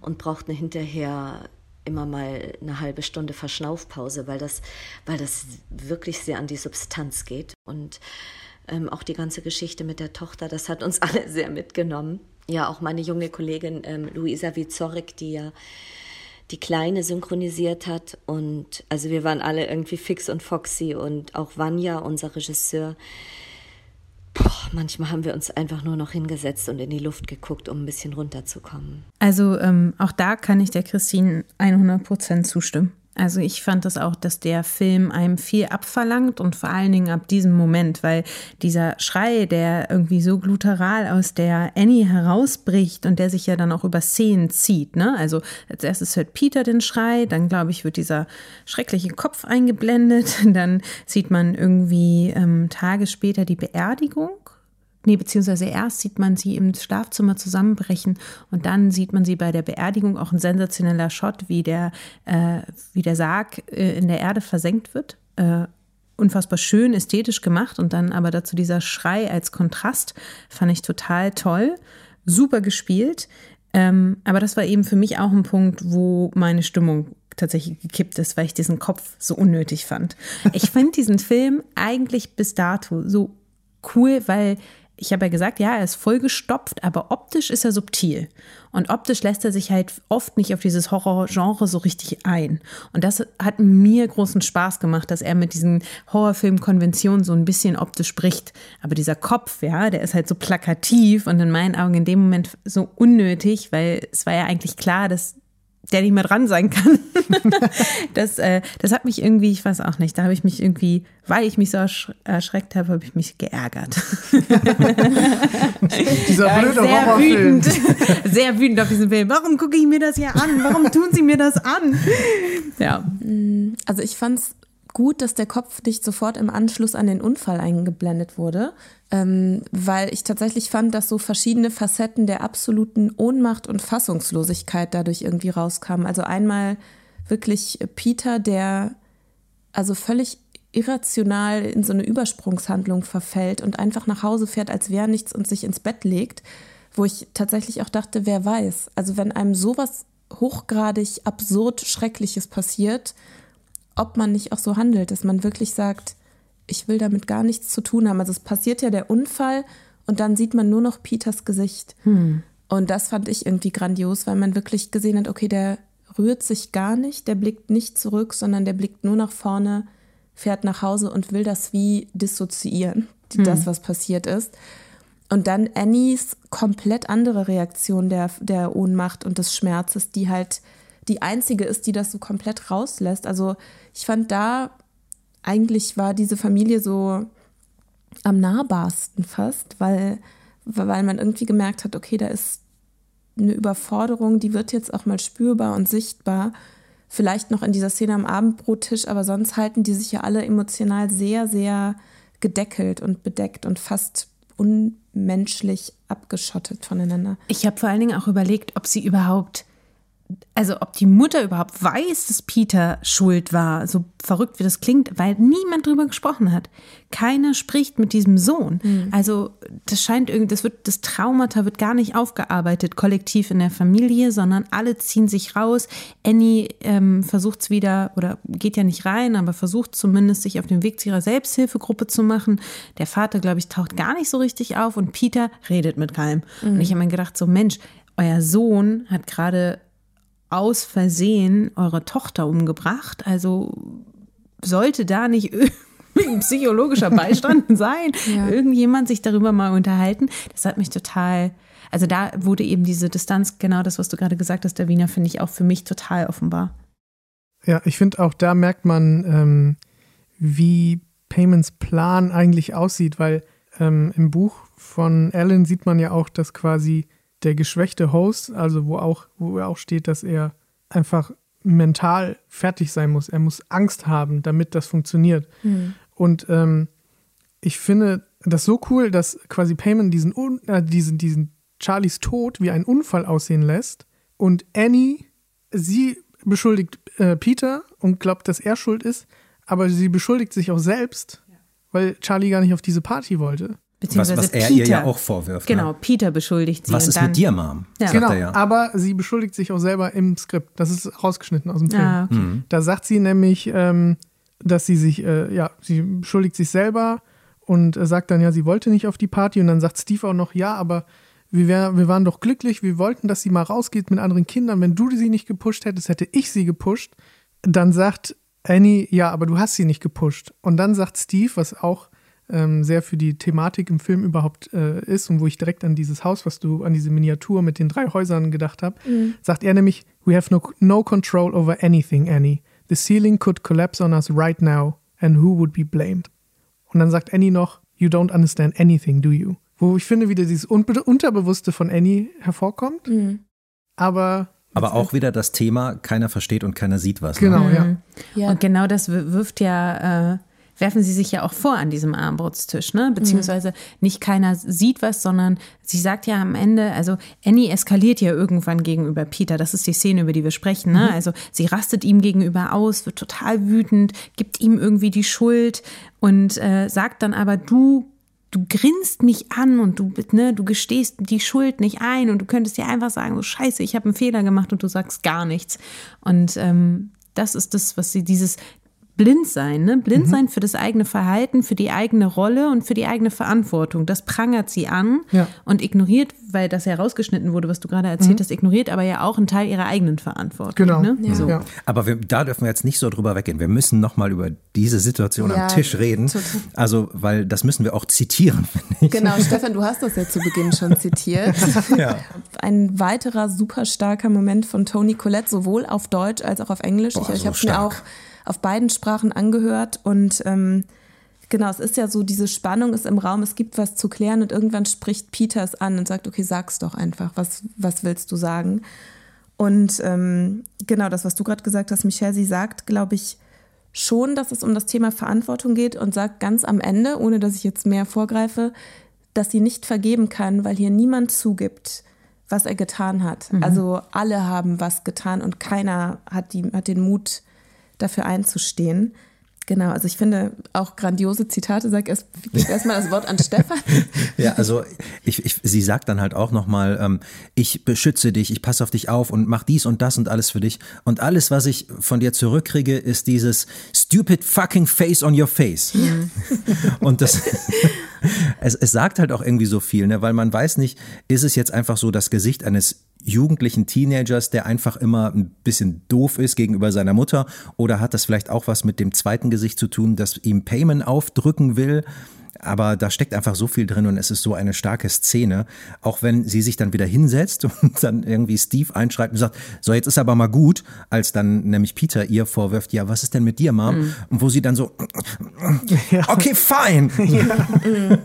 und brauchten hinterher immer mal eine halbe Stunde Verschnaufpause, weil das, weil das wirklich sehr an die Substanz geht. Und ähm, auch die ganze Geschichte mit der Tochter, das hat uns alle sehr mitgenommen. Ja, auch meine junge Kollegin ähm, Luisa Wizorik, die ja die Kleine synchronisiert hat. Und also wir waren alle irgendwie fix und foxy und auch Vanya, unser Regisseur. Boah, manchmal haben wir uns einfach nur noch hingesetzt und in die Luft geguckt, um ein bisschen runterzukommen. Also ähm, auch da kann ich der Christine 100 Prozent zustimmen. Also ich fand das auch, dass der Film einem viel abverlangt und vor allen Dingen ab diesem Moment, weil dieser Schrei, der irgendwie so gluteral aus der Annie herausbricht und der sich ja dann auch über Szenen zieht. Ne? Also als erstes hört Peter den Schrei, dann glaube ich wird dieser schreckliche Kopf eingeblendet, dann sieht man irgendwie ähm, Tage später die Beerdigung Nee, beziehungsweise erst sieht man sie im Schlafzimmer zusammenbrechen und dann sieht man sie bei der Beerdigung auch ein sensationeller Shot, wie der, äh, wie der Sarg äh, in der Erde versenkt wird. Äh, unfassbar schön, ästhetisch gemacht und dann aber dazu dieser Schrei als Kontrast fand ich total toll. Super gespielt. Ähm, aber das war eben für mich auch ein Punkt, wo meine Stimmung tatsächlich gekippt ist, weil ich diesen Kopf so unnötig fand. Ich finde diesen Film eigentlich bis dato so cool, weil ich habe ja gesagt, ja, er ist vollgestopft, aber optisch ist er subtil. Und optisch lässt er sich halt oft nicht auf dieses Horrorgenre so richtig ein. Und das hat mir großen Spaß gemacht, dass er mit diesen Horrorfilmkonventionen so ein bisschen optisch spricht. Aber dieser Kopf, ja, der ist halt so plakativ und in meinen Augen in dem Moment so unnötig, weil es war ja eigentlich klar, dass der nicht mehr dran sein kann. das, äh, das hat mich irgendwie, ich weiß auch nicht, da habe ich mich irgendwie, weil ich mich so ersch erschreckt habe, habe ich mich geärgert. Dieser blöde sehr Horrorfilm. wütend, sehr wütend auf diesen Film. Warum gucke ich mir das hier an? Warum tun sie mir das an? Ja. Also ich fand's gut, dass der Kopf nicht sofort im Anschluss an den Unfall eingeblendet wurde, ähm, weil ich tatsächlich fand, dass so verschiedene Facetten der absoluten Ohnmacht und Fassungslosigkeit dadurch irgendwie rauskamen. Also einmal wirklich Peter, der also völlig irrational in so eine Übersprungshandlung verfällt und einfach nach Hause fährt, als wäre nichts und sich ins Bett legt, wo ich tatsächlich auch dachte, wer weiß. Also wenn einem sowas hochgradig absurd Schreckliches passiert, ob man nicht auch so handelt, dass man wirklich sagt, ich will damit gar nichts zu tun haben. Also es passiert ja der Unfall und dann sieht man nur noch Peters Gesicht. Hm. Und das fand ich irgendwie grandios, weil man wirklich gesehen hat, okay, der rührt sich gar nicht, der blickt nicht zurück, sondern der blickt nur nach vorne, fährt nach Hause und will das wie dissoziieren, hm. das, was passiert ist. Und dann Annies komplett andere Reaktion der, der Ohnmacht und des Schmerzes, die halt die einzige ist, die das so komplett rauslässt. Also ich fand da, eigentlich war diese Familie so am nahbarsten fast, weil, weil man irgendwie gemerkt hat, okay, da ist eine Überforderung, die wird jetzt auch mal spürbar und sichtbar. Vielleicht noch in dieser Szene am Abendbrottisch, aber sonst halten die sich ja alle emotional sehr, sehr gedeckelt und bedeckt und fast unmenschlich abgeschottet voneinander. Ich habe vor allen Dingen auch überlegt, ob sie überhaupt also ob die Mutter überhaupt weiß, dass Peter schuld war, so verrückt wie das klingt, weil niemand drüber gesprochen hat. Keiner spricht mit diesem Sohn. Mhm. Also das scheint irgendwie, das wird, das Traumata wird gar nicht aufgearbeitet, kollektiv in der Familie, sondern alle ziehen sich raus. Annie ähm, versucht es wieder oder geht ja nicht rein, aber versucht zumindest sich auf den Weg zu ihrer Selbsthilfegruppe zu machen. Der Vater, glaube ich, taucht gar nicht so richtig auf und Peter redet mit keinem. Mhm. Und ich habe mir gedacht, so Mensch, euer Sohn hat gerade aus Versehen eure Tochter umgebracht. Also sollte da nicht irgendwie psychologischer Beistand sein, ja. irgendjemand sich darüber mal unterhalten. Das hat mich total, also da wurde eben diese Distanz, genau das, was du gerade gesagt hast, der Wiener, finde ich auch für mich total offenbar. Ja, ich finde auch da merkt man, ähm, wie Payments Plan eigentlich aussieht, weil ähm, im Buch von Alan sieht man ja auch, dass quasi der geschwächte Host, also wo auch, wo auch steht, dass er einfach mental fertig sein muss. Er muss Angst haben, damit das funktioniert. Mhm. Und ähm, ich finde das so cool, dass quasi Payman diesen, äh, diesen, diesen Charlies Tod wie ein Unfall aussehen lässt. Und Annie, sie beschuldigt äh, Peter und glaubt, dass er schuld ist, aber sie beschuldigt sich auch selbst, ja. weil Charlie gar nicht auf diese Party wollte. Beziehungsweise was, was er Peter, ihr ja auch vorwirft. Ne? Genau, ne? Peter beschuldigt sie. Was ist dann, mit dir, Mom? Ja. Genau, ja. aber sie beschuldigt sich auch selber im Skript. Das ist rausgeschnitten aus dem Film. Ah, okay. mhm. Da sagt sie nämlich, ähm, dass sie sich, äh, ja, sie beschuldigt sich selber und äh, sagt dann, ja, sie wollte nicht auf die Party. Und dann sagt Steve auch noch, ja, aber wir, wär, wir waren doch glücklich, wir wollten, dass sie mal rausgeht mit anderen Kindern. Wenn du sie nicht gepusht hättest, hätte ich sie gepusht. Dann sagt Annie, ja, aber du hast sie nicht gepusht. Und dann sagt Steve, was auch ähm, sehr für die Thematik im Film überhaupt äh, ist und wo ich direkt an dieses Haus, was du, an diese Miniatur mit den drei Häusern gedacht habe, mhm. sagt er nämlich, We have no, no control over anything, Annie. The ceiling could collapse on us right now and who would be blamed? Und dann sagt Annie noch, You don't understand anything, do you? Wo ich finde, wieder dieses Unbe Unterbewusste von Annie hervorkommt. Mhm. Aber aber auch wieder das Thema, keiner versteht und keiner sieht was. Ne? Genau, ne? ja. ja. Und genau das wirft ja äh, werfen sie sich ja auch vor an diesem Armbrutstisch, ne? Beziehungsweise nicht keiner sieht was, sondern sie sagt ja am Ende, also Annie eskaliert ja irgendwann gegenüber Peter. Das ist die Szene, über die wir sprechen, ne? Mhm. Also sie rastet ihm gegenüber aus, wird total wütend, gibt ihm irgendwie die Schuld und äh, sagt dann aber, du du grinst mich an und du, ne, du gestehst die Schuld nicht ein und du könntest dir einfach sagen, so scheiße, ich habe einen Fehler gemacht und du sagst gar nichts. Und ähm, das ist das, was sie, dieses blind sein, ne? Blind mhm. sein für das eigene Verhalten, für die eigene Rolle und für die eigene Verantwortung. Das prangert sie an ja. und ignoriert, weil das herausgeschnitten wurde, was du gerade erzählt mhm. hast, ignoriert aber ja auch einen Teil ihrer eigenen Verantwortung. Genau. Ne? Ja. So. Ja. Aber wir, da dürfen wir jetzt nicht so drüber weggehen. Wir müssen nochmal über diese Situation am Tisch reden. Total. Also, weil das müssen wir auch zitieren, finde ich. Genau, Stefan, du hast das ja zu Beginn schon zitiert. Ein weiterer super starker Moment von Tony Collette, sowohl auf Deutsch als auch auf Englisch. Boah, ich, ich so habe mir auch auf beiden Sprachen angehört und ähm, genau, es ist ja so, diese Spannung ist im Raum, es gibt was zu klären und irgendwann spricht Peter es an und sagt, okay, sag's doch einfach, was, was willst du sagen? Und ähm, genau das, was du gerade gesagt hast, Michelle, sie sagt, glaube ich, schon, dass es um das Thema Verantwortung geht und sagt ganz am Ende, ohne dass ich jetzt mehr vorgreife, dass sie nicht vergeben kann, weil hier niemand zugibt, was er getan hat. Mhm. Also alle haben was getan und keiner hat, die, hat den Mut, dafür einzustehen. Genau, also ich finde auch grandiose Zitate. Sag erst, gib erstmal das Wort an Stefan. ja, also ich, ich, sie sagt dann halt auch nochmal, ähm, ich beschütze dich, ich passe auf dich auf und mach dies und das und alles für dich. Und alles, was ich von dir zurückkriege, ist dieses stupid fucking face on your face. Mhm. und das, es, es sagt halt auch irgendwie so viel, ne? weil man weiß nicht, ist es jetzt einfach so das Gesicht eines jugendlichen Teenagers, der einfach immer ein bisschen doof ist gegenüber seiner Mutter? Oder hat das vielleicht auch was mit dem zweiten Gesicht zu tun, das ihm Payman aufdrücken will? Aber da steckt einfach so viel drin und es ist so eine starke Szene, auch wenn sie sich dann wieder hinsetzt und dann irgendwie Steve einschreibt und sagt, so jetzt ist aber mal gut, als dann nämlich Peter ihr vorwirft, ja, was ist denn mit dir, Mom? Mhm. Und wo sie dann so, okay, fine. Ja.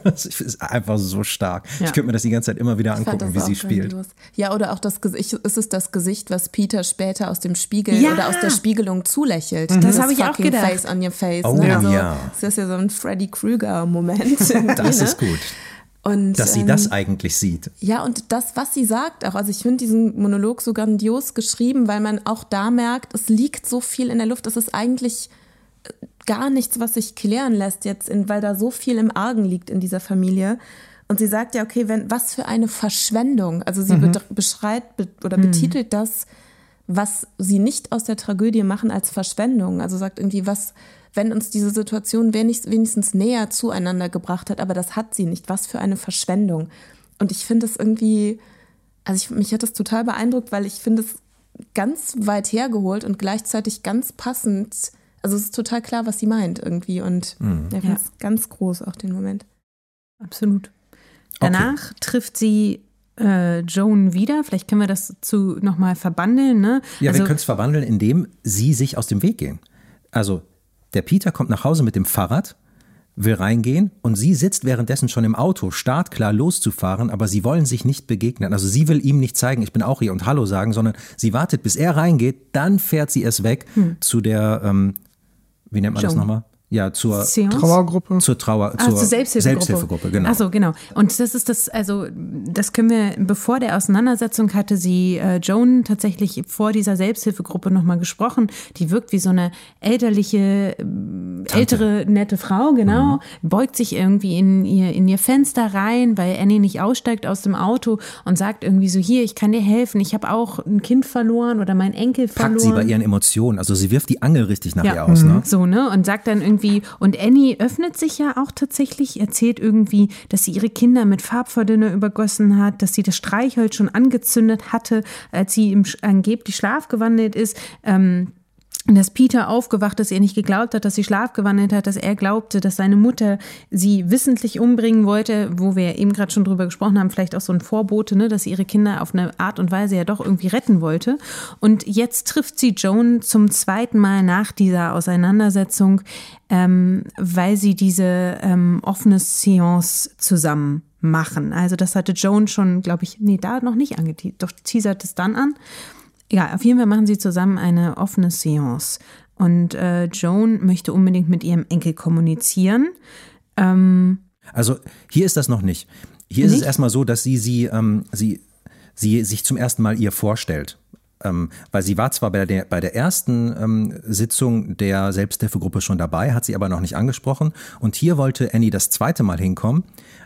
das ist einfach so stark. Ja. Ich könnte mir das die ganze Zeit immer wieder angucken, wie sie spielt. Ja, oder auch das Gesicht, ist es das Gesicht, was Peter später aus dem Spiegel ja. oder aus der Spiegelung zulächelt. Mhm. Das habe ich auch gedacht. Face on your face. Oh, ne? also, ja. Das ist ja so ein Freddy Krueger-Moment. das ist gut. Und, Dass sie ähm, das eigentlich sieht. Ja, und das, was sie sagt auch. Also ich finde diesen Monolog so grandios geschrieben, weil man auch da merkt, es liegt so viel in der Luft. Es ist eigentlich äh, gar nichts, was sich klären lässt jetzt, in, weil da so viel im Argen liegt in dieser Familie. Und sie sagt ja, okay, wenn, was für eine Verschwendung. Also sie mhm. beschreibt be oder mhm. betitelt das, was sie nicht aus der Tragödie machen, als Verschwendung. Also sagt irgendwie, was, wenn uns diese Situation wenigstens näher zueinander gebracht hat, aber das hat sie nicht. Was für eine Verschwendung. Und ich finde es irgendwie, also ich, mich hat das total beeindruckt, weil ich finde es ganz weit hergeholt und gleichzeitig ganz passend. Also es ist total klar, was sie meint irgendwie. Und mhm. ich finde es ganz groß auch den Moment. Absolut. Danach okay. trifft sie äh, Joan wieder. Vielleicht können wir das zu nochmal verbandeln. Ne? Ja, also, wir können es verwandeln, indem sie sich aus dem Weg gehen. Also der Peter kommt nach Hause mit dem Fahrrad, will reingehen und sie sitzt währenddessen schon im Auto, startklar loszufahren, aber sie wollen sich nicht begegnen. Also sie will ihm nicht zeigen, ich bin auch hier und Hallo sagen, sondern sie wartet, bis er reingeht, dann fährt sie es weg hm. zu der, ähm, wie nennt man Joan. das nochmal? Ja, zur Seance? Trauergruppe. Zur Trauer, ah, zur, zur Selbsthilfegruppe. Selbsthilfegruppe, genau. Achso, genau. Und das ist das, also das können wir, bevor der Auseinandersetzung hatte sie äh, Joan tatsächlich vor dieser Selbsthilfegruppe nochmal gesprochen. Die wirkt wie so eine elterliche, äh, ältere, nette Frau, genau. Mhm. Beugt sich irgendwie in ihr, in ihr Fenster rein, weil Annie nicht aussteigt aus dem Auto und sagt irgendwie so, hier, ich kann dir helfen, ich habe auch ein Kind verloren oder mein Enkel verloren. Packt sie bei ihren Emotionen, also sie wirft die Angel richtig nach ja. ihr aus, ne? Mhm. So, ne? Und sagt dann irgendwie, irgendwie, und Annie öffnet sich ja auch tatsächlich, erzählt irgendwie, dass sie ihre Kinder mit Farbverdünner übergossen hat, dass sie das Streichholz schon angezündet hatte, als sie im angeblich Schlaf gewandelt ist. Ähm, dass Peter aufgewacht ist, er nicht geglaubt hat, dass sie schlafgewandelt hat, dass er glaubte, dass seine Mutter sie wissentlich umbringen wollte, wo wir eben gerade schon drüber gesprochen haben, vielleicht auch so ein Vorbote, ne, dass sie ihre Kinder auf eine Art und Weise ja doch irgendwie retten wollte. Und jetzt trifft sie Joan zum zweiten Mal nach dieser Auseinandersetzung, ähm, weil sie diese ähm, offene Seance zusammen machen. Also das hatte Joan schon, glaube ich, nee, da noch nicht angeteasert, doch teasert es dann an. Ja, auf jeden Fall machen sie zusammen eine offene Seance. Und äh, Joan möchte unbedingt mit ihrem Enkel kommunizieren. Ähm, also hier ist das noch nicht. Hier nicht? ist es erstmal so, dass sie, sie, ähm, sie, sie sich zum ersten Mal ihr vorstellt. Ähm, weil sie war zwar bei der, bei der ersten ähm, Sitzung der Selbsthilfegruppe schon dabei, hat sie aber noch nicht angesprochen. Und hier wollte Annie das zweite Mal hinkommen,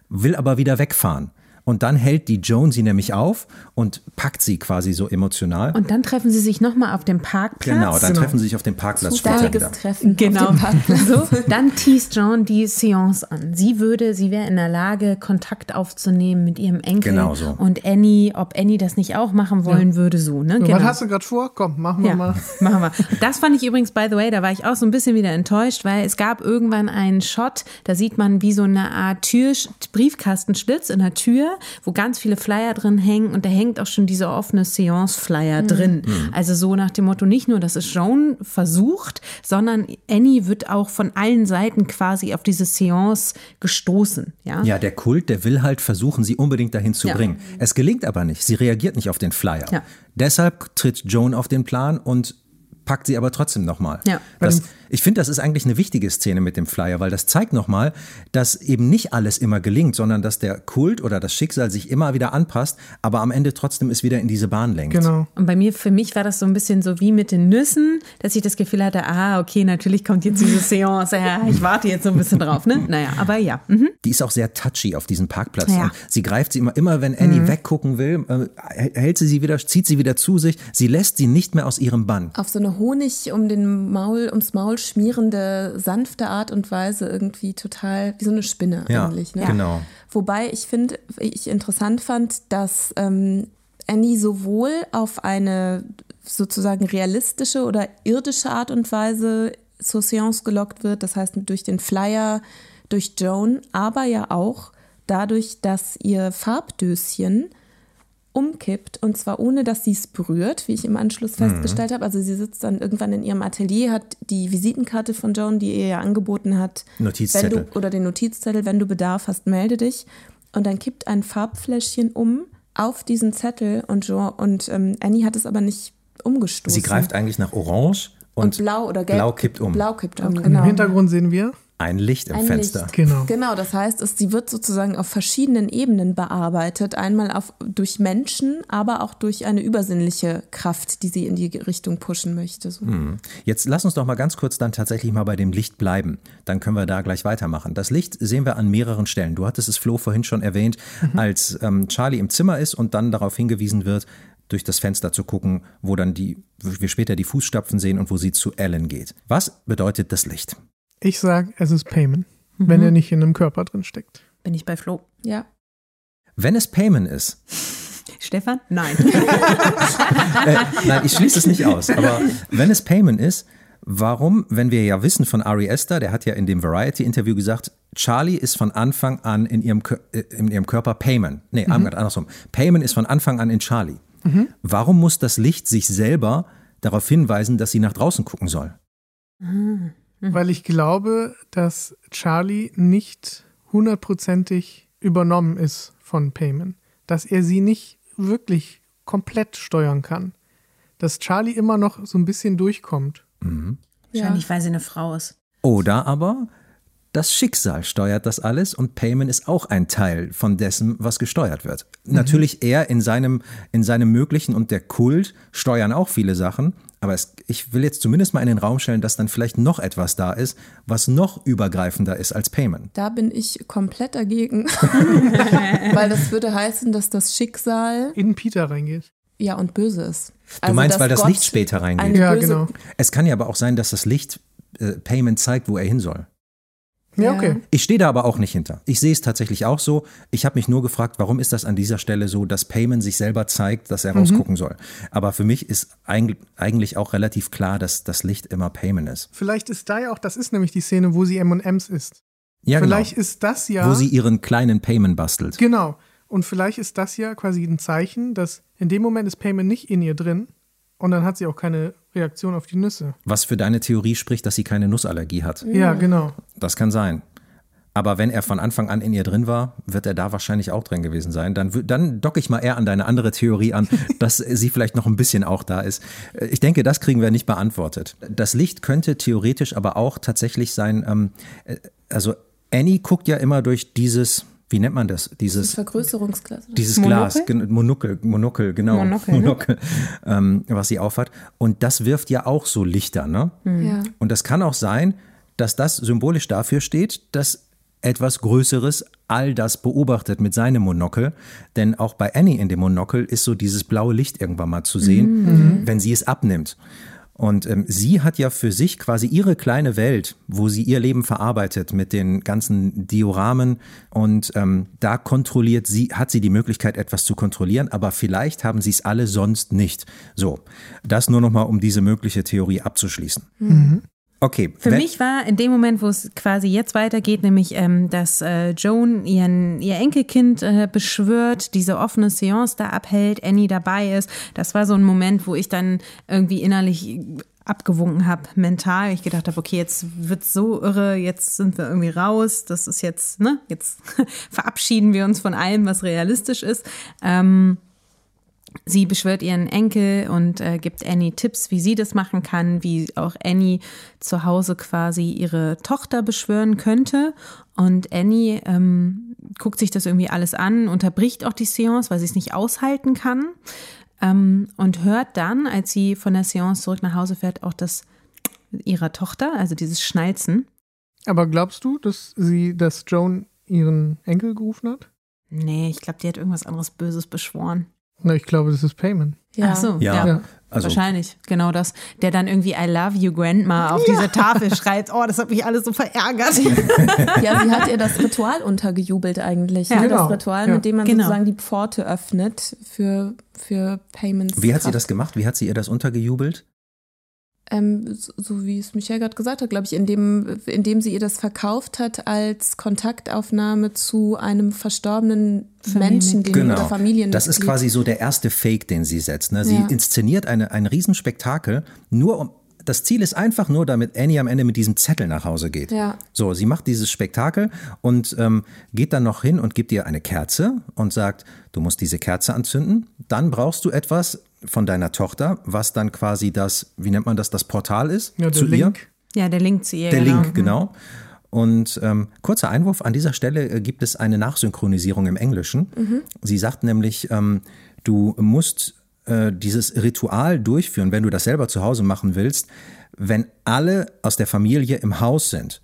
will aber wieder wegfahren. Und dann hält die Joan sie nämlich auf und packt sie quasi so emotional. Und dann treffen sie sich nochmal auf dem Parkplatz. Genau, dann genau. treffen sie sich auf dem Parkplatz später wieder. Treffen genau. So, dann teast Joan die Seance an. Sie würde, sie wäre in der Lage, Kontakt aufzunehmen mit ihrem Enkel. Genau so. Und Annie, ob Annie das nicht auch machen wollen ja. würde, so. Ne? Genau. Was hast du gerade vor? Komm, machen wir ja, mal. Machen wir. Das fand ich übrigens, by the way, da war ich auch so ein bisschen wieder enttäuscht, weil es gab irgendwann einen Shot, da sieht man wie so eine Art Tür, Briefkastenschlitz in der Tür wo ganz viele Flyer drin hängen und da hängt auch schon dieser offene Seance-Flyer mhm. drin. Mhm. Also so nach dem Motto, nicht nur, dass es Joan versucht, sondern Annie wird auch von allen Seiten quasi auf diese Seance gestoßen. Ja, ja der Kult, der will halt versuchen, sie unbedingt dahin zu ja. bringen. Es gelingt aber nicht. Sie reagiert nicht auf den Flyer. Ja. Deshalb tritt Joan auf den Plan und packt sie aber trotzdem nochmal. Ja. Das, ich finde, das ist eigentlich eine wichtige Szene mit dem Flyer, weil das zeigt nochmal, dass eben nicht alles immer gelingt, sondern dass der Kult oder das Schicksal sich immer wieder anpasst, aber am Ende trotzdem es wieder in diese Bahn lenkt. Genau. Und bei mir, für mich war das so ein bisschen so wie mit den Nüssen, dass ich das Gefühl hatte, ah, okay, natürlich kommt jetzt diese Seance, ja, ich warte jetzt so ein bisschen drauf, ne? Naja, aber ja. Mhm. Die ist auch sehr touchy auf diesem Parkplatz. Ja. Sie greift sie immer, immer wenn Annie weggucken will, äh, hält sie sie wieder, zieht sie wieder zu sich. Sie lässt sie nicht mehr aus ihrem Bann. Auf so eine Honig um den Maul, ums Maul schmierende, sanfte Art und Weise irgendwie total wie so eine Spinne Ja, eigentlich. Ne? genau. Wobei ich finde, ich interessant fand, dass ähm, Annie sowohl auf eine sozusagen realistische oder irdische Art und Weise zur Seance gelockt wird, das heißt durch den Flyer, durch Joan, aber ja auch dadurch, dass ihr Farbdöschen umkippt und zwar ohne, dass sie es berührt, wie ich im Anschluss Mhm. festgestellt habe. Also sie sitzt dann irgendwann in ihrem Atelier, hat die Visitenkarte von Joan, die ihr ja angeboten hat, Notizzettel. Wenn du, oder den Notizzettel, wenn du Bedarf hast, melde dich. Und dann kippt ein Farbfläschchen um auf diesen Zettel und, Jo und ähm, Annie hat es aber nicht umgestoßen. Sie greift eigentlich nach Orange und, und blau oder gelb. Blau kippt um. Blau kippt um, Im genau. Hintergrund sehen wir Ein Licht im Ein Fenster. Licht. Genau. Genau, das heißt, es, sie wird sozusagen auf verschiedenen Ebenen bearbeitet. Einmal auf, durch Menschen, aber auch durch eine übersinnliche Kraft, die sie in die Richtung pushen möchte. So. Jetzt lass uns doch mal ganz kurz dann tatsächlich mal bei dem Licht bleiben. Dann können wir da gleich weitermachen. Das Licht sehen wir an mehreren Stellen. Du hattest es, Flo, vorhin schon erwähnt, als ähm, Charlie im Zimmer ist und dann darauf hingewiesen wird, durch das Fenster zu gucken, wo dann die, wir später die Fußstapfen sehen und wo sie zu Ellen geht. Was bedeutet das Licht? Ich sage, es ist Payman, wenn er nicht in einem Körper drin steckt. Bin ich bei Flo. Ja. Wenn es Payman ist, Stefan? Nein. äh, nein, ich schließe es nicht aus, aber wenn es Payman ist, warum, wenn wir ja wissen von Ari Esther, der hat ja in dem Variety-Interview gesagt, Charlie ist von Anfang an in ihrem, äh, in ihrem Körper Payman. Nee, andersrum. Payman ist von Anfang an in Charlie. Warum muss das Licht sich selber darauf hinweisen, dass sie nach draußen gucken soll? Weil ich glaube, dass Charlie nicht hundertprozentig übernommen ist von Payman. Dass er sie nicht wirklich komplett steuern kann. Dass Charlie immer noch so ein bisschen durchkommt. Wahrscheinlich, weil sie eine Frau ist. Oder aber das Schicksal steuert das alles und Payman ist auch ein Teil von dessen, was gesteuert wird. Natürlich er in seinem, in seinem Möglichen und der Kult steuern auch viele Sachen, aber es, ich will jetzt zumindest mal in den Raum stellen, dass dann vielleicht noch etwas da ist, was noch übergreifender ist als Payman. Da bin ich komplett dagegen. weil das würde heißen, dass das Schicksal In Peter reingeht. ja und böse ist. Du meinst, weil das Gott Licht später reingeht? Ja, genau. Es kann ja aber auch sein, dass das Licht äh, Payman zeigt, wo er hin soll. Ja, okay. Ich stehe da aber auch nicht hinter. Ich sehe es tatsächlich auch so. Ich habe mich nur gefragt, warum ist das an dieser Stelle so, dass Payman sich selber zeigt, dass er rausgucken soll. Aber für mich ist eig- eigentlich auch relativ klar, dass das Licht immer Payman ist. Vielleicht ist da ja auch, das ist nämlich die Szene, wo sie M&M's isst. Ja, Vielleicht genau. ist das ja. Wo sie ihren kleinen Payman bastelt. Genau. Und vielleicht ist das ja quasi ein Zeichen, dass in dem Moment ist Payman nicht in ihr drin und dann hat sie auch keine Reaktion auf die Nüsse. Was für deine Theorie spricht, dass sie keine Nussallergie hat. Ja, genau. Das kann sein. Aber wenn er von Anfang an in ihr drin war, wird er da wahrscheinlich auch drin gewesen sein. Dann, dann docke ich mal eher an deine andere Theorie an, dass sie vielleicht noch ein bisschen auch da ist. Äh, Ich denke, das kriegen wir nicht beantwortet. Das Licht könnte theoretisch aber auch tatsächlich sein, ähm, äh, also Annie guckt ja immer durch dieses, wie nennt man das? Das Dieses, Vergrößerungsglas. dieses Monokel? Glas, Monokel, Monokel, genau. Monokel, ne? ähm, was sie aufhat. Und das wirft ja auch so Lichter, ne? Ja. Und das kann auch sein, dass das symbolisch dafür steht, dass etwas Größeres all das beobachtet mit seinem Monokel. Denn auch bei Annie in dem Monokel ist so dieses blaue Licht irgendwann mal zu sehen, wenn sie es abnimmt. Und ähm, sie hat ja für sich quasi ihre kleine Welt, wo sie ihr Leben verarbeitet mit den ganzen Dioramen. Und ähm, da kontrolliert sie, hat sie die Möglichkeit, etwas zu kontrollieren, aber vielleicht haben sie es alle sonst nicht. So, das nur nochmal, um diese mögliche Theorie abzuschließen. Okay. Für wenn- mich war in dem Moment, wo es quasi jetzt weitergeht, nämlich, ähm, dass äh, Joan ihren, ihr Enkelkind äh, beschwört, diese offene Seance da abhält, Annie dabei ist. Das war so ein Moment, wo ich dann irgendwie innerlich abgewunken habe, mental. Ich gedacht habe, okay, jetzt wird's so irre, jetzt sind wir irgendwie raus. Das ist jetzt, ne, jetzt verabschieden wir uns von allem, was realistisch ist. Ähm, Sie beschwört ihren Enkel und äh, gibt Annie Tipps, wie sie das machen kann, wie auch Annie zu Hause quasi ihre Tochter beschwören könnte. Und Annie ähm, guckt sich das irgendwie alles an, unterbricht auch die Seance, weil sie es nicht aushalten kann. Ähm, und hört dann, als sie von der Seance zurück nach Hause fährt, auch das ihrer Tochter, also dieses Schnalzen. Aber glaubst du, dass sie, dass Joan ihren Enkel gerufen hat? Nee, ich glaube, die hat irgendwas anderes Böses beschworen. Na, ich glaube, das ist Payment. Ja. Ach so, ja. ja. Also, Wahrscheinlich, genau das. Der dann irgendwie I love you, Grandma auf ja. diese Tafel schreibt. Oh, das hat mich alles so verärgert. ja, sie hat ihr das Ritual untergejubelt eigentlich. Ja, ne? genau. Das Ritual, mit dem man genau. sozusagen die Pforte öffnet für, für Payments. Wie hat sie das gemacht? Wie hat sie ihr das untergejubelt? Ähm, so, so, wie es Michael gerade gesagt hat, glaube ich, indem, indem sie ihr das verkauft hat als Kontaktaufnahme zu einem verstorbenen Menschen, den genau. oder Familien. Das ist quasi so der erste Fake, den sie setzt. Ne? Sie ja. inszeniert eine, ein Riesenspektakel, nur um das Ziel ist einfach nur, damit Annie am Ende mit diesem Zettel nach Hause geht. Ja. So, sie macht dieses Spektakel und ähm, geht dann noch hin und gibt ihr eine Kerze und sagt, du musst diese Kerze anzünden. Dann brauchst du etwas von deiner Tochter, was dann quasi das, wie nennt man das, das Portal ist ja, zu Link. ihr. Ja, der Link zu ihr. Der genau. Link, genau. Und ähm, kurzer Einwurf, an dieser Stelle äh, gibt es eine Nachsynchronisierung im Englischen. Mhm. Sie sagt nämlich, ähm, du musst äh, dieses Ritual durchführen, wenn du das selber zu Hause machen willst, wenn alle aus der Familie im Haus sind.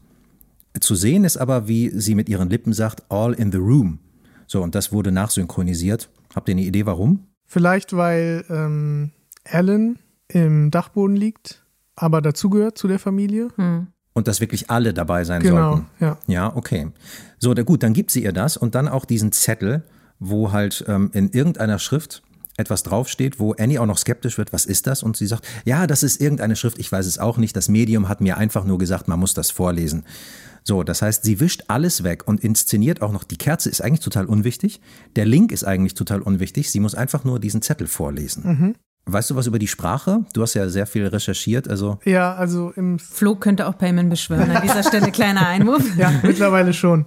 Zu sehen ist aber, wie sie mit ihren Lippen sagt, all in the room. So, und das wurde nachsynchronisiert. Habt ihr eine Idee, warum? Vielleicht, weil ähm, Alan im Dachboden liegt, aber dazugehört zu der Familie. Hm. Und dass wirklich alle dabei sein genau, sollten. Ja. ja, okay. So, gut, dann gibt sie ihr das und dann auch diesen Zettel, wo halt ähm, in irgendeiner Schrift etwas draufsteht, wo Annie auch noch skeptisch wird, was ist das? Und sie sagt, ja, das ist irgendeine Schrift, ich weiß es auch nicht. Das Medium hat mir einfach nur gesagt, man muss das vorlesen. So, das heißt, sie wischt alles weg und inszeniert auch noch, die Kerze ist eigentlich total unwichtig, der Link ist eigentlich total unwichtig, sie muss einfach nur diesen Zettel vorlesen. Mhm. Weißt du was über die Sprache? Du hast ja sehr viel recherchiert, also. Ja, also im. Flo könnte auch Payment beschwören. An dieser Stelle kleiner Einwurf. ja, mittlerweile schon.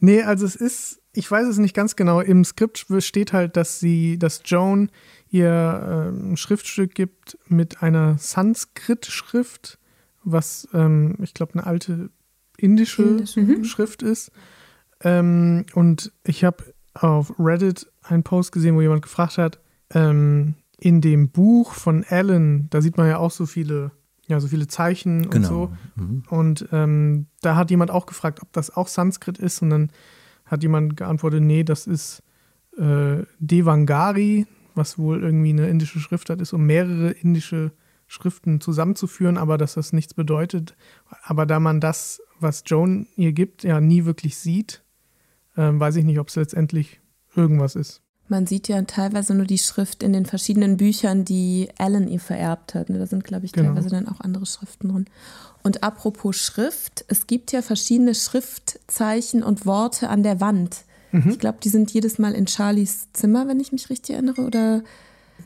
Nee, also es ist, ich weiß es nicht ganz genau. Im Skript steht halt, dass sie, dass Joan ihr äh, ein Schriftstück gibt mit einer Sanskrit-Schrift, was ähm, ich glaube eine alte indische Indisch, mhm. Schrift ist. Ähm, und ich habe auf Reddit einen Post gesehen, wo jemand gefragt hat, ähm, in dem Buch von Alan, da sieht man ja auch so viele, ja, so viele Zeichen und genau. so. Mhm. Und ähm, da hat jemand auch gefragt, ob das auch Sanskrit ist. Und dann hat jemand geantwortet, nee, das ist äh, Devangari, was wohl irgendwie eine indische Schriftart ist, um mehrere indische Schriften zusammenzuführen, aber dass das nichts bedeutet. Aber da man das, was Joan ihr gibt, ja nie wirklich sieht, äh, weiß ich nicht, ob es letztendlich irgendwas ist. Man sieht ja teilweise nur die Schrift in den verschiedenen Büchern, die Alan ihr vererbt hat. Ne? Da sind, glaube ich, genau. teilweise dann auch andere Schriften drin. Und apropos Schrift, es gibt ja verschiedene Schriftzeichen und Worte an der Wand. Mhm. Ich glaube, die sind jedes Mal in Charlies Zimmer, wenn ich mich richtig erinnere, oder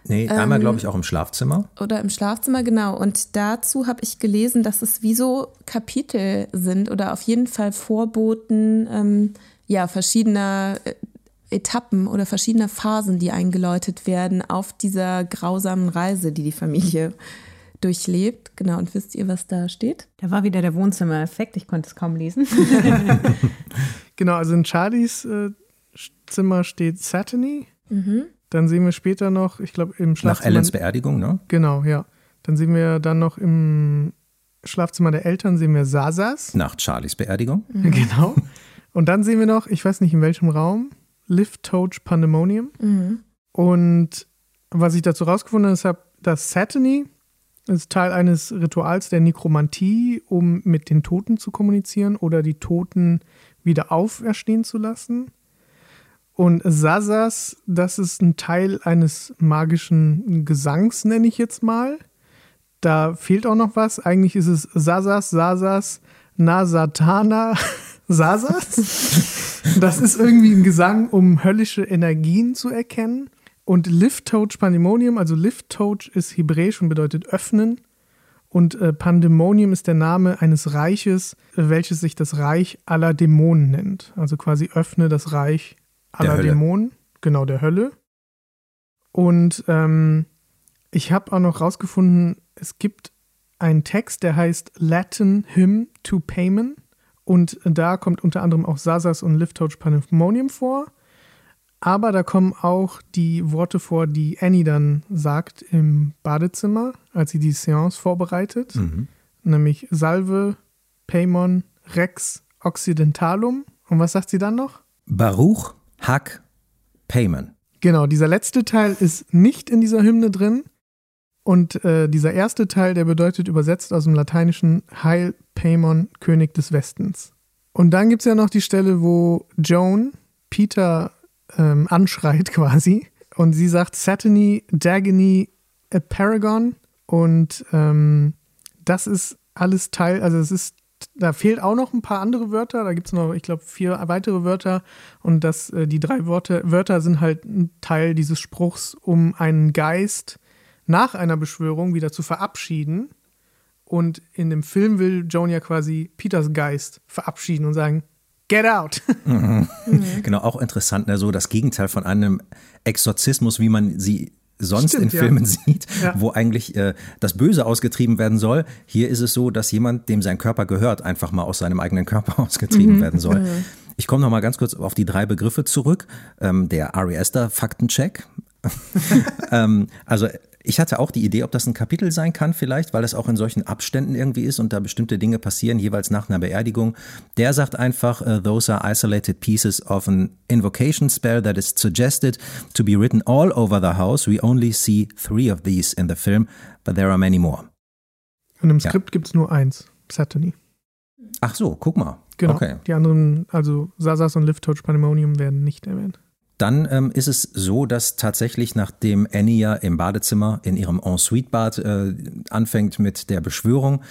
Nee, einmal glaube ich auch im Schlafzimmer. Oder im Schlafzimmer, genau. Und dazu habe ich gelesen, dass es wie so Kapitel sind oder auf jeden Fall Vorboten ähm, ja, verschiedener äh, Etappen oder verschiedener Phasen, die eingeläutet werden auf dieser grausamen Reise, die die Familie durchlebt. Genau, und wisst ihr, was da steht? Da war wieder der Wohnzimmer-Effekt, ich konnte es kaum lesen. genau, also in Charlies äh, Zimmer steht Satany. Mhm. Dann sehen wir später noch, ich glaube, im Schlafzimmer. Nach Ellens Beerdigung, ne? Genau, ja. Dann sehen wir dann noch im Schlafzimmer der Eltern sehen wir Sasas. Nach Charlies Beerdigung. Mhm. Genau. Und dann sehen wir noch, ich weiß nicht in welchem Raum, Lift Toach Pandemonium. Mhm. Und was ich dazu rausgefunden habe, dass Satany ist Teil eines Rituals der Nekromantie, um mit den Toten zu kommunizieren oder die Toten wieder auferstehen zu lassen. Und Sasas, das ist ein Teil eines magischen Gesangs, nenne ich jetzt mal. Da fehlt auch noch was. Eigentlich ist es Sasas, Sasas, Nasatana, Sasas. Das ist irgendwie ein Gesang, um höllische Energien zu erkennen. Und Lift-Toach Pandemonium, also Lift-Toach ist hebräisch und bedeutet öffnen. Und äh, Pandemonium ist der Name eines Reiches, welches sich das Reich aller Dämonen nennt. Also quasi öffne das Reich aller Dämonen, genau der Hölle. Und ähm, ich habe auch noch rausgefunden, es gibt einen Text, der heißt Latin Hymn to Payment. Und da kommt unter anderem auch Sasas und Liftoach Pandemonium vor. Aber da kommen auch die Worte vor, die Annie dann sagt im Badezimmer, als sie die Seance vorbereitet. Mhm. Nämlich Salve, Paimon, Rex, Occidentalum. Und was sagt sie dann noch? Baruch, Hack, Payman. Genau, dieser letzte Teil ist nicht in dieser Hymne drin. Und äh, dieser erste Teil, der bedeutet übersetzt aus dem Lateinischen Heil Paimon, König des Westens. Und dann gibt es ja noch die Stelle, wo Joan Peter ähm, anschreit quasi. Und sie sagt Satany, Dagony, a Paragon. Und ähm, das ist alles Teil, also es ist, da fehlt auch noch ein paar andere Wörter. Da gibt es noch, ich glaube, vier weitere Wörter. Und das, äh, die drei Worte, Wörter sind halt ein Teil dieses Spruchs, um einen Geist nach einer Beschwörung wieder zu verabschieden. Und in dem Film will Joan ja quasi Peters Geist verabschieden und sagen, get out. Mhm. Genau, auch interessant, ne? so das Gegenteil von einem Exorzismus, wie man sie sonst Stimmt, in ja. Filmen sieht, Ja. wo eigentlich äh, das Böse ausgetrieben werden soll. Hier ist es so, dass jemand, dem sein Körper gehört, einfach mal aus seinem eigenen Körper ausgetrieben Mhm. werden soll. Mhm. Ich komme noch mal ganz kurz auf die drei Begriffe zurück. Ähm, der Ari Aster Faktencheck. ähm, also ich hatte auch die Idee, ob das ein Kapitel sein kann vielleicht, weil es auch in solchen Abständen irgendwie ist und da bestimmte Dinge passieren, jeweils nach einer Beerdigung. Der sagt einfach, uh, those are isolated pieces of an invocation spell that is suggested to be written all over the house. We only see three of these in the film, but there are many more. Und im Skript gibt es nur eins, Satany. Ach so, guck mal. Genau. Okay. Die anderen, also Sasas und Liftouch Pandemonium werden nicht erwähnt. Dann ähm, ist es so, dass tatsächlich, nachdem Annie ja im Badezimmer in ihrem Ensuite-Bad äh, anfängt mit der Beschwörung,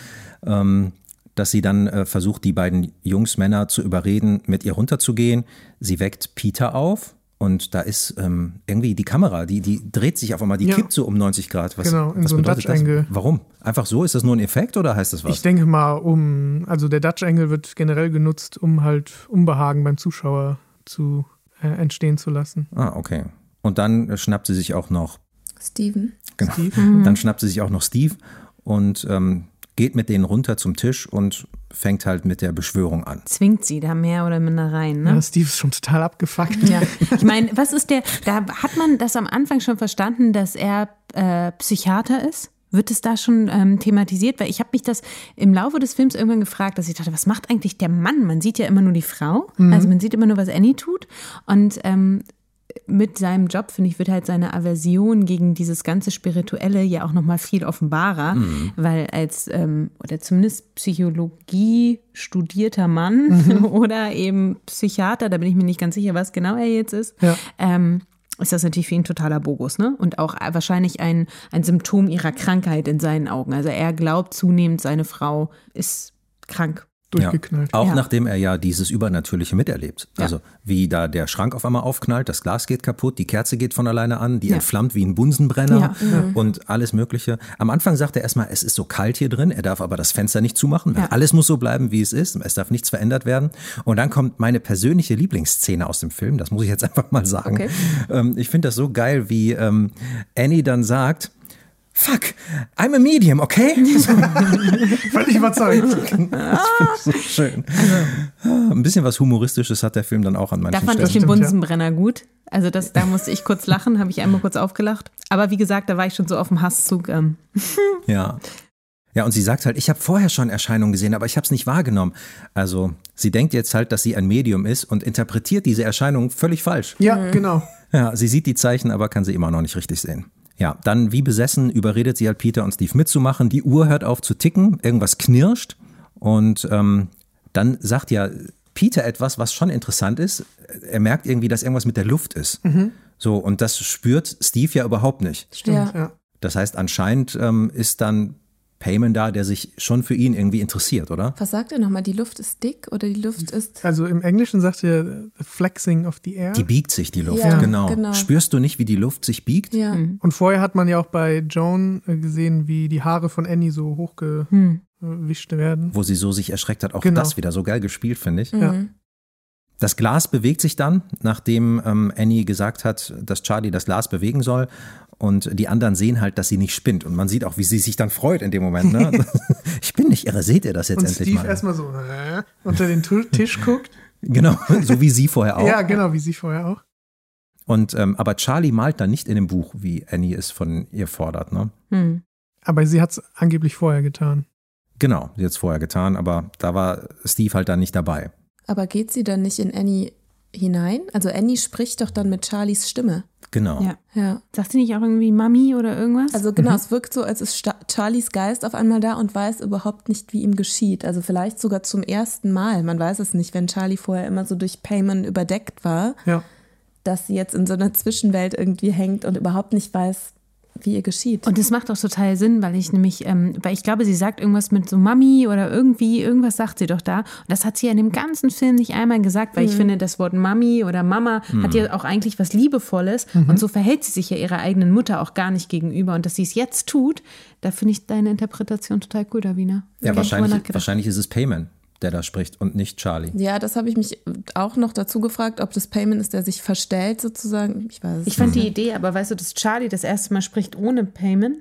ähm, dass sie dann äh, versucht, die beiden Jungsmänner zu überreden, mit ihr runterzugehen. Sie weckt Peter auf und da ist ähm, irgendwie die Kamera, die, die dreht sich auf einmal, die Ja. kippt so um 90 Grad. Was, Genau, in was so einem bedeutet Dutch Angle. das? Warum? Einfach so? Ist das nur ein Effekt oder heißt das was? Ich denke mal, um, also der Dutch Angle wird generell genutzt, um halt Unbehagen beim Zuschauer zu äh, entstehen zu lassen. ah, okay. Und dann schnappt sie sich auch noch Steven. Genau. Steve. Mhm. Dann schnappt sie sich auch noch Steve und ähm, geht mit denen runter zum Tisch und fängt halt mit der Beschwörung an. Zwingt sie da mehr oder minder rein, ne? Ja, Steve ist schon total abgefuckt. Ja, ich meine, was ist der, da hat man das am Anfang schon verstanden, dass er äh, Psychiater ist? Wird es da schon ähm, thematisiert? Weil ich habe mich das im Laufe des Films irgendwann gefragt, dass ich dachte, was macht eigentlich der Mann? Man sieht ja immer nur die Frau, Mhm. also man sieht immer nur, was Annie tut. Und ähm, mit seinem Job, finde ich, wird halt seine Aversion gegen dieses ganze Spirituelle ja auch nochmal viel offenbarer, Mhm. weil als, ähm, oder zumindest Psychologie studierter Mann Mhm. oder eben Psychiater, da bin ich mir nicht ganz sicher, was genau er jetzt ist, Ja. ähm, ist das natürlich für ihn totaler Bogus, ne? Und auch wahrscheinlich ein, ein Symptom ihrer Krankheit in seinen Augen. Also er glaubt zunehmend, seine Frau ist krank. Durchgeknallt. Ja. Auch Ja. nachdem er ja dieses Übernatürliche miterlebt. Also wie da der Schrank auf einmal aufknallt, das Glas geht kaputt, die Kerze geht von alleine an, die Ja. entflammt wie ein Bunsenbrenner Ja. Mhm. und alles Mögliche. Am Anfang sagt er erstmal, es ist so kalt hier drin, er darf aber das Fenster nicht zumachen, weil Ja. alles muss so bleiben, wie es ist, es darf nichts verändert werden. Und dann kommt meine persönliche Lieblingsszene aus dem Film, das muss ich jetzt einfach mal sagen. Okay. Ähm, ich finde das so geil, wie ähm, Annie dann sagt, Fuck, I'm a medium, okay? Völlig überzeugt. Das ich so schön. Ein bisschen was Humoristisches hat der Film dann auch an Da manchen fand Stellen. ich den Bunsenbrenner gut. Also das, da musste ich kurz lachen, habe ich einmal kurz aufgelacht. Aber wie gesagt, da war ich schon so auf dem Hasszug. Ähm. Ja. Ja, und sie sagt halt, ich habe vorher schon Erscheinungen gesehen, aber ich habe es nicht wahrgenommen. Also sie denkt jetzt halt, dass sie ein Medium ist und interpretiert diese Erscheinungen völlig falsch. Ja, genau. Ja, sie sieht die Zeichen, aber kann sie immer noch nicht richtig sehen. Ja, dann wie besessen überredet sie halt Peter und Steve mitzumachen. Die Uhr hört auf zu ticken, irgendwas knirscht und ähm, dann sagt ja Peter etwas, was schon interessant ist. Er merkt irgendwie, dass irgendwas mit der Luft ist. Mhm. So, und das spürt Steve ja überhaupt nicht. Stimmt, ja. Das heißt, anscheinend ähm, ist dann Payman da, der sich schon für ihn irgendwie interessiert, oder? Was sagt er nochmal? Die Luft ist dick oder die Luft ist. Also im Englischen sagt er the flexing of the air. Die biegt sich, die Luft, Ja, genau. genau. Spürst du nicht, wie die Luft sich biegt? Ja. Und vorher hat man ja auch bei Joan äh, gesehen, wie die Haare von Annie so hochgewischt werden. Wo sie so sich erschreckt hat. Auch Genau. das wieder so geil gespielt, finde ich. Ja. Mhm. Das Glas bewegt sich dann, nachdem ähm, Annie gesagt hat, dass Charlie das Glas bewegen soll. Und die anderen sehen halt, dass sie nicht spinnt. Und man sieht auch, wie sie sich dann freut in dem Moment. Ne? ich bin nicht irre, seht ihr das jetzt Und endlich Steve mal? erstmal so äh, unter den Tisch guckt. Genau, so wie sie vorher auch. Ja, genau, wie sie vorher auch. Und ähm, aber Charlie malt dann nicht in dem Buch, wie Annie es von ihr fordert. Ne? Hm. Aber sie hat es angeblich vorher getan. Genau, sie hat es vorher getan, aber da war Steve halt dann nicht dabei. Aber geht sie dann nicht in Annie hinein? Also Annie spricht doch dann mit Charlies Stimme. Genau. Ja. Ja. Sagt sie nicht auch irgendwie Mami oder irgendwas? Also genau, es wirkt so, als ist Sta Charlies Geist auf einmal da und weiß überhaupt nicht, wie ihm geschieht. Also vielleicht sogar zum ersten Mal. Man weiß es nicht, wenn Charlie vorher immer so durch Payman überdeckt war, Ja. dass sie jetzt in so einer Zwischenwelt irgendwie hängt und überhaupt nicht weiß, wie ihr geschieht. Und das macht auch total Sinn, weil ich nämlich, ähm, weil ich glaube, sie sagt irgendwas mit so Mami oder irgendwie, irgendwas sagt sie doch da. Und das hat sie ja in dem ganzen Film nicht einmal gesagt, weil ich finde, das Wort Mami oder Mama hat ja auch eigentlich was Liebevolles. Und so verhält sie sich ja ihrer eigenen Mutter auch gar nicht gegenüber. Und dass sie es jetzt tut, da finde ich deine Interpretation total cool, Davina. Ja, wahrscheinlich, wahrscheinlich ist es Payman, der da spricht und nicht Charlie. ja, das habe ich mich auch noch dazu gefragt, ob das Payman ist, der sich verstellt sozusagen. Ich weiß es Ich fand nicht. die Idee, aber weißt du, dass Charlie das erste Mal spricht ohne Payment,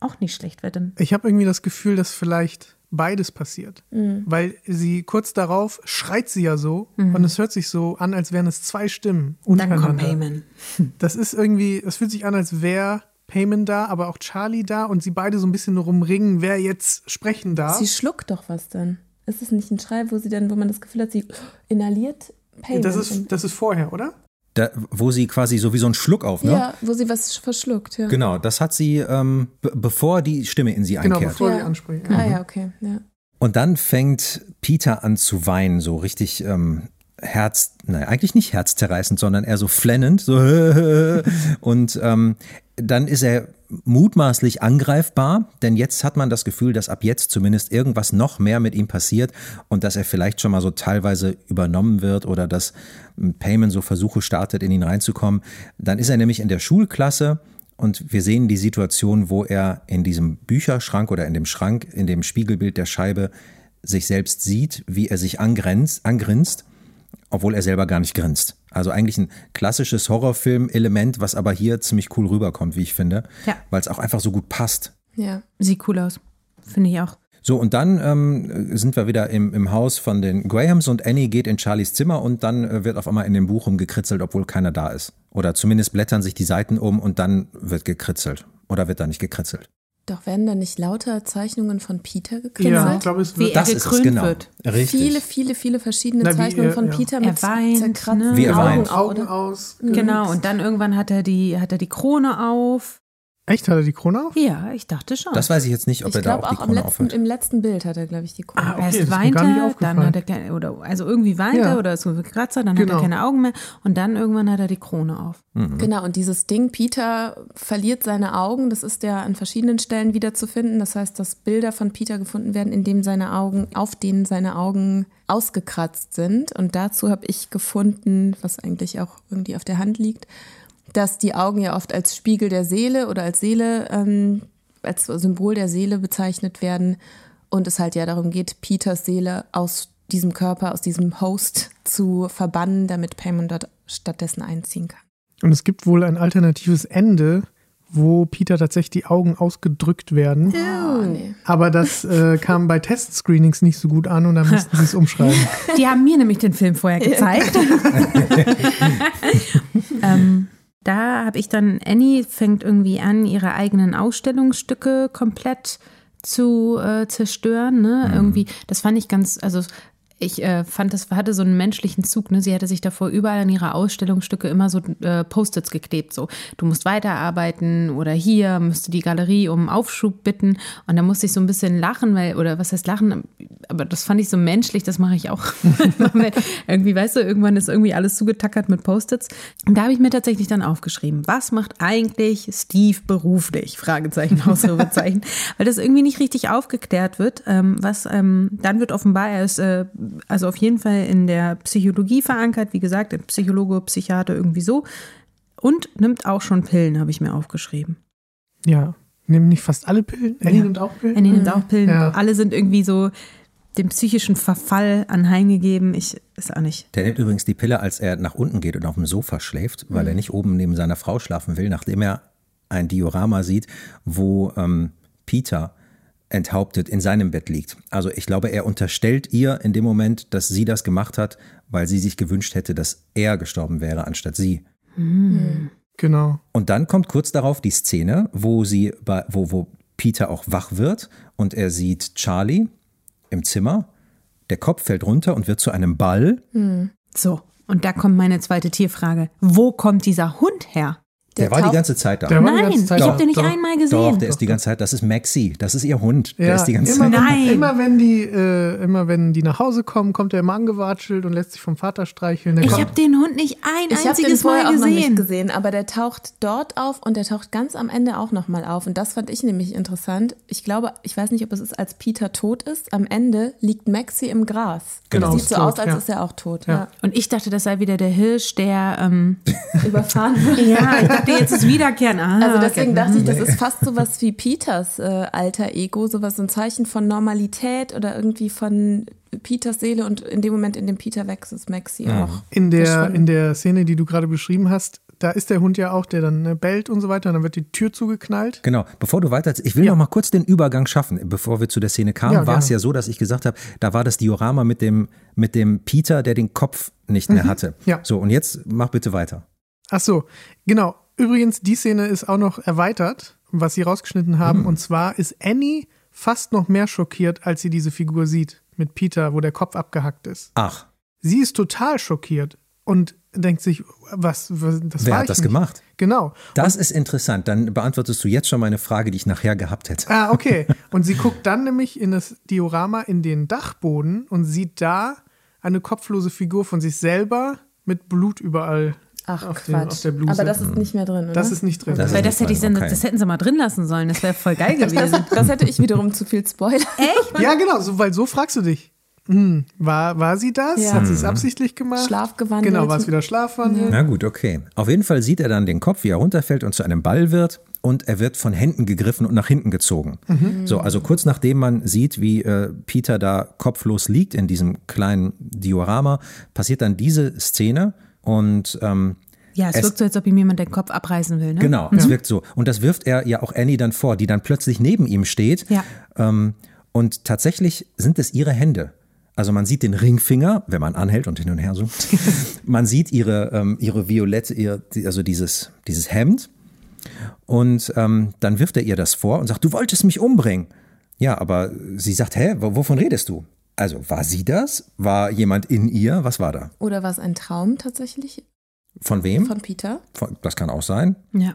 auch nicht schlecht, weil dann Ich habe irgendwie das Gefühl, dass vielleicht beides passiert. Weil sie kurz darauf schreit sie ja so und es hört sich so an, als wären es zwei Stimmen dann kommt untereinander. Payment. Das ist irgendwie, es fühlt sich an, als wäre Payman da, aber auch Charlie da und sie beide so ein bisschen rumringen, wer jetzt sprechen darf. Sie schluckt doch was dann. Ist es nicht ein Schrei, wo sie dann, wo man das Gefühl hat, sie inhaliert Payment? das, ist, das ist vorher, oder? Da, wo sie quasi so wie so ein Schluck auf, ne? ja, wo sie was verschluckt, ja. Genau, das hat sie, ähm, be- bevor die Stimme in sie Genau, einkehrt. bevor Ja. sie anspricht. Ah ja, okay, ja. Und dann fängt Peter an zu weinen, so richtig ähm, Herz, nein, eigentlich nicht herzzerreißend, sondern eher so flennend. So und ähm, dann ist er mutmaßlich angreifbar, denn jetzt hat man das Gefühl, dass ab jetzt zumindest irgendwas noch mehr mit ihm passiert und dass er vielleicht schon mal so teilweise übernommen wird oder dass Payman so Versuche startet, in ihn reinzukommen. Dann ist er nämlich in der Schulklasse und wir sehen die Situation, wo er in diesem Bücherschrank oder in dem Schrank, in dem Spiegelbild der Scheibe sich selbst sieht, wie er sich angrenzt, angrinst, obwohl er selber gar nicht grinst. Also eigentlich ein klassisches Horrorfilm-Element, was aber hier ziemlich cool rüberkommt, wie ich finde, Ja. weil es auch einfach so gut passt. Ja. Sieht cool aus. Finde ich auch. So, und dann ähm, sind wir wieder im, im Haus von den Grahams und Annie geht in Charlies Zimmer und dann äh, wird auf einmal in dem Buch rumgekritzelt, obwohl keiner da ist. Oder zumindest blättern sich die Seiten um und dann wird gekritzelt. Oder wird da nicht gekritzelt? Doch werden da nicht lauter Zeichnungen von Peter gekritzelt? Ja, ich glaube, es Wie wird. er Das ist es, gekrönt genau. wird. Richtig. Viele, viele, viele verschiedene Na, Zeichnungen er- von ja. Peter Er mit weint, zerkratzten ne? Wie er Augen, Augen aus. Genau, und dann irgendwann hat er die, hat er die Krone auf. Echt, hat er die Krone auf? Ja, ich dachte schon. Das weiß ich jetzt nicht, ob Ich er da glaube auch die auch am Krone letzten, aufhört. im letzten Bild hat er, glaube ich, die Krone. Ah, okay, erst weint er, dann aufgefallen. hat er keine, oder also irgendwie weint Ja. er oder ist so ein Kratzer, dann hat Genau. er keine Augen mehr und dann irgendwann hat er die Krone auf. Genau, und dieses Ding, Peter verliert seine Augen, das ist ja an verschiedenen Stellen wiederzufinden. Das heißt, dass Bilder von Peter gefunden werden, in dem seine Augen, auf denen seine Augen ausgekratzt sind. Und dazu habe ich gefunden, was eigentlich auch irgendwie auf der Hand liegt, dass die Augen ja oft als Spiegel der Seele oder als Seele, ähm, als Symbol der Seele bezeichnet werden. Und es halt ja darum geht, Peters Seele aus diesem Körper, aus diesem Host zu verbannen, damit Payman dort stattdessen einziehen kann. Und es gibt wohl ein alternatives Ende, wo Peter tatsächlich die Augen ausgedrückt werden. Oh, nee. Aber das äh, kam bei Testscreenings nicht so gut an und dann mussten sie es umschreiben. Die haben mir nämlich den Film vorher gezeigt. ähm, da habe ich dann, Annie fängt irgendwie an, ihre eigenen Ausstellungsstücke komplett zu äh, zerstören. Ne? Irgendwie, das fand ich ganz, also ich äh, fand, das hatte so einen menschlichen Zug. Ne? Sie hatte sich davor überall an ihre Ausstellungsstücke immer so äh, Post-its geklebt. So, du musst weiterarbeiten oder hier müsste die Galerie um Aufschub bitten. Und da musste ich so ein bisschen lachen, weil, oder was heißt lachen? Aber das fand ich so menschlich, das mache ich auch. irgendwie, weißt du, irgendwann ist irgendwie alles zugetackert mit Post-its. Und da habe ich mir tatsächlich dann aufgeschrieben, was macht eigentlich Steve beruflich? Fragezeichen, Ausrufezeichen. weil das irgendwie nicht richtig aufgeklärt wird. Ähm, was ähm, dann wird offenbar, er ist äh, also auf jeden Fall in der Psychologie verankert, wie gesagt, ein Psychologe, Psychiater irgendwie so. Und nimmt auch schon Pillen, habe ich mir aufgeschrieben. Ja, nehmen nicht fast alle Pillen? Annie Ja. nimmt auch Pillen? Er nimmt auch Pillen. Ja. Alle sind irgendwie so, dem psychischen Verfall anheimgegeben. Ich ist auch nicht. Der nimmt übrigens die Pille, als er nach unten geht und auf dem Sofa schläft, weil er nicht oben neben seiner Frau schlafen will, nachdem er ein Diorama sieht, wo ähm, Peter enthauptet in seinem Bett liegt. Also ich glaube, er unterstellt ihr in dem Moment, dass sie das gemacht hat, weil sie sich gewünscht hätte, dass er gestorben wäre, anstatt sie. Genau. Und dann kommt kurz darauf die Szene, wo sie bei, wo, wo Peter auch wach wird und er sieht Charlie im Zimmer. Der Kopf fällt runter und wird zu einem Ball. So, und da kommt meine zweite Tierfrage. Wo kommt dieser Hund her? Der, war die ganze Zeit da. Der war die Nein, ganze Zeit ich habe den nicht Doch. einmal gesehen. Doch, der ist die ganze Zeit, das ist Maxi, das ist ihr Hund. Der Ja, ist die ganze immer, Zeit. Nein. Wenn, immer wenn die, äh, immer wenn die nach Hause kommen, kommt er immer angewatschelt und lässt sich vom Vater streicheln. Der Ich habe den Hund nicht ein Ich habe den einziges vorher Mal auch noch nicht gesehen. gesehen, aber der taucht dort auf und der taucht ganz am Ende auch nochmal auf. Und das fand ich nämlich interessant. Ich glaube, ich weiß nicht, ob es ist, als Peter tot ist. Am Ende liegt Maxi im Gras. Genau, Sieht ist so tot, aus, als ja. ist er auch tot. Ja. Ja. Und ich dachte, das sei wieder der Hirsch, der. Ähm, Überfahren wurde. ja, ich dachte, jetzt ist wiederkehren. Ah, Also deswegen okay. dachte ich, das ist fast sowas wie Peters äh, alter Ego, sowas ein Zeichen von Normalität oder irgendwie von Peters Seele und in dem Moment, in dem Peter wächst, ist Maxi auch. in, der, in der Szene, die du gerade beschrieben hast, da ist der Hund ja auch, der dann ne, bellt und so weiter. Und dann wird die Tür zugeknallt. Genau, bevor du weiter, ich will Ja. noch mal kurz den Übergang schaffen. Bevor wir zu der Szene kamen, Ja, war es ja so, dass ich gesagt habe, da war das Diorama mit dem, mit dem Peter, der den Kopf nicht mehr hatte. Mhm. Ja. So, und jetzt mach bitte weiter. Ach so, genau. Übrigens, die Szene ist auch noch erweitert, was sie rausgeschnitten haben. Hm. Und zwar ist Annie fast noch mehr schockiert, als sie diese Figur sieht mit Peter, wo der Kopf abgehackt ist. Ach, Sie ist total schockiert und denkt sich, was, was das wer hat das nicht. gemacht? Genau. Das ist interessant. Dann beantwortest du jetzt schon meine Frage, die ich nachher gehabt hätte. Ah, okay. Und sie guckt dann nämlich in das Diorama in den Dachboden und sieht da eine kopflose Figur von sich selber mit Blut überall Ach auf, den, Quatsch. auf der Bluse. Aber das ist nicht mehr drin, oder? Das ist nicht drin. Das Weil das, hätte ich, dann- okay. das hätten sie mal drin lassen sollen. Das wäre voll geil gewesen. das, hätte ich wiederum zu viel Spoiler. ja, genau, so, weil so fragst du dich. Hm, war, war sie das? Ja. Hat sie es absichtlich gemacht? Schlafgewandelt. Genau, war es wieder Schlafwandel? Na gut, okay. Auf jeden Fall sieht er dann den Kopf, wie er runterfällt und zu einem Ball wird und er wird von Händen gegriffen und nach hinten gezogen. So, also kurz nachdem man sieht, wie äh, Peter da kopflos liegt in diesem kleinen Diorama, passiert dann diese Szene und ähm, Ja, es, Es- wirkt so, als ob ihm jemand den Kopf abreißen will. Ne? Genau, es wirkt so. Und das wirft er ja auch Annie dann vor, die dann plötzlich neben ihm steht. Ja. Ähm, und tatsächlich sind es ihre Hände. Also man sieht den Ringfinger, wenn man anhält und hin und her so. man sieht ihre, ähm, ihre violette, ihr, also dieses, dieses Hemd. Und ähm, dann wirft er ihr das vor und sagt, du wolltest mich umbringen. Ja, aber sie sagt, hä, wo- wovon redest du? Also war sie das? War jemand in ihr? Was war da? Oder war es ein Traum tatsächlich Von wem? von Peter? Von, das kann auch sein. Ja.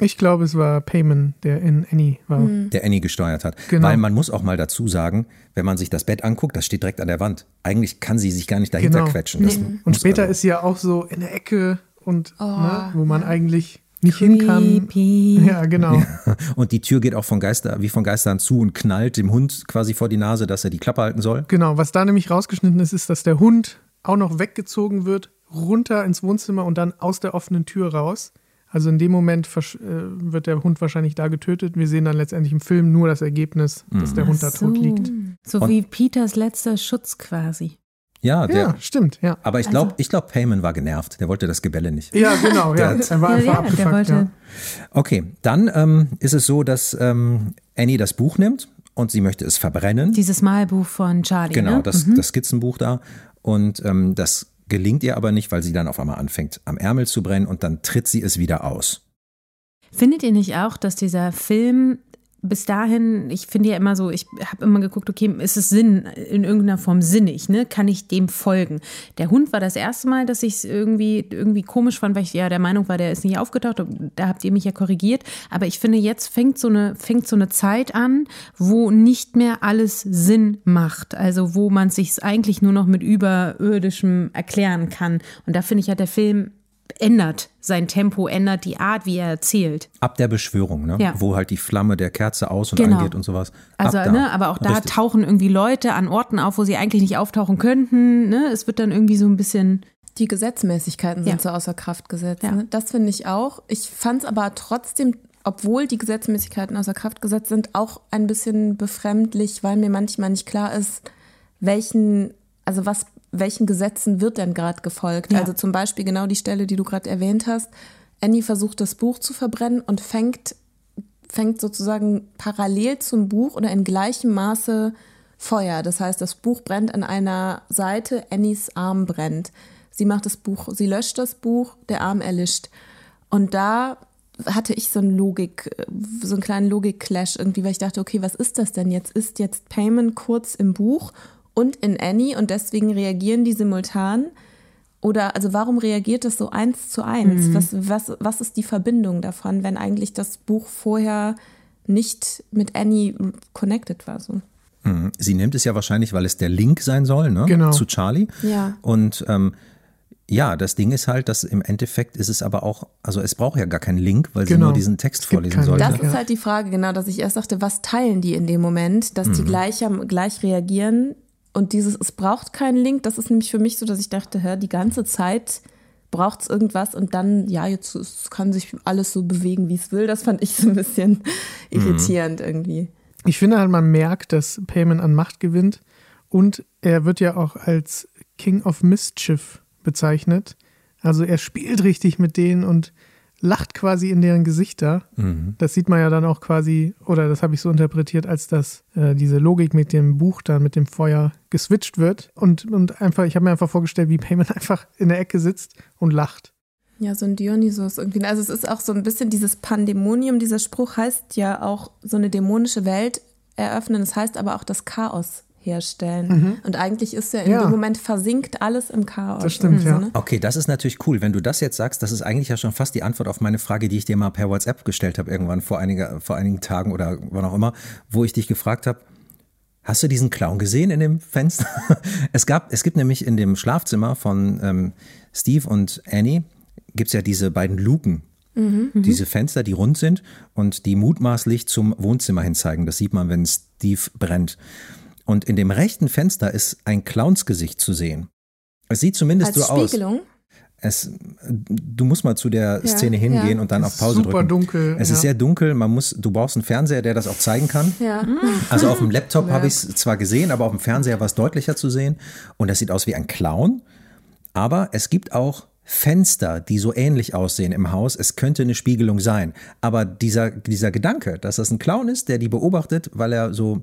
Ich glaube, es war Payman, der in Annie war. der Annie gesteuert hat. Genau. Weil man muss auch mal dazu sagen, wenn man sich das Bett anguckt, das steht direkt an der Wand. Eigentlich kann sie sich gar nicht dahinter Genau. quetschen. Das Und später also- ist sie ja auch so in der Ecke und Oh, ne, wo man eigentlich nicht hin kann. Creepy. Ja, genau. Und die Tür geht auch von Geister, wie von Geistern zu und knallt dem Hund quasi vor die Nase, dass er die Klappe halten soll. Genau, was da nämlich rausgeschnitten ist, ist, dass der Hund auch noch weggezogen wird, runter ins Wohnzimmer und dann aus der offenen Tür raus. Also in dem Moment äh, wird der Hund wahrscheinlich da getötet. Wir sehen dann letztendlich im Film nur das Ergebnis, dass Mhm. der Hund da So. tot liegt. So Und- wie Peters letzter Schutz quasi. Ja, der, Ja, stimmt, ja. aber ich glaube, ich glaube, Payman war genervt. Der wollte das Gebelle nicht. Ja, genau, ja. Der- Er war Ja, einfach ja, der abgefuckt, wollte. ja. Okay, dann ähm, ist es so, dass ähm, Annie das Buch nimmt und sie möchte es verbrennen. Dieses Malbuch von Charlie. Genau, ne? das, das Skizzenbuch da. Und ähm, das gelingt ihr aber nicht, weil sie dann auf einmal anfängt, am Ärmel zu brennen und dann tritt sie es wieder aus. Findet ihr nicht auch, dass dieser Film bis dahin, ich finde ja immer so, ich habe immer geguckt, okay, ist es Sinn, in irgendeiner Form sinnig, ne? Kann ich dem folgen? Der Hund war das erste Mal, dass ich es irgendwie, irgendwie komisch fand, weil ich ja der Meinung war, der ist nicht aufgetaucht. Da habt ihr mich ja korrigiert. Aber ich finde, jetzt fängt so eine, fängt so eine Zeit an, wo nicht mehr alles Sinn macht. Also wo man sich eigentlich nur noch mit Überirdischem erklären kann. Und da finde ich, hat der Film ändert sein Tempo, ändert die Art, wie er erzählt. Ab der Beschwörung, ne? Ja. wo halt die Flamme der Kerze aus und Genau. angeht und sowas. Also, da. ne, aber auch da Richtig. tauchen irgendwie Leute an Orten auf, wo sie eigentlich nicht auftauchen könnten. Ne? Es wird dann irgendwie so ein bisschen. Die Gesetzmäßigkeiten sind Ja. so außer Kraft gesetzt. Ja. Ne? Das finde ich auch. Ich fand es aber trotzdem, obwohl die Gesetzmäßigkeiten außer Kraft gesetzt sind, auch ein bisschen befremdlich, weil mir manchmal nicht klar ist, welchen, also was, welchen Gesetzen wird denn gerade gefolgt? Ja. Also zum Beispiel genau die Stelle, die du gerade erwähnt hast. Annie versucht das Buch zu verbrennen und fängt, fängt sozusagen parallel zum Buch oder in gleichem Maße Feuer. Das heißt, das Buch brennt an einer Seite, Annies Arm brennt. Sie macht das Buch, sie löscht das Buch, der Arm erlischt. Und da hatte ich so einen Logik, so einen kleinen Logik-Clash irgendwie, weil ich dachte, okay, was ist das denn jetzt? Ist jetzt Payment kurz im Buch und in Annie und deswegen reagieren die simultan? Oder also warum reagiert das so eins zu eins? Mhm. Was, was, was ist die Verbindung davon, wenn eigentlich das Buch vorher nicht mit Annie connected war? So? Mhm. Sie nimmt es ja wahrscheinlich, weil es der Link sein soll, ne? Genau. Zu Charlie. Ja. Und ähm, ja, das Ding ist halt, dass im Endeffekt ist es aber auch, also es braucht ja gar keinen Link, weil sie Genau. nur diesen Text vorlesen sollte. Das ist halt die Frage, genau, dass ich erst dachte, was teilen die in dem Moment, dass die gleich, am- gleich reagieren und dieses, es braucht keinen Link, das ist nämlich für mich so, dass ich dachte, hä, die ganze Zeit braucht es irgendwas und dann, ja, jetzt es kann sich alles so bewegen, wie es will. Das fand ich so ein bisschen irritierend irgendwie. Ich finde halt, man merkt, dass Payman an Macht gewinnt und er wird ja auch als King of Mischief bezeichnet. Also er spielt richtig mit denen und lacht quasi in deren Gesichter. Das sieht man ja dann auch quasi, oder das habe ich so interpretiert, als dass äh, diese Logik mit dem Buch dann, mit dem Feuer geswitcht wird. Und, und einfach, ich habe mir einfach vorgestellt, wie Payman einfach in der Ecke sitzt und lacht. Ja, so ein Dionysos irgendwie. Also es ist auch so ein bisschen dieses Pandemonium. Dieser Spruch heißt ja auch so eine dämonische Welt eröffnen. Das heißt aber auch das Chaos herstellen. Und eigentlich ist ja in Ja. dem Moment versinkt alles im Chaos. Das stimmt, ja. ne? Okay, das ist natürlich cool. Wenn du das jetzt sagst, das ist eigentlich ja schon fast die Antwort auf meine Frage, die ich dir mal per WhatsApp gestellt habe, irgendwann vor, einiger, vor einigen Tagen oder wann auch immer, wo ich dich gefragt habe, hast du diesen Clown gesehen in dem Fenster? es, gab, es gibt nämlich in dem Schlafzimmer von ähm, Steve und Annie, gibt es ja diese beiden Luken. Diese Fenster, die rund sind und die mutmaßlich zum Wohnzimmer hin zeigen. Das sieht man, wenn Steve brennt. Und in dem rechten Fenster ist ein Clownsgesicht zu sehen. Es sieht zumindest Als so aus. Spiegelung. Es, du musst mal zu der Ja, Szene hingehen ja. und dann auf Pause Super drücken. dunkel, Es ja. ist sehr dunkel. Man muss, du brauchst einen Fernseher, der das auch zeigen kann. Ja. Also auf dem Laptop habe ich es zwar gesehen, aber auf dem Fernseher war es deutlicher zu sehen. Und das sieht aus wie ein Clown. Aber es gibt auch Fenster, die so ähnlich aussehen im Haus. Es könnte eine Spiegelung sein. Aber dieser, dieser Gedanke, dass das ein Clown ist, der die beobachtet, weil er so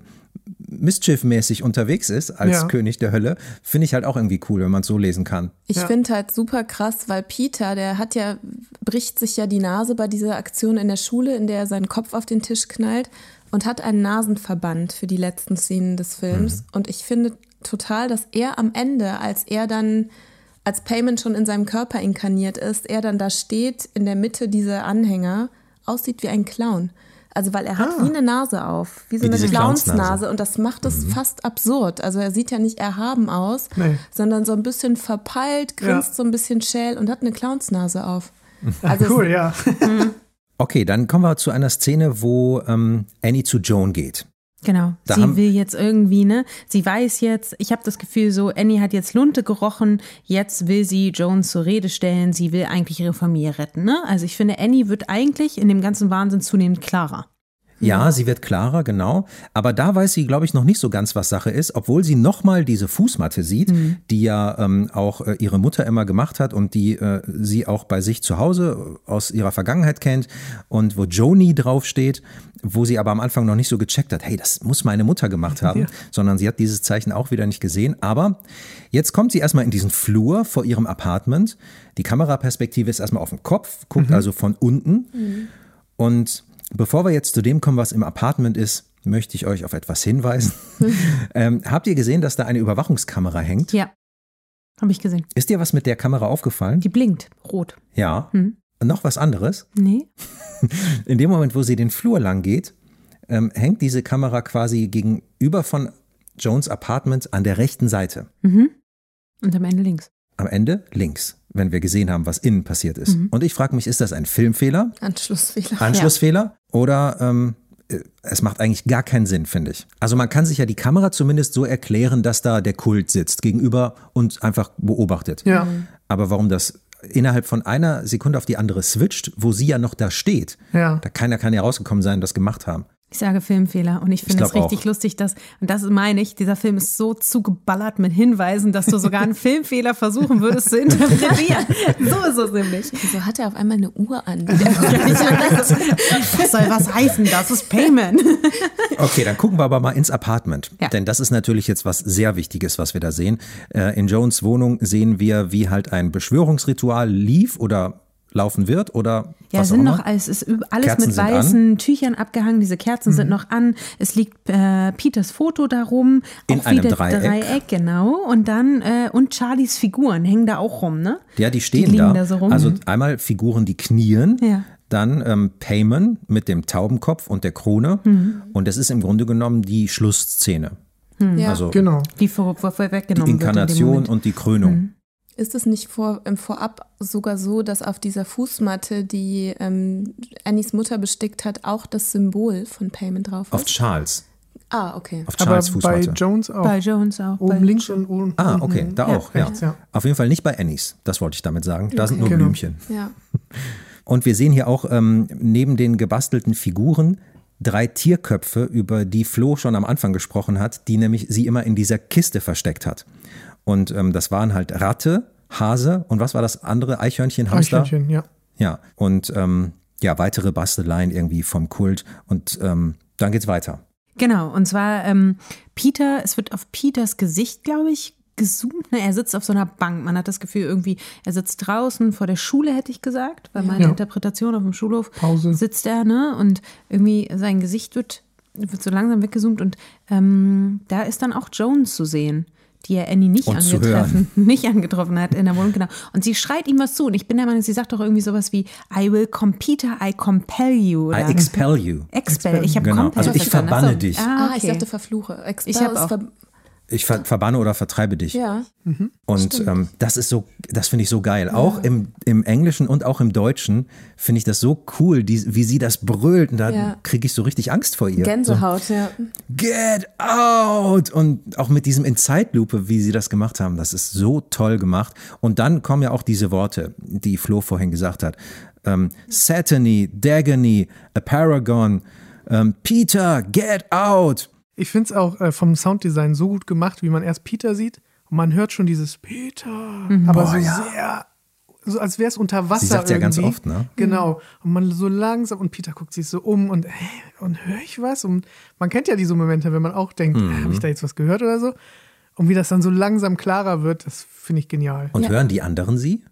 mischiefmäßig unterwegs ist als Ja. König der Hölle, finde ich halt auch irgendwie cool, wenn man es so lesen kann. Ich Ja. finde halt super krass, weil Peter, der hat ja, bricht sich ja die Nase bei dieser Aktion in der Schule, in der er seinen Kopf auf den Tisch knallt und hat einen Nasenverband für die letzten Szenen des Films. Und ich finde total, dass er am Ende, als er dann, als Payment schon in seinem Körper inkarniert ist, er dann da steht in der Mitte dieser Anhänger, aussieht wie ein Clown. Also weil er hat wie eine Nase auf, wie so Wie eine Clownsnase. Und das macht es fast absurd. Also er sieht ja nicht erhaben aus, Nee. sondern so ein bisschen verpeilt, grinst Ja. so ein bisschen schäl und hat eine Clownsnase auf. Ah, Also cool, ja. Okay, dann kommen wir zu einer Szene, wo ähm, Annie zu Joan geht. Genau. Da sie will jetzt irgendwie, ne? Sie weiß jetzt, ich habe das Gefühl, so, Annie hat jetzt Lunte gerochen, jetzt will sie Jones zur Rede stellen, sie will eigentlich ihre Familie retten, ne? Also ich finde, Annie wird eigentlich in dem ganzen Wahnsinn zunehmend klarer. Ja, sie wird klarer, genau. Aber da weiß sie, glaube ich, noch nicht so ganz, was Sache ist, obwohl sie nochmal diese Fußmatte sieht, die ja ähm, auch äh, ihre Mutter immer gemacht hat und die äh, sie auch bei sich zu Hause äh, aus ihrer Vergangenheit kennt und wo Joni draufsteht, wo sie aber am Anfang noch nicht so gecheckt hat, hey, das muss meine Mutter gemacht haben, sondern sie hat dieses Zeichen auch wieder nicht gesehen. Aber jetzt kommt sie erstmal in diesen Flur vor ihrem Apartment. Die Kameraperspektive ist erstmal auf dem Kopf, guckt also von unten. Und bevor wir jetzt zu dem kommen, was im Apartment ist, möchte ich euch auf etwas hinweisen. ähm, habt ihr gesehen, dass da eine Überwachungskamera hängt? Ja. Habe ich gesehen. Ist dir was mit der Kamera aufgefallen? Die blinkt rot. Ja. Hm. Noch was anderes? Nee. In dem Moment, wo sie den Flur lang geht, ähm, hängt diese Kamera quasi gegenüber von Jones Apartment an der rechten Seite. Mhm. Und am Ende links. Am Ende links, wenn wir gesehen haben, was innen passiert ist. Und ich frage mich, ist das ein Filmfehler? Anschlussfehler. Anschlussfehler oder ähm, äh, es macht eigentlich gar keinen Sinn, finde ich. Also man kann sich ja die Kamera zumindest so erklären, dass da der Kult sitzt gegenüber und einfach beobachtet. Ja. Aber warum das innerhalb von einer Sekunde auf die andere switcht, wo sie ja noch da steht, Ja. da keiner kann ja rausgekommen sein und das gemacht haben. Ich sage Filmfehler und ich finde es richtig auch. lustig, dass, und das meine ich, dieser Film ist so zugeballert mit Hinweisen, dass du sogar einen Filmfehler versuchen würdest zu interpretieren. So ist es nämlich. Wieso hat er auf einmal eine Uhr an? Was soll was heißen? Das ist Payment. Okay, dann gucken wir aber mal ins Apartment. Ja. Denn das ist natürlich jetzt was sehr Wichtiges, was wir da sehen. Äh, In Jones Wohnung sehen wir, wie halt ein Beschwörungsritual lief oder laufen wird oder Ja, was sind auch immer. noch alles, ist alles Kerzen mit weißen Tüchern abgehangen. Diese Kerzen sind noch an. Es liegt äh, Peters Foto darum. In auch einem wieder Dreieck. Dreieck, genau. Und dann, äh, und Charlies Figuren hängen da auch rum, ne? Ja, die stehen liegen da. da so rum. Also einmal Figuren, die knien, Ja. dann ähm, Payman mit dem Taubenkopf und der Krone. Mhm. Und das ist im Grunde genommen die Schlussszene. Ja. Also Genau. Die vor, vor, vor die weggenommen wird in dem Inkarnation Moment. und die Krönung. Ist es nicht vor, im Vorab sogar so, dass auf dieser Fußmatte, die ähm, Annies Mutter bestickt hat, auch das Symbol von Payment drauf ist? Auf Charles. ah, okay. Auf Aber Charles bei Fußmatte. Jones auch. Bei Jones auch. Oben bei links und oben Ah, okay, da Ja, auch, ja. rechts, ja. Auf jeden Fall nicht bei Annies, das wollte ich damit sagen. Da sind nur Genau. Blümchen. Ja. Und wir sehen hier auch ähm, neben den gebastelten Figuren drei Tierköpfe, über die Flo schon am Anfang gesprochen hat, die nämlich sie immer in dieser Kiste versteckt hat. Und ähm, das waren halt Ratte, Hase und was war das andere? Eichhörnchen, Hamster? Eichhörnchen, ja. Ja, und ähm, ja, weitere Basteleien irgendwie vom Kult. Und ähm, dann geht's weiter. Genau, und zwar ähm, Peter, es wird auf Peters Gesicht, glaube ich, gezoomt. Ne? Er sitzt auf so einer Bank. Man hat das Gefühl, irgendwie, er sitzt draußen vor der Schule, hätte ich gesagt, weil meine Ja. Interpretation auf dem Schulhof Pause. sitzt er, ne? Und irgendwie sein Gesicht wird, wird so langsam weggezoomt und ähm, da ist dann auch Jones zu sehen. Die er Annie nicht Und angetroffen, nicht angetroffen hat in der Wohnung, genau. Und sie schreit ihm was zu. Und ich bin der Meinung, sie sagt doch irgendwie sowas wie, I will compete, I compel you. Oder I expel you. Expel. Ich habe Genau. compel Also ich verbanne Ach so. dich. Ah, Ah, ich okay. dachte verfluche. Expel Ich hab ist auch. ver Ich ver verbanne oder vertreibe dich. ja. Und ähm, das ist so, das finde ich so geil. Auch im, im Englischen und auch im Deutschen finde ich das so cool, die, wie sie das brüllt. Und da Ja. kriege ich so richtig Angst vor ihr. Gänsehaut, ja. So, Get out! Und auch mit diesem in Zeitlupe, wie sie das gemacht haben, das ist so toll gemacht. Und dann kommen ja auch diese Worte, die Flo vorhin gesagt hat. Ähm, Satany, Dagony, a Paragon, ähm, Peter, get out! Ich finde es auch äh, vom Sounddesign so gut gemacht, wie man erst Peter sieht und man hört schon dieses Peter, aber so sehr, so als wäre es unter Wasser. Sie sagt ja ganz oft, ne? Genau. Und man so langsam und Peter guckt sich so um und, hey, und höre ich was? Und man kennt ja diese Momente, wenn man auch denkt, Mhm. habe ich da jetzt was gehört oder so? Und wie das dann so langsam klarer wird, das finde ich genial. Und hören die anderen sie?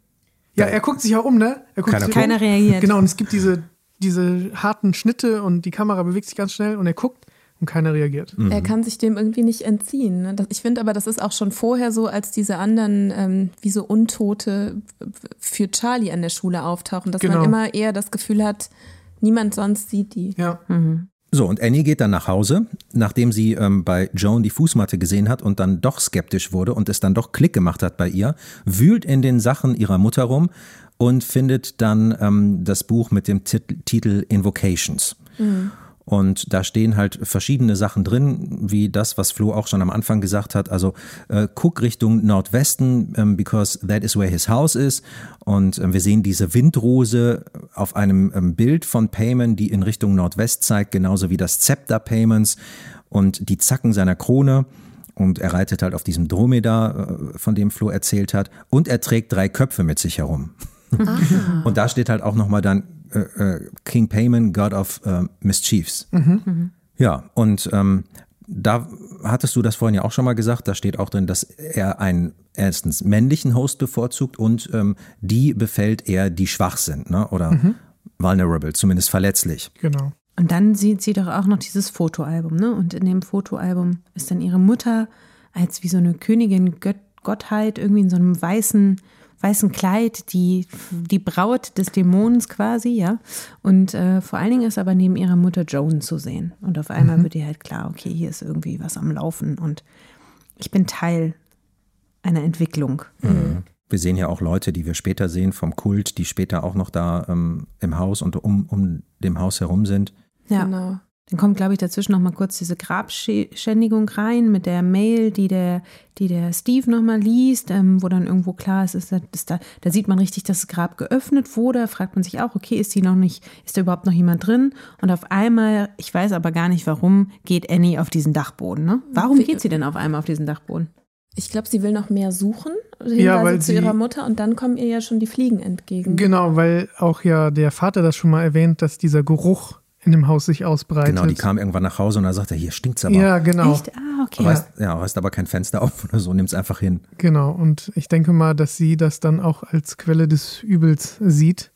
Ja, er guckt sich ja um, ne? Er guckt Keiner. Keiner reagiert. Genau, und es gibt diese, diese harten Schnitte und die Kamera bewegt sich ganz schnell und er guckt und keiner reagiert. Mhm. Er kann sich dem irgendwie nicht entziehen. Ne? Ich finde aber, das ist auch schon vorher so, als diese anderen, ähm, wie so Untote für Charlie an der Schule auftauchen, dass Genau. man immer eher das Gefühl hat, niemand sonst sieht die. Ja. So, und Annie geht dann nach Hause, nachdem sie ähm, bei Joan die Fußmatte gesehen hat und dann doch skeptisch wurde und es dann doch Klick gemacht hat bei ihr, wühlt in den Sachen ihrer Mutter rum und findet dann ähm, das Buch mit dem Tit Titel Invocations. Und da stehen halt verschiedene Sachen drin, wie das, was Flo auch schon am Anfang gesagt hat. Also äh, guck Richtung Nordwesten, ähm, because that is where his house is. Und ähm, wir sehen diese Windrose auf einem ähm, Bild von Payman, die in Richtung Nordwest zeigt, genauso wie das Zepter Paymans und die Zacken seiner Krone. Und er reitet halt auf diesem Dromedar, äh, von dem Flo erzählt hat. Und er trägt drei Köpfe mit sich herum. Und da steht halt auch nochmal dann äh, äh, King Payman, God of äh, Mischiefs. Ja, und ähm, da hattest du das vorhin ja auch schon mal gesagt, da steht auch drin, dass er einen erstens männlichen Host bevorzugt und ähm, die befällt er, die schwach sind, ne? oder vulnerable, zumindest verletzlich. Genau. Und dann sieht sie doch auch noch dieses Fotoalbum, ne? Und in dem Fotoalbum ist dann ihre Mutter als wie so eine Königin Gött Gottheit irgendwie in so einem weißen weißen Kleid, die die Braut des Dämonens quasi, ja. Und äh, vor allen Dingen ist aber neben ihrer Mutter Joan zu sehen. Und auf einmal wird ihr halt klar, okay, hier ist irgendwie was am Laufen und ich bin Teil einer Entwicklung. Wir sehen ja auch Leute, die wir später sehen vom Kult, die später auch noch da ähm, im Haus und um, um dem Haus herum sind. Ja. Genau. Dann kommt, glaube ich, dazwischen noch mal kurz diese Grabschändigung rein mit der Mail, die der, die der Steve noch mal liest, ähm, wo dann irgendwo klar ist, ist, ist da, da sieht man richtig, dass das Grab geöffnet wurde. Fragt man sich auch, okay, ist die noch nicht, ist da überhaupt noch jemand drin? Und auf einmal, ich weiß aber gar nicht warum, geht Annie auf diesen Dachboden. Ne? Warum geht sie denn auf einmal auf diesen Dachboden? Ich glaube, sie will noch mehr suchen, Hinweise Ja, weil zu sie- ihrer Mutter und dann kommen ihr ja schon die Fliegen entgegen. Genau, weil auch ja der Vater das schon mal erwähnt, dass dieser Geruch in dem Haus sich ausbreitet. Genau, die kam irgendwann nach Hause und da sagt er, hier stinkt's aber. Ja, genau. Echt? Ah, okay. Reißt, ja, reißt aber kein Fenster auf oder so, nimmt's einfach hin. Genau, und ich denke mal, dass sie das dann auch als Quelle des Übels sieht.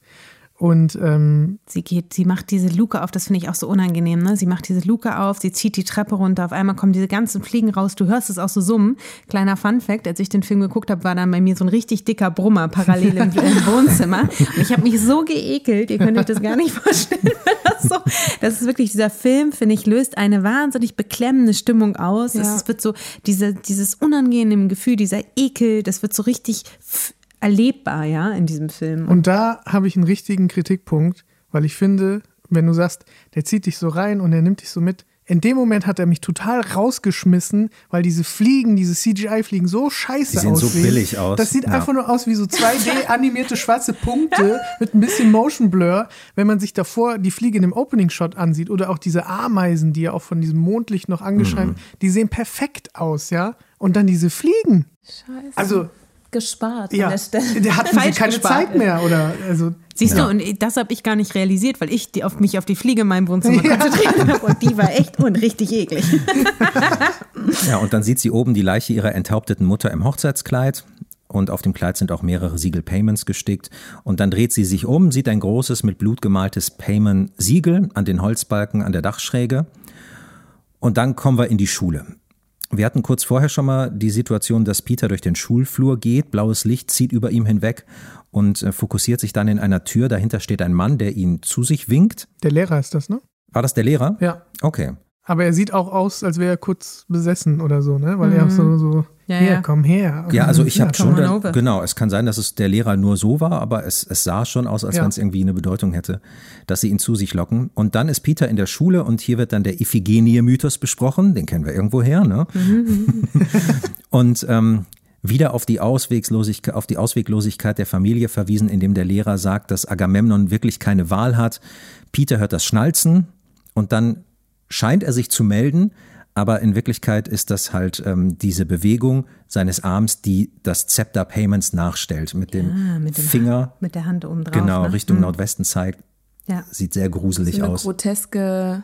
Und ähm, Sie geht, sie macht diese Luke auf, das finde ich auch so unangenehm, ne? Sie macht diese Luke auf, sie zieht die Treppe runter, auf einmal kommen diese ganzen Fliegen raus, du hörst es auch so summen. Kleiner Fun-Fact, als ich den Film geguckt habe, war dann bei mir so ein richtig dicker Brummer parallel im, im Wohnzimmer. Und ich habe mich so geekelt, ihr könnt euch das gar nicht vorstellen. Das, so, das ist wirklich, dieser Film, finde ich, löst eine wahnsinnig beklemmende Stimmung aus. Ja. Es wird so, diese, dieses unangenehme Gefühl, dieser Ekel, das wird so richtig erlebbar, ja, in diesem Film. Und da habe ich einen richtigen Kritikpunkt, weil ich finde, wenn du sagst, der zieht dich so rein und er nimmt dich so mit, in dem Moment hat er mich total rausgeschmissen, weil diese Fliegen, diese CGI-Fliegen so scheiße Die sehen so aussehen. billig aus. Das sieht Ja. einfach nur aus wie so 2D-animierte schwarze Punkte mit ein bisschen Motion Blur. Wenn man sich davor die Fliege in dem Opening-Shot ansieht oder auch diese Ameisen, die ja auch von diesem Mondlicht noch angeschrien, Mhm. die sehen perfekt aus, ja. Und dann diese Fliegen. Scheiße. Also, gespart ja, an der Stelle. der hatten sie Falsch keine gespart. Zeit mehr oder also Siehst du, und das habe ich gar nicht realisiert, weil ich die, auf mich auf die Fliege in meinem Wohnzimmer konzentriert habe und die war echt und richtig eklig. Ja, und dann sieht sie oben die Leiche ihrer enthaupteten Mutter im Hochzeitskleid. Und auf dem Kleid sind auch mehrere Siegel Payments gestickt. Und dann dreht sie sich um, sieht ein großes mit Blut gemaltes Payment-Siegel an den Holzbalken an der Dachschräge. Und dann kommen wir in die Schule. Wir hatten kurz vorher schon mal die Situation, dass Peter durch den Schulflur geht, blaues Licht zieht über ihm hinweg und äh, fokussiert sich dann in einer Tür. Dahinter steht ein Mann, der ihn zu sich winkt. der Lehrer ist das, ne? War das der Lehrer? Ja. Okay. Aber er sieht auch aus, als wäre er kurz besessen oder so, ne? Weil er so, so Mhm. Ja, hier, ja. komm her. Ja, also ich habe come schon, on da, genau, es kann sein, dass es der Lehrer nur so war, aber es, es sah schon aus, als Ja. wenn es irgendwie eine Bedeutung hätte, dass sie ihn zu sich locken. Und dann ist Peter in der Schule und hier wird dann der Iphigenie-Mythos besprochen, den kennen wir irgendwo her, ne? und ähm, wieder auf die, Ausweglosigkeit, auf die Ausweglosigkeit der Familie verwiesen, indem der Lehrer sagt, dass Agamemnon wirklich keine Wahl hat. Peter hört das Schnalzen und dann scheint er sich zu melden, aber in Wirklichkeit ist das halt ähm, diese Bewegung seines Arms, die das Zepter Payments nachstellt, mit dem, Ah, mit dem Finger Mit der Hand oben drauf. genau ne? Richtung Mhm. Nordwesten zeigt. Ja. Sieht sehr gruselig so eine aus. groteske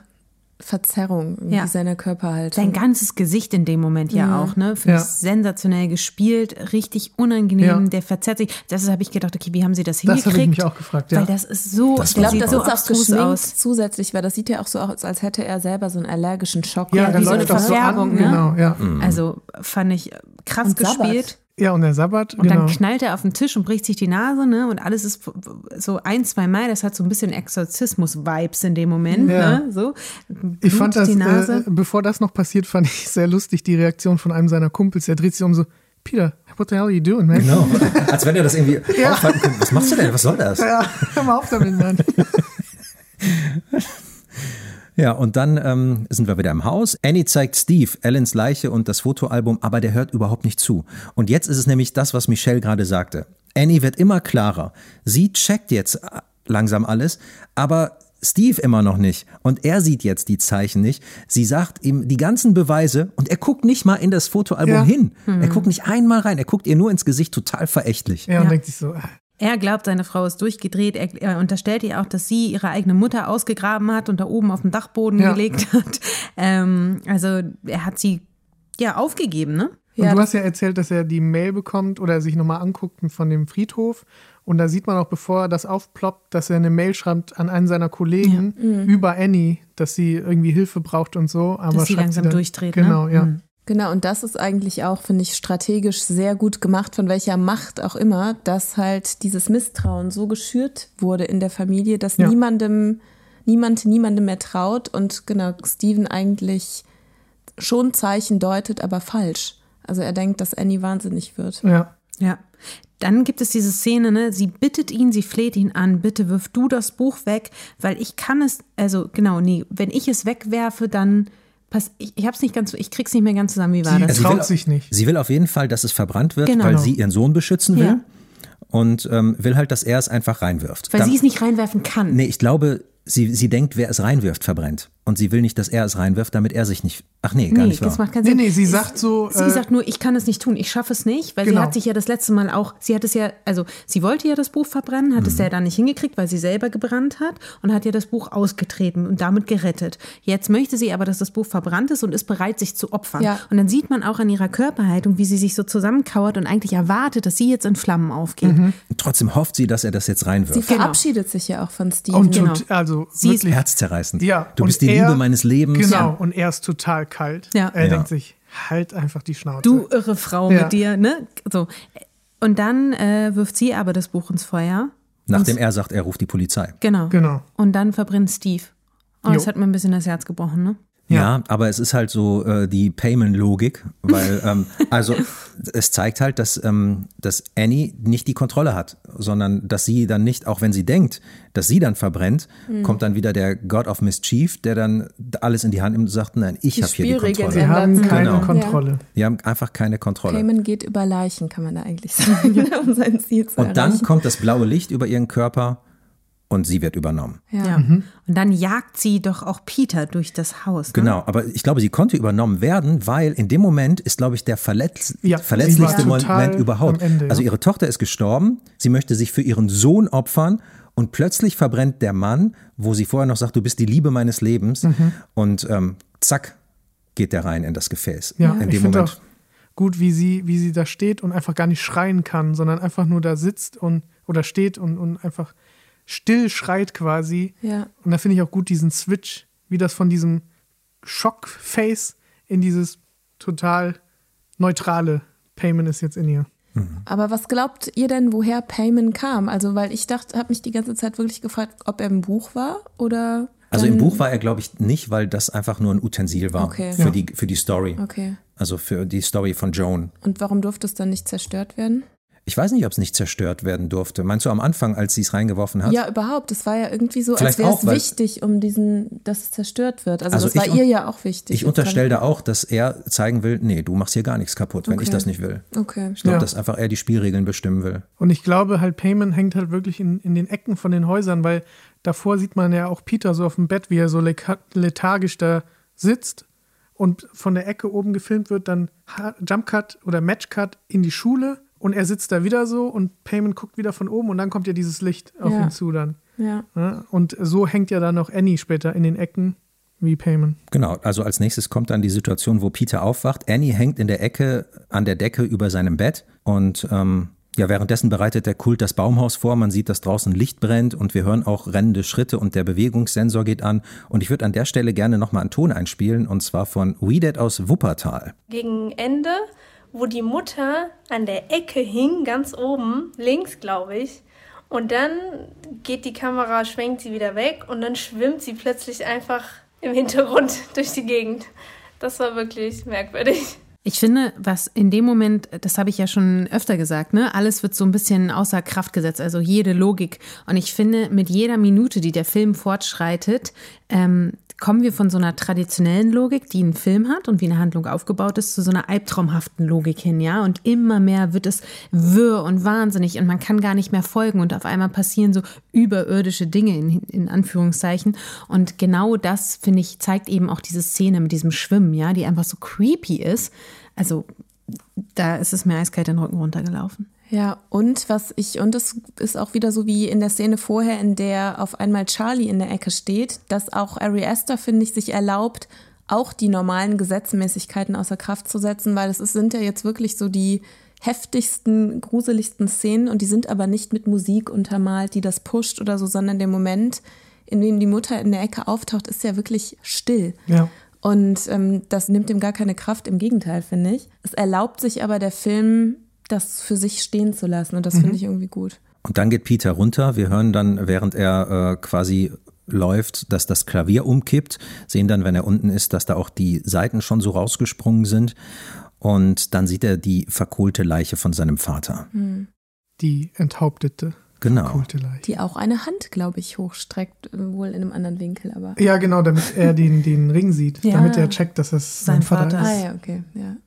Verzerrung Ja. seiner Körperhaltung. Sein ganzes Gesicht in dem Moment ja Mhm. auch, ne? Finde Ja. ich sensationell gespielt, richtig unangenehm, Ja. der verzerrt sich. Das habe ich gedacht, okay, wie haben sie das Das hingekriegt? habe ich mich auch gefragt, ja. Weil das ist so, Das ich glaube, war das super. ist auch geschminkt aus. zusätzlich, weil das sieht ja auch so aus, als hätte er selber so einen allergischen Schock. ja, Ja, dann wie so läuft eine das so an, Verfärbung, ne? genau, ja. Also fand ich krass Und Sabbat. Ja, und der Sabbat, Und genau. dann knallt er auf den Tisch und bricht sich die Nase, ne? Und alles ist so ein, zwei Mal, das hat so ein bisschen Exorzismus-Vibes in dem Moment, Ja. ne? So. Ich fand Blut das, äh, bevor das noch passiert, fand ich sehr lustig, die Reaktion von einem seiner Kumpels. Der dreht sich um so, Peter, what the hell are you doing, man? Genau, als wenn er das irgendwie aufhalten könnte. Was machst du denn? Was soll das? Ja, hör mal auf damit, Mann. Ja, und dann ähm, sind wir wieder im Haus. Annie zeigt Steve Ellens Leiche und das Fotoalbum, aber der hört überhaupt nicht zu. Und jetzt ist es nämlich das, was Michelle gerade sagte. Annie wird immer klarer. Sie checkt jetzt äh, langsam alles, aber Steve immer noch nicht. Und er sieht jetzt die Zeichen nicht. Sie sagt ihm die ganzen Beweise und er guckt nicht mal in das Fotoalbum Ja. hin. Er guckt nicht einmal rein. Er guckt ihr nur ins Gesicht, total verächtlich. Ja, und Ja. denkt sich so, ah, Er glaubt, seine Frau ist durchgedreht. Er, er unterstellt ihr auch, dass sie ihre eigene Mutter ausgegraben hat und da oben auf dem Dachboden Ja. gelegt hat. Ähm, also er hat sie ja aufgegeben, ne? Und Ja, du hast ja erzählt, dass er die Mail bekommt oder sich nochmal anguckt von dem Friedhof. Und da sieht man auch, bevor das aufploppt, dass er eine Mail schreibt an einen seiner Kollegen über Annie, dass sie irgendwie Hilfe braucht und so. Aber Dass sie langsam dann- durchdreht, ne? Genau, ja. Mhm. Genau, und das ist eigentlich auch, finde ich, strategisch sehr gut gemacht, von welcher Macht auch immer, dass halt dieses Misstrauen so geschürt wurde in der Familie, dass Ja. niemandem, niemand niemandem mehr traut und genau, Steven eigentlich schon Zeichen deutet, aber falsch. Also er denkt, dass Annie wahnsinnig wird. Ja. Ja. dann gibt es diese Szene, ne, sie bittet ihn, sie fleht ihn an, bitte wirf du das Buch weg, weil ich kann es, also genau, nee, wenn ich es wegwerfe, dann pass, ich, ich hab's nicht ganz, ich krieg's nicht mehr ganz zusammen, wie war Sie das? traut will, sich nicht. Sie will auf jeden Fall, dass es verbrannt wird, Genau. weil sie ihren Sohn beschützen will. Ja. Und ähm, will halt, dass er es einfach reinwirft. Weil Dann- sie es nicht reinwerfen kann. Nee, ich glaube, sie, sie denkt, wer es reinwirft, verbrennt. Und sie will nicht, dass er es reinwirft, damit er sich nicht. Ach nee, gar nee, nicht wahr. das macht keinen Nee, Sinn. nee, sie Es- sagt so, Sie äh, sagt nur, ich kann es nicht tun, ich schaffe es nicht, weil sie Genau. hat sich ja das letzte Mal auch, sie hat es ja, also sie wollte ja das Buch verbrennen, hat es Mhm. ja dann nicht hingekriegt, weil sie selber gebrannt hat und hat ja das Buch ausgetreten und damit gerettet. Jetzt möchte sie aber, dass das Buch verbrannt ist und ist bereit, sich zu opfern. Ja. Und dann sieht man auch an ihrer Körperhaltung, wie sie sich so zusammenkauert und eigentlich erwartet, dass sie jetzt in Flammen aufgeht. Mhm. Trotzdem hofft sie, dass er das jetzt Sie reinwirft. verabschiedet sich ja auch von Steve. und Genau. tut, also Sie ist wirklich, Herzzerreißend. ja, du und bist die er- Liebe meines Lebens. Genau, und er ist total kalt. Ja. Er Ja. denkt sich, halt einfach die Schnauze. Du irre Frau Ja. mit dir, ne? So. Und dann äh, wirft sie aber das Buch ins Feuer. Nachdem er sagt, er ruft die Polizei. Genau. Genau. Und dann verbrennt Steve. Und das hat mir ein bisschen das Herz gebrochen, ne? Ja, aber es ist halt so äh, die Payment-Logik, weil ähm, also es zeigt halt, dass, ähm, dass Annie nicht die Kontrolle hat, sondern dass sie dann nicht, auch wenn sie denkt, dass sie dann verbrennt, Mhm. kommt dann wieder der God of Mischief, der dann alles in die Hand nimmt und sagt, nein, ich habe hier die Kontrolle. Sie haben keine Genau. Kontrolle. Die haben einfach keine Kontrolle. Payman geht über Leichen, kann man da eigentlich sagen, um sein Ziel zu Und dann erreichen. kommt das blaue Licht über ihren Körper und sie wird übernommen. ja. Ja. Und dann jagt sie doch auch Peter durch das Haus. Ne? Genau, aber ich glaube, sie konnte übernommen werden, weil in dem Moment ist, glaube ich, der verletz Ja, verletzlichste Moment überhaupt. Ende, ja. Also ihre Tochter ist gestorben, sie möchte sich für ihren Sohn opfern und plötzlich verbrennt der Mann, wo sie vorher noch sagt, du bist die Liebe meines Lebens Mhm. und ähm, zack geht der rein in das Gefäß. Ja, in ich dem finde Moment. auch gut, wie sie, wie sie da steht und einfach gar nicht schreien kann, sondern einfach nur da sitzt und oder steht und, und einfach still schreit quasi. Ja. Und da finde ich auch gut diesen Switch, wie das von diesem Schockface in dieses total neutrale Payment ist jetzt in ihr. Aber was glaubt ihr denn, woher Payman kam? Also, weil ich dachte, habe mich die ganze Zeit wirklich gefragt, ob er im Buch war oder. Also im Buch war er, glaube ich, nicht, weil das einfach nur ein Utensil war Okay. für, Ja. die, für die Story. Okay. Also für die Story von Joan. Und warum durfte es dann nicht zerstört werden? Ich weiß nicht, ob es nicht zerstört werden durfte. Meinst du am Anfang, als sie es reingeworfen hat? Ja, überhaupt. Es war ja irgendwie so, Vielleicht als wäre es wichtig, um diesen, dass es zerstört wird. Also, Also das war ich ihr ja auch wichtig. Ich unterstelle da auch, dass er zeigen will, nee, du machst hier gar nichts kaputt, wenn ich Okay. das nicht will. Okay. Ich glaube, Ja. dass einfach er die Spielregeln bestimmen will. Und ich glaube halt, Payman hängt halt wirklich in, in den Ecken von den Häusern, weil davor sieht man ja auch Peter so auf dem Bett, wie er so lethargisch da sitzt und von der Ecke oben gefilmt wird, dann Jumpcut oder Matchcut in die Schule und er sitzt da wieder so und Payman guckt wieder von oben und dann kommt ja dieses Licht auf Ja. ihn zu dann. Ja. Und so hängt ja dann auch Annie später in den Ecken wie Payman. Genau, also als nächstes kommt dann die Situation, wo Peter aufwacht. Annie hängt in der Ecke an der Decke über seinem Bett und ähm, ja, währenddessen bereitet der Kult das Baumhaus vor. Man sieht, dass draußen Licht brennt und wir hören auch rennende Schritte und der Bewegungssensor geht an. Und ich würde an der Stelle gerne nochmal einen Ton einspielen und zwar von Weedet aus Wuppertal. gegen Ende, wo die Mutter an der Ecke hing, ganz oben, links, glaube ich. Und dann geht die Kamera, schwenkt sie wieder weg und dann schwimmt sie plötzlich einfach im Hintergrund durch die Gegend. Das war wirklich merkwürdig. Ich finde, was in dem Moment, das habe ich ja schon öfter gesagt, ne, alles wird so ein bisschen außer Kraft gesetzt, also jede Logik. Und ich finde, mit jeder Minute, die der Film fortschreitet, ähm, kommen wir von so einer traditionellen Logik, die einen Film hat und wie eine Handlung aufgebaut ist, zu so einer albtraumhaften Logik hin, ja. Und immer mehr wird es wirr und wahnsinnig und man kann gar nicht mehr folgen und auf einmal passieren so überirdische Dinge in, in Anführungszeichen. Und genau das, finde ich, zeigt eben auch diese Szene mit diesem Schwimmen, ja, die einfach so creepy ist. Also da ist es mir eiskalt den Rücken runtergelaufen. Ja, und was ich, und es ist auch wieder so wie in der Szene vorher, in der auf einmal Charlie in der Ecke steht, dass auch Ari Aster, finde ich, sich erlaubt, auch die normalen Gesetzmäßigkeiten außer Kraft zu setzen, weil es ist, sind ja jetzt wirklich so die heftigsten, gruseligsten Szenen und die sind aber nicht mit Musik untermalt, die das pusht oder so, sondern der Moment, in dem die Mutter in der Ecke auftaucht, ist ja wirklich still. Ja. Und ähm, das nimmt ihm gar keine Kraft, im Gegenteil, finde ich. Es erlaubt sich aber der Film, das für sich stehen zu lassen und das finde ich irgendwie gut. Und dann geht Peter runter. Wir hören dann, während er äh, quasi läuft, dass das Klavier umkippt, sehen dann, wenn er unten ist, dass da auch die Seiten schon so rausgesprungen sind. Und dann sieht er die verkohlte Leiche von seinem Vater. die enthauptete. Genau. verkohlte Leiche. Die auch eine Hand, glaube ich, hochstreckt, äh, wohl in einem anderen Winkel, aber. Ja, genau, damit er den, den Ring sieht. Ja. Damit er checkt, dass das sein, Sein Vater, Vater. Ah ist. ja, okay, ja.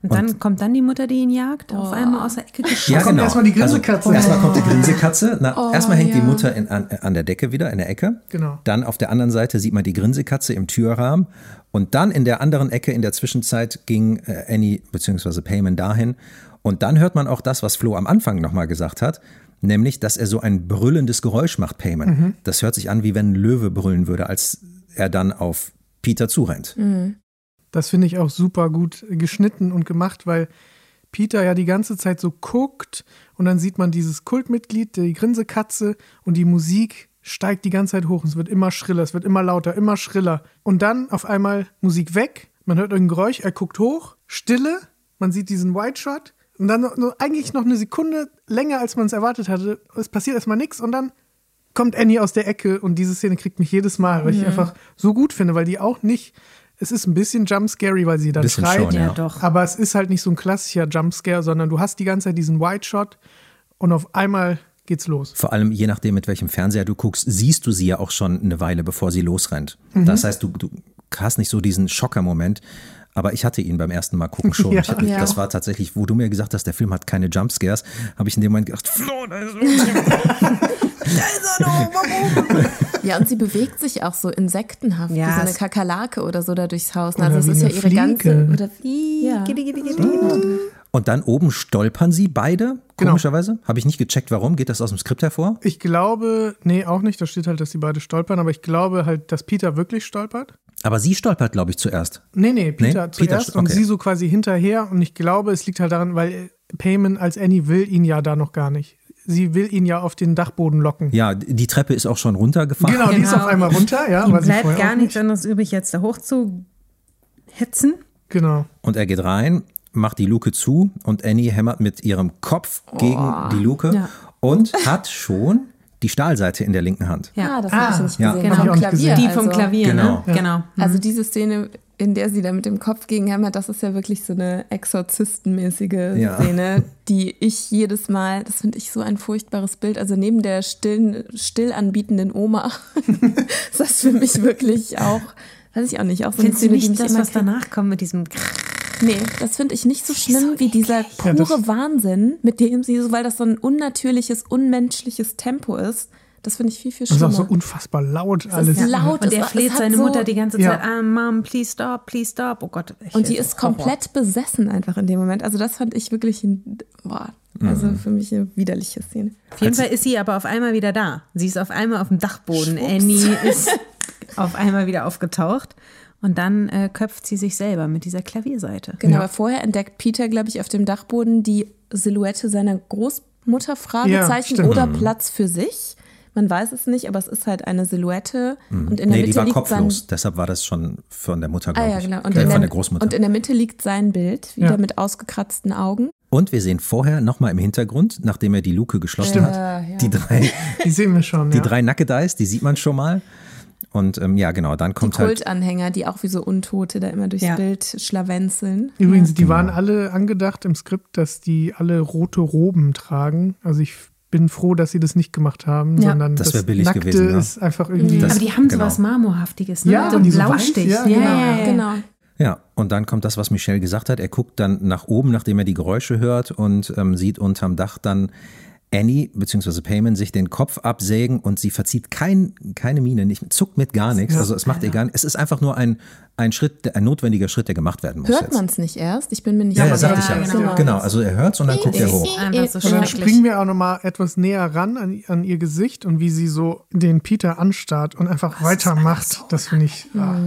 Und dann kommt dann die Mutter, die ihn jagt, auf Oh. einmal aus der Ecke geschossen. Ja, kommt genau. erstmal die Grinsekatze. Also, erstmal Oh. kommt die Grinsekatze. Na, Oh, erstmal hängt die ja. Mutter in, an, an der Decke wieder, in der Ecke. Genau. Dann auf der anderen Seite sieht man die Grinsekatze im Türrahmen. Und dann in der anderen Ecke in der Zwischenzeit ging äh, Annie bzw. Payman dahin. Und dann hört man auch das, was Flo am Anfang nochmal gesagt hat. Nämlich, dass er so ein brüllendes Geräusch macht, Payman. Mhm. Das hört sich an, wie wenn ein Löwe brüllen würde, als er dann auf Peter zurennt. Mhm. Das finde ich auch super gut geschnitten und gemacht, weil Peter ja die ganze Zeit so guckt und dann sieht man dieses Kultmitglied, die Grinsekatze und die Musik steigt die ganze Zeit hoch. Es wird immer schriller, es wird immer lauter, immer schriller. Und dann auf einmal Musik weg, man hört irgendein Geräusch, er guckt hoch, Stille, man sieht diesen White Shot und dann eigentlich noch eine Sekunde länger, als man es erwartet hatte. Es passiert erstmal nichts und dann kommt Annie aus der Ecke und diese Szene kriegt mich jedes Mal, weil ich Mhm. einfach so gut finde, weil die auch nicht, es ist ein bisschen Jumpscary, weil sie dann Bisschen schreit, schon, ja. Aber es ist halt nicht so ein klassischer Jumpscare, sondern du hast die ganze Zeit diesen White Shot und auf einmal geht's los. Vor allem, je nachdem, mit welchem Fernseher du guckst, siehst du sie ja auch schon eine Weile, bevor sie losrennt. Mhm. Das heißt, du, du hast nicht so diesen Schocker-Moment. Aber ich hatte ihn beim ersten Mal gucken schon. Ja. ich, Ja. Das war tatsächlich, wo du mir gesagt hast, der Film hat keine Jumpscares, habe ich in dem Moment gedacht, Flo, da ist irgendjemand. Ja, und sie bewegt sich auch so insektenhaft, Ja, wie so eine Kakerlake oder so da durchs Haus. Also es ist ja ihre ganze. Fliege. Oder ja. Und dann oben stolpern sie beide, Genau. komischerweise. Habe ich nicht gecheckt, warum. Geht das aus dem Skript hervor? Ich glaube, nee, auch nicht, da steht halt, dass sie beide stolpern, aber ich glaube halt, dass Peter wirklich stolpert. Aber sie stolpert, glaube ich, zuerst. Nee, nee, Peter Nee? zuerst Peter st- und okay. sie so quasi hinterher. Und ich glaube, es liegt halt daran, weil Payman als Annie will ihn ja da noch gar nicht. Sie will ihn ja auf den Dachboden locken. Ja, die Treppe ist auch schon runtergefahren. Genau, die ist Genau. auf einmal runter, ja. Ihm bleibt gar auch nichts anderes übrig, jetzt da hoch zu hetzen. Genau. Und er geht rein, macht die Luke zu und Annie hämmert mit ihrem Kopf gegen die Luke Ja. und hat schon die Stahlseite in der linken Hand. Ah, das Ah, habe ich nicht ja. gesehen. Genau. Vom nicht Klavier. gesehen. Die vom also. Klavier, Genau. ne? Genau. Also diese Szene, in der sie da mit dem Kopf gegen hämmert, das ist ja wirklich so eine exorzistenmäßige Ja. Szene, die ich jedes Mal, das finde ich so ein furchtbares Bild. Also neben der stillen, still anbietenden Oma ist das für mich wirklich auch, weiß ich auch nicht, auch so eine Findest du nicht mich das, immer was danach kommt mit diesem Nee, das finde ich nicht so schlimm wie dieser pure Ja, das- Wahnsinn, mit dem sie so, weil das so ein unnatürliches, unmenschliches Tempo ist. Das finde ich viel, viel Das ist schlimmer. auch so unfassbar laut alles. ist laut. Und er fleht seine so- Mutter die ganze Ja. Zeit an, Mom, please stop, please stop. Oh Gott. Und die ist Horror. komplett besessen einfach in dem Moment. Also das fand ich wirklich, ein, boah, also Mhm. für mich eine widerliche Szene. Auf jeden Fall ist sie aber auf einmal wieder da. Sie ist auf einmal auf dem Dachboden. Annie ist auf einmal wieder aufgetaucht. Und dann äh, köpft sie sich selber mit dieser Klavierseite. Genau, Ja. aber vorher entdeckt Peter, glaube ich, auf dem Dachboden die Silhouette seiner Großmutter, Fragezeichen, stimmt. oder Platz für sich. Man weiß es nicht, aber es ist halt eine Silhouette. Und in der Nee, die Mitte war liegt sein kopflos. Deshalb war das schon von der Mutter, Ah glaube ja, ich. genau. Und, Äh, von der, der Großmutter. und in der Mitte liegt sein Bild, wieder Ja. mit ausgekratzten Augen. Und wir sehen vorher nochmal im Hintergrund, nachdem er die Luke geschlossen hat, Äh, ja. die drei, Die sehen wir schon, die ja. drei Nackedeis, die sieht man schon mal. Und ähm, ja, genau, dann Die kommt halt. Kultanhänger, die auch wie so Untote da immer durchs Ja. Bild schlawenzeln. Übrigens, die waren alle angedacht im Skript, dass die alle rote Roben tragen. Also ich bin froh, dass sie das nicht gemacht haben, Ja. sondern Das das, Nackte gewesen, ja. ist einfach irgendwie. Das- Aber die haben genau. sowas Marmorhaftiges, ne? Ja, so und die so Blaustich. weiß, ja, genau. ja, ja. Genau. Ja, und dann kommt das, was Michelle gesagt hat. Er guckt dann nach oben, nachdem er die Geräusche hört und ähm, sieht unterm Dach dann Annie bzw. Payman sich den Kopf absägen und sie verzieht kein, keine Miene, nicht, zuckt mit gar nichts. Also es macht ihr gar Es ist einfach nur ein, ein Schritt, ein notwendiger Schritt, der gemacht werden muss. Hört man es nicht erst? Ich bin mir nicht Ja, ja, sicher. sagte ich ja. genau. Genau. also er hört und dann guckt er hoch. So Und dann springen wir auch nochmal etwas näher ran an, an ihr Gesicht und wie sie so den Peter anstarrt und einfach weitermacht. Das finde ich. ah.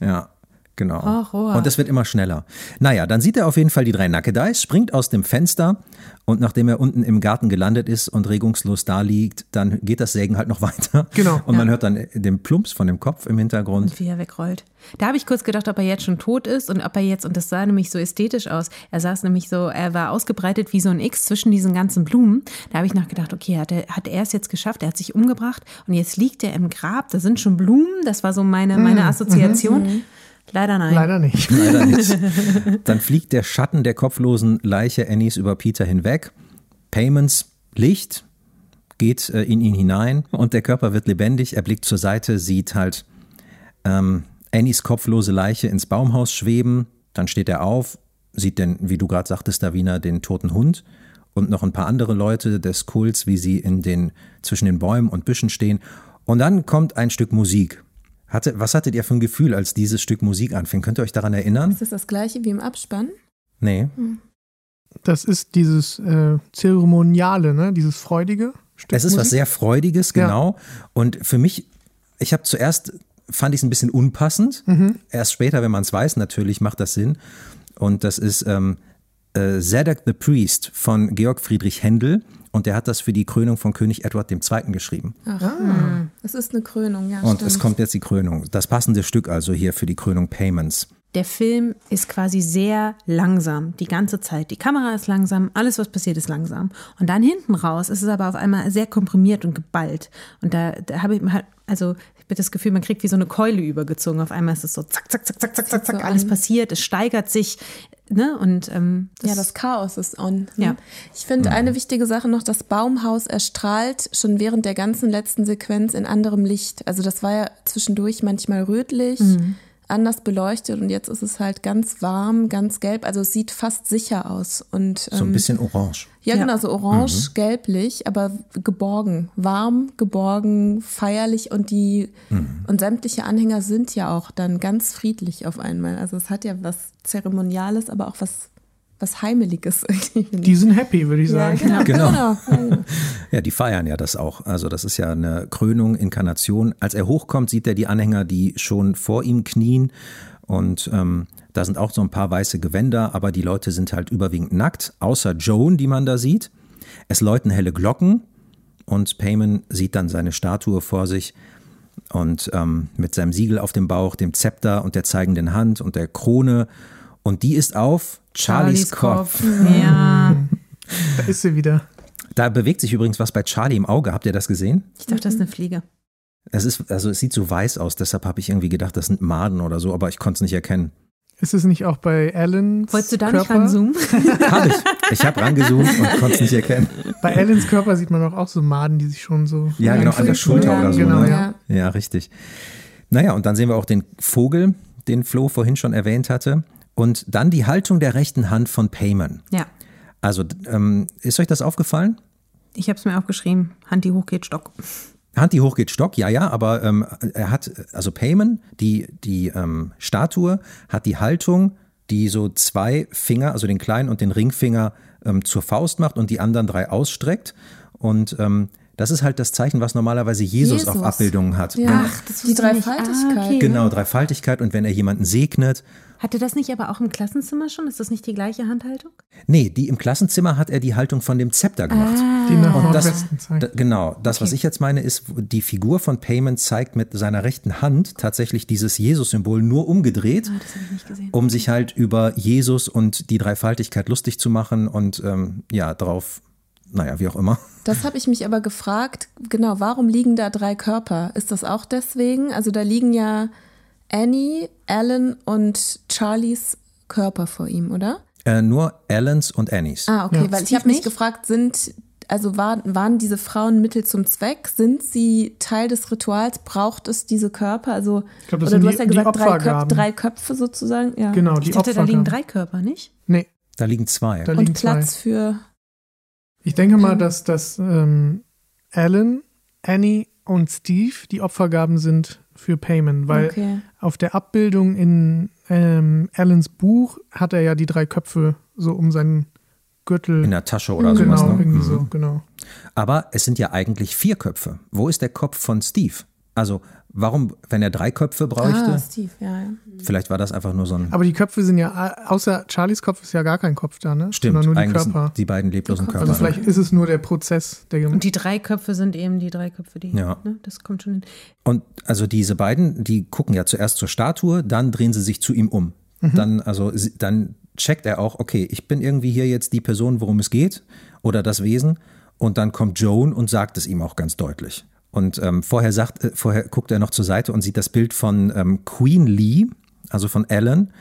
Ja, genau. Horror. Und es wird immer schneller. Naja, dann sieht er auf jeden Fall die drei Nackedeis, springt aus dem Fenster und nachdem er unten im Garten gelandet ist und regungslos da liegt, dann geht das Sägen halt noch weiter. Genau. Und man hört dann den Plumps von dem Kopf im Hintergrund. Und wie er wegrollt. Da habe ich kurz gedacht, ob er jetzt schon tot ist und ob er jetzt, und das sah nämlich so ästhetisch aus, er saß nämlich so, er war ausgebreitet wie so ein X zwischen diesen ganzen Blumen. Da habe ich noch gedacht, okay, hat er, hat er es jetzt geschafft, er hat sich umgebracht und jetzt liegt er im Grab, da sind schon Blumen, das war so meine, meine Assoziation. Leider nein. Leider nicht. Leider nicht. Dann fliegt der Schatten der kopflosen Leiche Annies über Peter hinweg. Payments Licht geht äh, in ihn hinein und der Körper wird lebendig. Er blickt zur Seite, sieht halt ähm, Annies kopflose Leiche ins Baumhaus schweben. Dann steht er auf, sieht den, wie du gerade sagtest, Davina, den toten Hund und noch ein paar andere Leute des Kults, wie sie in den, zwischen den Bäumen und Büschen stehen. Und dann kommt ein Stück Musik. Hatte, was hattet ihr für ein Gefühl, als dieses Stück Musik anfing? Könnt ihr euch daran erinnern? Ist das das gleiche wie im Abspann? Nee. Das ist dieses äh, Zeremoniale, ne? dieses Freudige. Stück Es ist was Musik. sehr Freudiges, Ja. genau. Und für mich, ich habe zuerst, fand ich es ein bisschen unpassend. Mhm. Erst später, wenn man es weiß, natürlich macht das Sinn. Und das ist ähm, äh, Zadok the Priest von Georg Friedrich Händel. Und der hat das für die Krönung von König Edward II. geschrieben. Ach, hm. es ist eine Krönung, ja. Und stimmt. es kommt jetzt die Krönung. Das passende Stück also hier für die Krönung Payments. Der Film ist quasi sehr langsam, die ganze Zeit. Die Kamera ist langsam, alles, was passiert, ist langsam. Und dann hinten raus ist es aber auf einmal sehr komprimiert und geballt. Und da, da habe ich halt, also ich habe das Gefühl, man kriegt wie so eine Keule übergezogen. Auf einmal ist es so zack, zack, zack, zack, zack, zack, alles passiert, es steigert sich. Ne? Und ähm, ja, das Chaos ist on. Ja. Ich finde eine wichtige Sache noch, das Baumhaus erstrahlt schon während der ganzen letzten Sequenz in anderem Licht. Also das war ja zwischendurch manchmal rötlich, Mhm. anders beleuchtet und jetzt ist es halt ganz warm, ganz gelb. Also es sieht fast sicher aus. Und, So ein ähm, bisschen orange. Ja, Ja. genau, so orange, Mhm. gelblich, aber geborgen. Warm, geborgen, feierlich und die Mhm. und sämtliche Anhänger sind ja auch dann ganz friedlich auf einmal. Also es hat ja was Zeremoniales, aber auch was, was Heimeliges. Die sind happy, würde ich ja, sagen. genau. Genau. genau. Ja, genau. Ja, die feiern ja das auch. Also das ist ja eine Krönung, Inkarnation. Als er hochkommt, sieht er die Anhänger, die schon vor ihm knien. Und ähm, da sind auch so ein paar weiße Gewänder, aber die Leute sind halt überwiegend nackt, außer Joan, die man da sieht. Es läuten helle Glocken und Payman sieht dann seine Statue vor sich und ähm, mit seinem Siegel auf dem Bauch, dem Zepter und der zeigenden Hand und der Krone. Und die ist auf Charlies, Kopf. Ja. Da ist sie wieder. Da bewegt sich übrigens was bei Charlie im Auge. Habt ihr das gesehen? Ich dachte, das ist eine Fliege. Es ist, also es sieht so weiß aus, deshalb habe ich irgendwie gedacht, das sind Maden oder so, aber ich konnte es nicht erkennen. Ist es nicht auch bei Alan? Wolltest du da Körper? nicht ranzoomen? Habe ich. Ich habe rangezoomt und konnte es nicht erkennen. Bei Alans Körper sieht man auch, auch so Maden, die sich schon so. Ja, genau, an der Schulter Ja, oder so. Genau, ne? ja. Ja, richtig. Naja, und dann sehen wir auch den Vogel, den Flo vorhin schon erwähnt hatte. Und dann die Haltung der rechten Hand von Payman. Ja. Also, ähm, ist euch das aufgefallen? Ich habe es mir aufgeschrieben. Hand, die hoch geht, Stock. Hand, die hoch geht, Stock, ja, ja, aber ähm, er hat, also Payman, die, die ähm, Statue, hat die Haltung, die so zwei Finger, also den kleinen und den Ringfinger ähm, zur Faust macht und die anderen drei ausstreckt. Und ähm, das ist halt das Zeichen, was normalerweise Jesus, auf Jesus. Abbildungen hat. Ja, das die wusste ich nicht. Dreifaltigkeit. Ah, okay. Genau, Dreifaltigkeit und wenn er jemanden segnet. Hatte das nicht aber auch im Klassenzimmer schon? Ist das nicht die gleiche Handhaltung? Nee, die im Klassenzimmer hat er die Haltung von dem Zepter gemacht. Die nach Und das, da, genau, das, was ich jetzt meine, ist, die Figur von Payman zeigt mit seiner rechten Hand tatsächlich dieses Jesus-Symbol nur umgedreht, Ah, das habe ich nicht gesehen. um sich halt über Jesus und die Dreifaltigkeit lustig zu machen und ähm, ja, drauf, naja, wie auch immer. Das habe ich mich aber gefragt, genau, warum liegen da drei Körper? Ist das auch deswegen? Also da liegen ja Annie, Alan und Charlies Körper vor ihm, oder? Äh, nur Allens und Annies. Ah, okay, Ja. weil ich habe mich gefragt, sind also waren, waren diese Frauen Mittel zum Zweck? Sind sie Teil des Rituals? Braucht es diese Körper? Also glaub, das oder sind du die- hast ja gesagt drei, Köp drei Köpfe sozusagen, ja. Genau, Ich die dachte, da liegen drei Körper, nicht? Nee, Da liegen zwei. da liegen Und Platz zwei. für Ich denke mal, dass, dass ähm, Alan, Annie und Steve die Opfergaben sind für Payman, weil okay. auf der Abbildung in ähm, Alans Buch hat er ja die drei Köpfe so um seinen Gürtel. In der Tasche oder genau, sowas. Ne? irgendwie Mhm. so, genau. Aber es sind ja eigentlich vier Köpfe. Wo ist der Kopf von Steve? Also, warum, wenn er drei Köpfe bräuchte? Ah, Steve, ja, ja. Vielleicht war das einfach nur so ein. Aber die Köpfe sind ja, außer Charlies Kopf ist ja gar kein Kopf da, ne? Stimmt, Sondern nur die Körper. sind die beiden leblosen Körper. Also vielleicht ist es nur der Prozess, der Und die drei Köpfe sind eben die drei Köpfe, die. Ja. Ne, das kommt schon hin. Und also diese beiden, die gucken ja zuerst zur Statue, dann drehen sie sich zu ihm um. Mhm. Dann, also, dann checkt er auch, okay, ich bin irgendwie hier jetzt die Person, worum es geht, oder das Wesen. Und dann kommt Joan und sagt es ihm auch ganz deutlich. Und ähm, vorher sagt, äh, vorher guckt er noch zur Seite und sieht das Bild von ähm, Queen Lee, also von Ellen.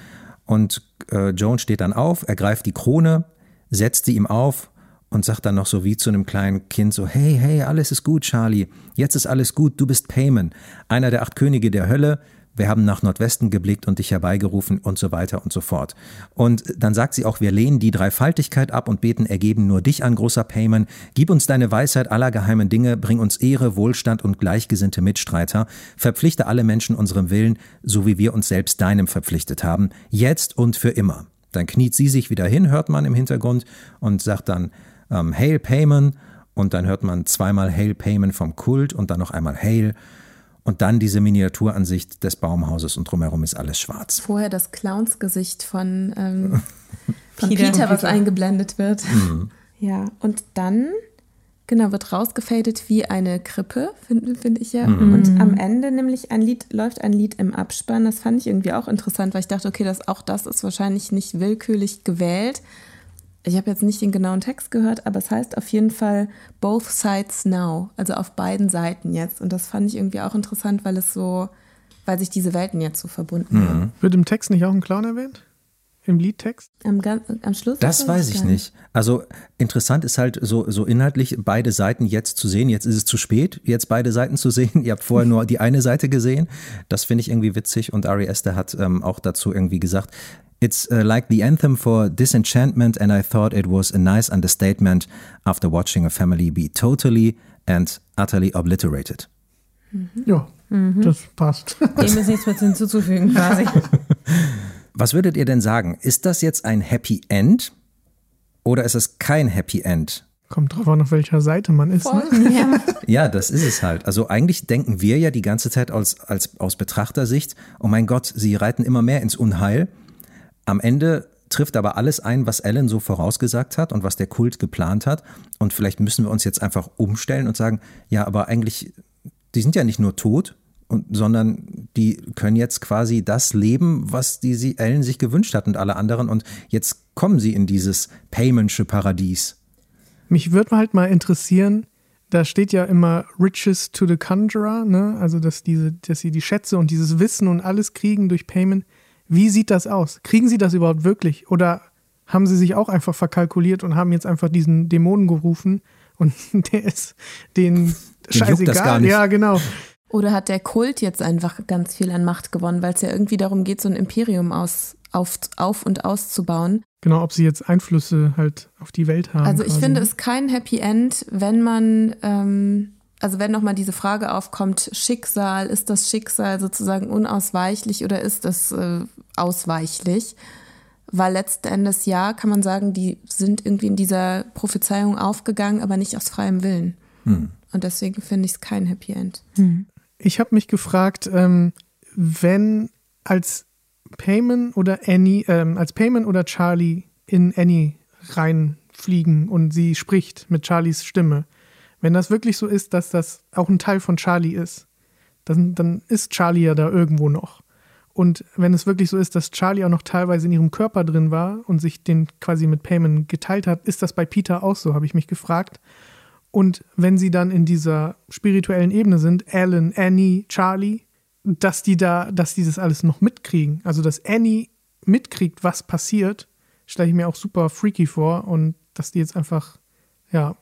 Und äh, Joan steht dann auf, ergreift die Krone, setzt sie ihm auf und sagt dann noch so wie zu einem kleinen Kind so, hey, hey, alles ist gut, Charlie, jetzt ist alles gut, du bist Payman, einer der acht Könige der Hölle, wir haben nach Nordwesten geblickt und dich herbeigerufen und so weiter und so fort. Und dann sagt sie auch, wir lehnen die Dreifaltigkeit ab und beten, ergeben nur dich an, großer Payman. Gib uns deine Weisheit aller geheimen Dinge, bring uns Ehre, Wohlstand und gleichgesinnte Mitstreiter. Verpflichte alle Menschen unserem Willen, so wie wir uns selbst deinem verpflichtet haben, jetzt und für immer. Dann kniet sie sich wieder hin, hört man im Hintergrund und sagt dann, ähm, Hail Payman. Und dann hört man zweimal Hail Payman vom Kult und dann noch einmal Hail. Und dann diese Miniaturansicht des Baumhauses und drumherum ist alles schwarz. Vorher das Clownsgesicht von, ähm, von Peter, Peter, was eingeblendet wird. Mhm. Ja, und dann, genau, wird rausgefadet wie eine Krippe, finde find ich ja. Mhm. Und am Ende nämlich ein Lied, läuft ein Lied im Abspann. Das fand ich irgendwie auch interessant, weil ich dachte, okay, das, auch das ist wahrscheinlich nicht willkürlich gewählt, ich habe jetzt nicht den genauen Text gehört, aber es heißt auf jeden Fall Both Sides Now, also auf beiden Seiten jetzt. Und das fand ich irgendwie auch interessant, weil es so, weil sich diese Welten jetzt so verbunden mhm. haben. Wird im Text nicht auch ein Clown erwähnt? Im Liedtext? Am, am Schluss? Das weiß ich nicht. Also interessant ist halt so, so inhaltlich beide Seiten jetzt zu sehen. Jetzt ist es zu spät, jetzt beide Seiten zu sehen. Ihr habt vorher nur die eine Seite gesehen. Das finde ich irgendwie witzig. Und Ari Esther hat ähm, auch dazu irgendwie gesagt, It's uh, like the anthem for disenchantment, and I thought it was a nice understatement after watching a family be totally and utterly obliterated. Mhm. Ja, mhm. das passt. Dem ist nichts mehr hinzuzufügen, quasi. Was würdet ihr denn sagen? Ist das jetzt ein Happy End oder ist es kein Happy End? Kommt drauf an, auf welcher Seite man ist. Ne? Ja. ja, das ist es halt. Also eigentlich denken wir ja die ganze Zeit als, als, aus Betrachtersicht, oh mein Gott, sie reiten immer mehr ins Unheil. Am Ende trifft aber alles ein, was Alan so vorausgesagt hat und was der Kult geplant hat. Und vielleicht müssen wir uns jetzt einfach umstellen und sagen, ja, aber eigentlich, die sind ja nicht nur tot, und, sondern die können jetzt quasi das leben, was die sie, Ellen sich gewünscht hat und alle anderen. Und jetzt kommen sie in dieses Paymentsche Paradies. Mich würde halt mal interessieren, da steht ja immer Riches to the Conjurer, ne? Also dass diese, dass sie die Schätze und dieses Wissen und alles kriegen durch Payment. Wie sieht das aus? Kriegen Sie das überhaupt wirklich? Oder haben Sie sich auch einfach verkalkuliert und haben jetzt einfach diesen Dämonen gerufen und der ist den scheißegal? Ja, genau. Oder hat der Kult jetzt einfach ganz viel an Macht gewonnen, weil es ja irgendwie darum geht, so ein Imperium aus, auf, auf und auszubauen? Genau, ob sie jetzt Einflüsse halt auf die Welt haben. Also ich quasi. finde es kein Happy End, wenn man ähm, also wenn nochmal diese Frage aufkommt, Schicksal, ist das Schicksal sozusagen unausweichlich oder ist es äh, ausweichlich? Weil letzten Endes ja, kann man sagen, die sind irgendwie in dieser Prophezeiung aufgegangen, aber nicht aus freiem Willen. Hm. Und deswegen finde ich es kein Happy End. Hm. Ich habe mich gefragt, ähm, wenn als Payman oder Annie, ähm, als Payman oder Charlie in Annie reinfliegen und sie spricht mit Charlies Stimme, wenn das wirklich so ist, dass das auch ein Teil von Charlie ist, dann, dann ist Charlie ja da irgendwo noch. Und wenn es wirklich so ist, dass Charlie auch noch teilweise in ihrem Körper drin war und sich den quasi mit Payman geteilt hat, ist das bei Peter auch so, habe ich mich gefragt. Und wenn sie dann in dieser spirituellen Ebene sind, Alan, Annie, Charlie, dass die da, dass die das alles noch mitkriegen. Also dass Annie mitkriegt, was passiert, stelle ich mir auch super freaky vor und dass die jetzt einfach, ja,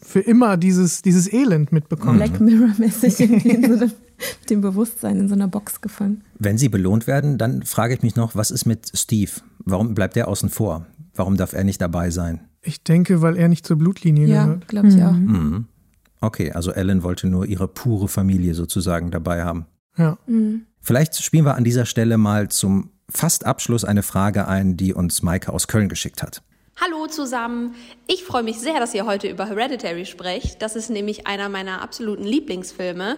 für immer dieses, dieses Elend mitbekommen. Black Mirror-mäßig irgendwie mit dem Bewusstsein in so einer Box gefangen. Wenn sie belohnt werden, dann frage ich mich noch, was ist mit Steve? Warum bleibt der außen vor? Warum darf er nicht dabei sein? Ich denke, weil er nicht zur Blutlinie ja, gehört. Ja, glaube ich mhm. auch. Mhm. Okay, also Ellen wollte nur ihre pure Familie sozusagen dabei haben. Ja. Mhm. Vielleicht spielen wir an dieser Stelle mal zum fast Abschluss eine Frage ein, die uns Maike aus Köln geschickt hat. Hallo zusammen. Ich freue mich sehr, dass ihr heute über Hereditary sprecht. Das ist nämlich einer meiner absoluten Lieblingsfilme.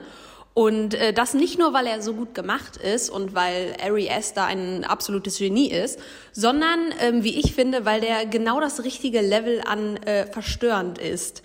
Und äh, das nicht nur, weil er so gut gemacht ist und weil Ari Aster ein absolutes Genie ist, sondern, ähm, wie ich finde, weil der genau das richtige Level an äh, verstörend ist.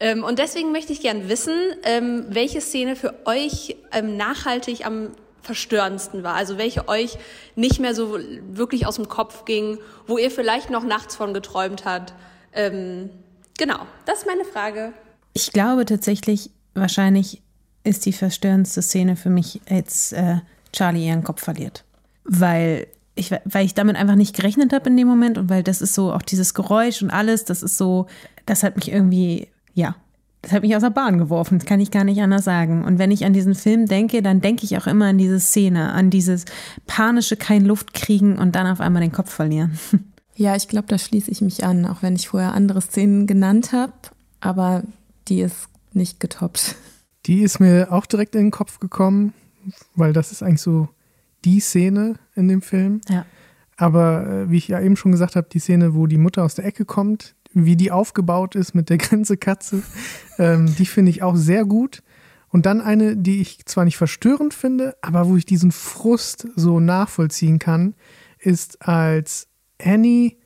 Ähm, und deswegen möchte ich gern wissen, ähm, welche Szene für euch ähm, nachhaltig am verstörendsten war? Also welche euch nicht mehr so wirklich aus dem Kopf ging, wo ihr vielleicht noch nachts von geträumt habt? Ähm, genau, das ist meine Frage. Ich glaube tatsächlich, wahrscheinlich ist die verstörendste Szene für mich, als äh, Charlie ihren Kopf verliert. Weil ich, weil ich damit einfach nicht gerechnet habe in dem Moment und weil das ist so auch dieses Geräusch und alles, das ist so, das hat mich irgendwie, ja, das hat mich aus der Bahn geworfen, das kann ich gar nicht anders sagen. Und wenn ich an diesen Film denke, dann denke ich auch immer an diese Szene, an dieses panische kein Luft kriegen und dann auf einmal den Kopf verlieren. Ja, ich glaube, da schließe ich mich an, auch wenn ich vorher andere Szenen genannt habe, aber die ist nicht getoppt. Die ist mir auch direkt in den Kopf gekommen, weil das ist eigentlich so die Szene in dem Film. Ja. Aber äh, wie ich ja eben schon gesagt habe, die Szene, wo die Mutter aus der Ecke kommt, wie die aufgebaut ist mit der Grenzekatze, ähm, die finde ich auch sehr gut. Und dann eine, die ich zwar nicht verstörend finde, aber wo ich diesen Frust so nachvollziehen kann, ist als Annie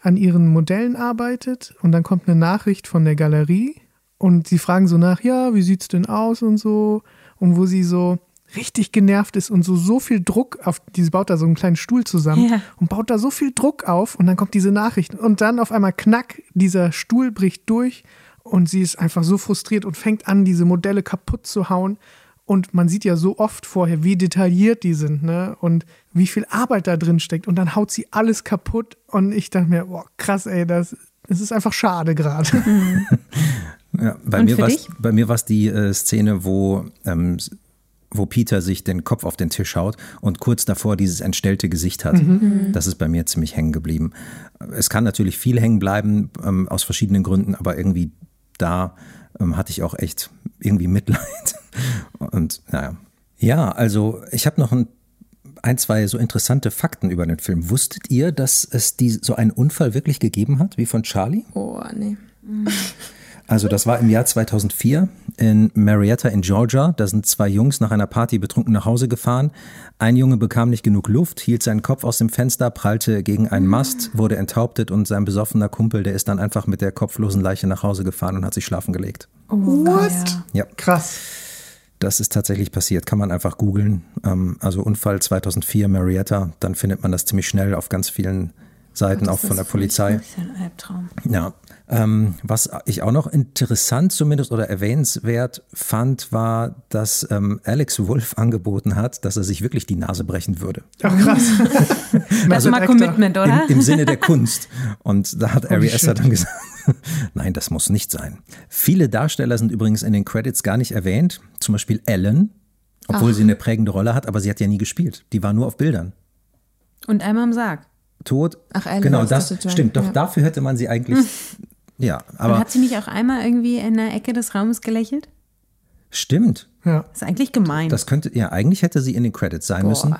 an ihren Modellen arbeitet und dann kommt eine Nachricht von der Galerie und sie fragen so nach, ja, wie sieht's denn aus und so und wo sie so richtig genervt ist und so so viel Druck auf, diese baut da so einen kleinen Stuhl zusammen Ja. und baut da so viel Druck auf und dann kommt diese Nachricht und dann auf einmal knack, dieser Stuhl bricht durch und sie ist einfach so frustriert und fängt an, diese Modelle kaputt zu hauen. Und man sieht ja so oft vorher, wie detailliert die sind, ne? Und wie viel Arbeit da drin steckt. Und dann haut sie alles kaputt. Und ich dachte mir, boah, krass, ey, das, das ist einfach schade gerade. Ja, bei, Und mir für war's, dich? bei mir war es die äh, Szene, wo, ähm, wo Peter sich den Kopf auf den Tisch haut und kurz davor dieses entstellte Gesicht hat. Mhm. Das ist bei mir ziemlich hängen geblieben. Es kann natürlich viel hängen bleiben, ähm, aus verschiedenen Gründen, aber irgendwie da ähm, hatte ich auch echt irgendwie Mitleid. Und naja. Ja, also ich habe noch ein, ein, zwei so interessante Fakten über den Film. Wusstet ihr, dass es die, so einen Unfall wirklich gegeben hat, wie von Charlie? Oh, nee. Also das war im Jahr 2004 in Marietta in Georgia. Da sind zwei Jungs nach einer Party betrunken nach Hause gefahren. Ein Junge bekam nicht genug Luft, hielt seinen Kopf aus dem Fenster, prallte gegen einen Mast, wurde enthauptet und sein besoffener Kumpel, der ist dann einfach mit der kopflosen Leiche nach Hause gefahren und hat sich schlafen gelegt. What? Ja. Krass. Das ist tatsächlich passiert. Kann man einfach googeln. Ähm, Also Unfall 2004 Marietta. Dann findet man das ziemlich schnell auf ganz vielen Seiten, auch von der Polizei. Das ist ein Albtraum. Ja. Ähm, was ich auch noch interessant zumindest oder erwähnenswert fand, war, dass ähm, Alex Wolf angeboten hat, dass er sich wirklich die Nase brechen würde. Ach krass. Das ist mal Commitment, oder? Im, Im Sinne der Kunst. Und da hat Ari Aster shit. dann gesagt, nein, das muss nicht sein. Viele Darsteller sind übrigens in den Credits gar nicht erwähnt. Zum Beispiel Ellen, obwohl Ach. sie eine prägende Rolle hat, aber sie hat ja nie gespielt. Die war nur auf Bildern. Und einmal im Sarg. Tot. Ach, Ellen genau, das. John, stimmt. Doch ja. dafür hätte man sie eigentlich. ja, Und aber hat sie nicht auch einmal irgendwie in der Ecke des Raumes gelächelt? stimmt. Ja. Das ist eigentlich gemein. Das könnte, ja, eigentlich hätte sie in den Credits sein Boah, müssen.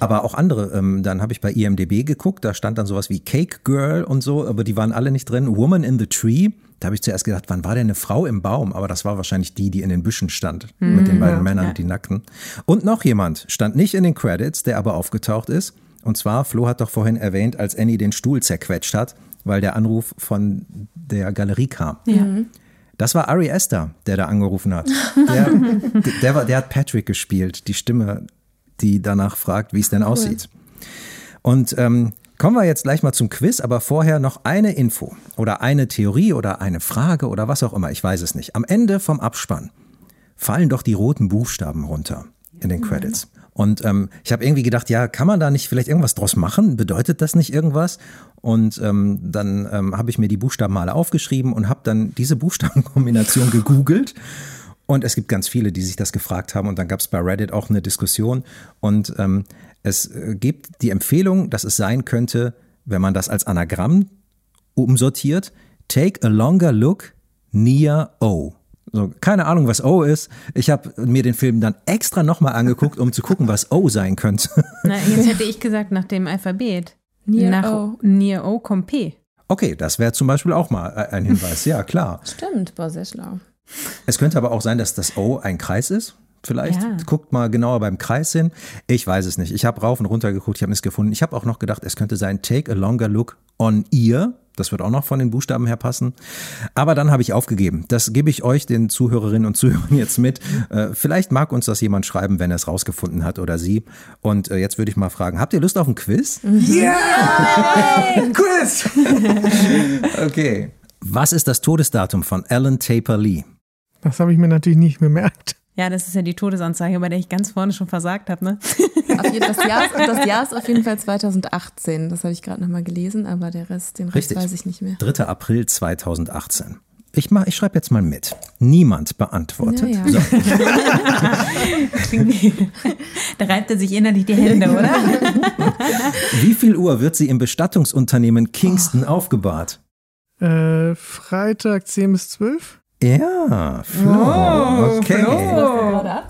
Aber auch andere, ähm, dann habe ich bei IMDB geguckt, da stand dann sowas wie Cake Girl und so, aber die waren alle nicht drin. Woman in the Tree, da habe ich zuerst gedacht, wann war denn eine Frau im Baum? Aber das war wahrscheinlich die, die in den Büschen stand, Mhm. mit den beiden Ja. Männern, Ja. die nackten. Und noch jemand stand nicht in den Credits, der aber aufgetaucht ist. Und zwar, Flo hat doch vorhin erwähnt, als Annie den Stuhl zerquetscht hat, weil der Anruf von der Galerie kam. Ja. Das war Ari Aster, der da angerufen hat. Der, der, war, der hat Patrick gespielt, die Stimme, die danach fragt, wie es denn aussieht. Und ähm, kommen wir jetzt gleich mal zum Quiz, aber vorher noch eine Info oder eine Theorie oder eine Frage oder was auch immer, ich weiß es nicht. Am Ende vom Abspann fallen doch die roten Buchstaben runter in den Credits. Und ähm, ich habe irgendwie gedacht, ja, kann man da nicht vielleicht irgendwas draus machen? Bedeutet das nicht irgendwas? Und ähm, dann ähm, habe ich mir die Buchstaben mal aufgeschrieben und habe dann diese Buchstabenkombination gegoogelt. Und es gibt ganz viele, die sich das gefragt haben. Und dann gab es bei Reddit auch eine Diskussion. Und ähm, es äh, gibt die Empfehlung, dass es sein könnte, wenn man das als Anagramm umsortiert, take a longer look near O. So, keine Ahnung, was O ist. Ich habe mir den Film dann extra nochmal angeguckt, um zu gucken, was O sein könnte. Na, jetzt hätte ich gesagt, nach dem Alphabet. Near nach O. Near O kommt P. Okay, das wäre zum Beispiel auch mal ein Hinweis. Ja, klar. Stimmt, war sehr schlau. Es könnte aber auch sein, dass das O ein Kreis ist. Vielleicht Ja. guckt mal genauer beim Kreis hin. Ich weiß es nicht. Ich habe rauf und runter geguckt, ich habe nichts gefunden. Ich habe auch noch gedacht, es könnte sein Take a longer look on ear. Das wird auch noch von den Buchstaben her passen. Aber dann habe ich aufgegeben. Das gebe ich euch, den Zuhörerinnen und Zuhörern, jetzt mit. Äh, vielleicht mag uns das jemand schreiben, wenn er es rausgefunden hat oder sie. Und äh, jetzt würde ich mal fragen, habt ihr Lust auf ein Quiz? Yeah! Quiz! Okay. Was ist das Todesdatum von Alan Taper Lee? Das habe ich mir natürlich nicht gemerkt. Ja, das ist ja die Todesanzeige, bei der ich ganz vorne schon versagt habe, ne? Jeden, das, Jahr, das Jahr ist auf jeden Fall 2018. Das habe ich gerade nochmal gelesen, aber der Rest, den Rest Richtig. weiß ich nicht mehr. 3. April 2018. Ich, mach- ich schreibe jetzt mal mit. Niemand beantwortet. Ja, ja. So. da reibt er sich innerlich die Hände, oder? Wie viel Uhr wird sie im Bestattungsunternehmen Kingston aufgebahrt? Äh, Freitag 10 bis 12? Ja, Flo. Oh, okay.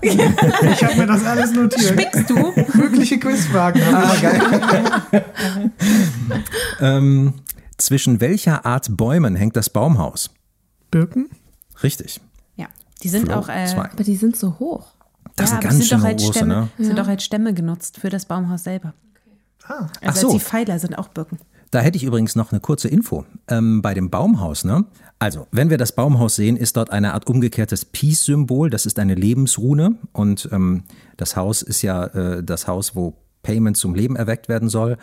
Ich habe mir das alles notiert. Spickst du? Mögliche Quizfragen. Ah, geil. ähm, zwischen welcher Art Bäumen hängt das Baumhaus? Birken? Richtig. Ja, die sind Flo, auch. Äh. Aber die sind so hoch. Das ja, sind ganz schön als große, Stämme, ne? sind Ja. doch als Stämme genutzt für das Baumhaus selber. Ah. Ach Also so. als die Pfeiler sind auch Birken. Da hätte ich übrigens noch eine kurze Info. Ähm, bei dem Baumhaus, ne? Also, wenn wir das Baumhaus sehen, ist dort eine Art umgekehrtes Peace-Symbol. Das ist eine Lebensrune. Und ähm, das Haus ist ja äh, das Haus, wo Payment zum Leben erweckt werden soll.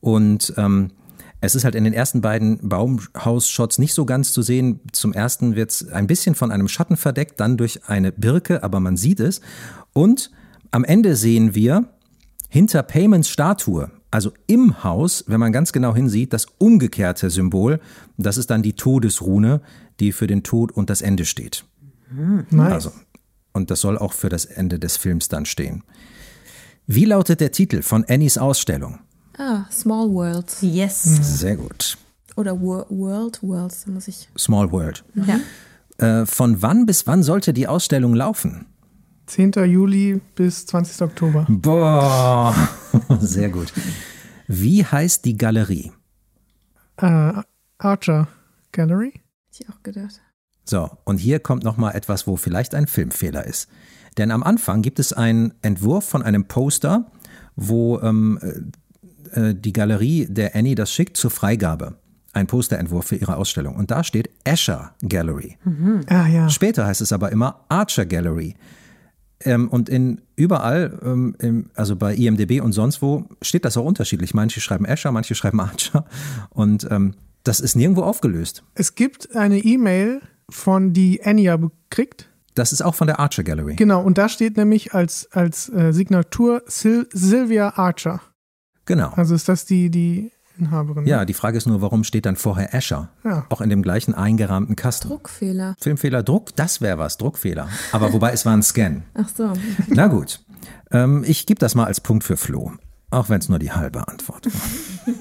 Und ähm, es ist halt in den ersten beiden Baumhausshots nicht so ganz zu sehen. Zum ersten wird es ein bisschen von einem Schatten verdeckt, dann durch eine Birke, aber man sieht es. Und am Ende sehen wir hinter Payments Statue, also im Haus, wenn man ganz genau hinsieht, das umgekehrte Symbol, das ist dann die Todesrune, die für den Tod und das Ende steht. Nice. Also, und das soll auch für das Ende des Films dann stehen. Wie lautet der Titel von Annies Ausstellung? Ah, Small Worlds. Yes. Sehr gut. Oder Wor World Worlds, da muss ich. Small World. Ja. Äh, von wann bis wann sollte die Ausstellung laufen? 10. Juli bis 20. Oktober. Boah, sehr gut. Wie heißt die Galerie? Äh, Archer Gallery? Hätte ich auch gedacht. So, und hier kommt nochmal etwas, wo vielleicht ein Filmfehler ist. Denn am Anfang gibt es einen Entwurf von einem Poster, wo ähm, äh, äh, die Galerie der Annie das schickt zur Freigabe. Ein Posterentwurf für ihre Ausstellung. Und da steht Escher Gallery. Ah ja. Später heißt es aber immer Archer Gallery. Ähm, und in überall, ähm, im, also bei IMDB und sonst wo, steht das auch unterschiedlich. Manche schreiben Escher, manche schreiben Archer. Und ähm, das ist nirgendwo aufgelöst. Es gibt eine E-Mail von die Anya bekriegt. Das ist auch von der Archer Gallery. Genau, und da steht nämlich als, als äh, Signatur Sil Sylvia Archer. Genau. Also ist das die, die Inhaberin. Ja, die Frage ist nur, warum steht dann vorher Escher? Ja. Auch in dem gleichen eingerahmten Kasten. Druckfehler. Filmfehler, Druck, das wäre was, Druckfehler. Aber wobei es war ein Scan. Ach so. Na gut. Ähm, ich gebe das mal als Punkt für Flo. Auch wenn es nur die halbe Antwort war.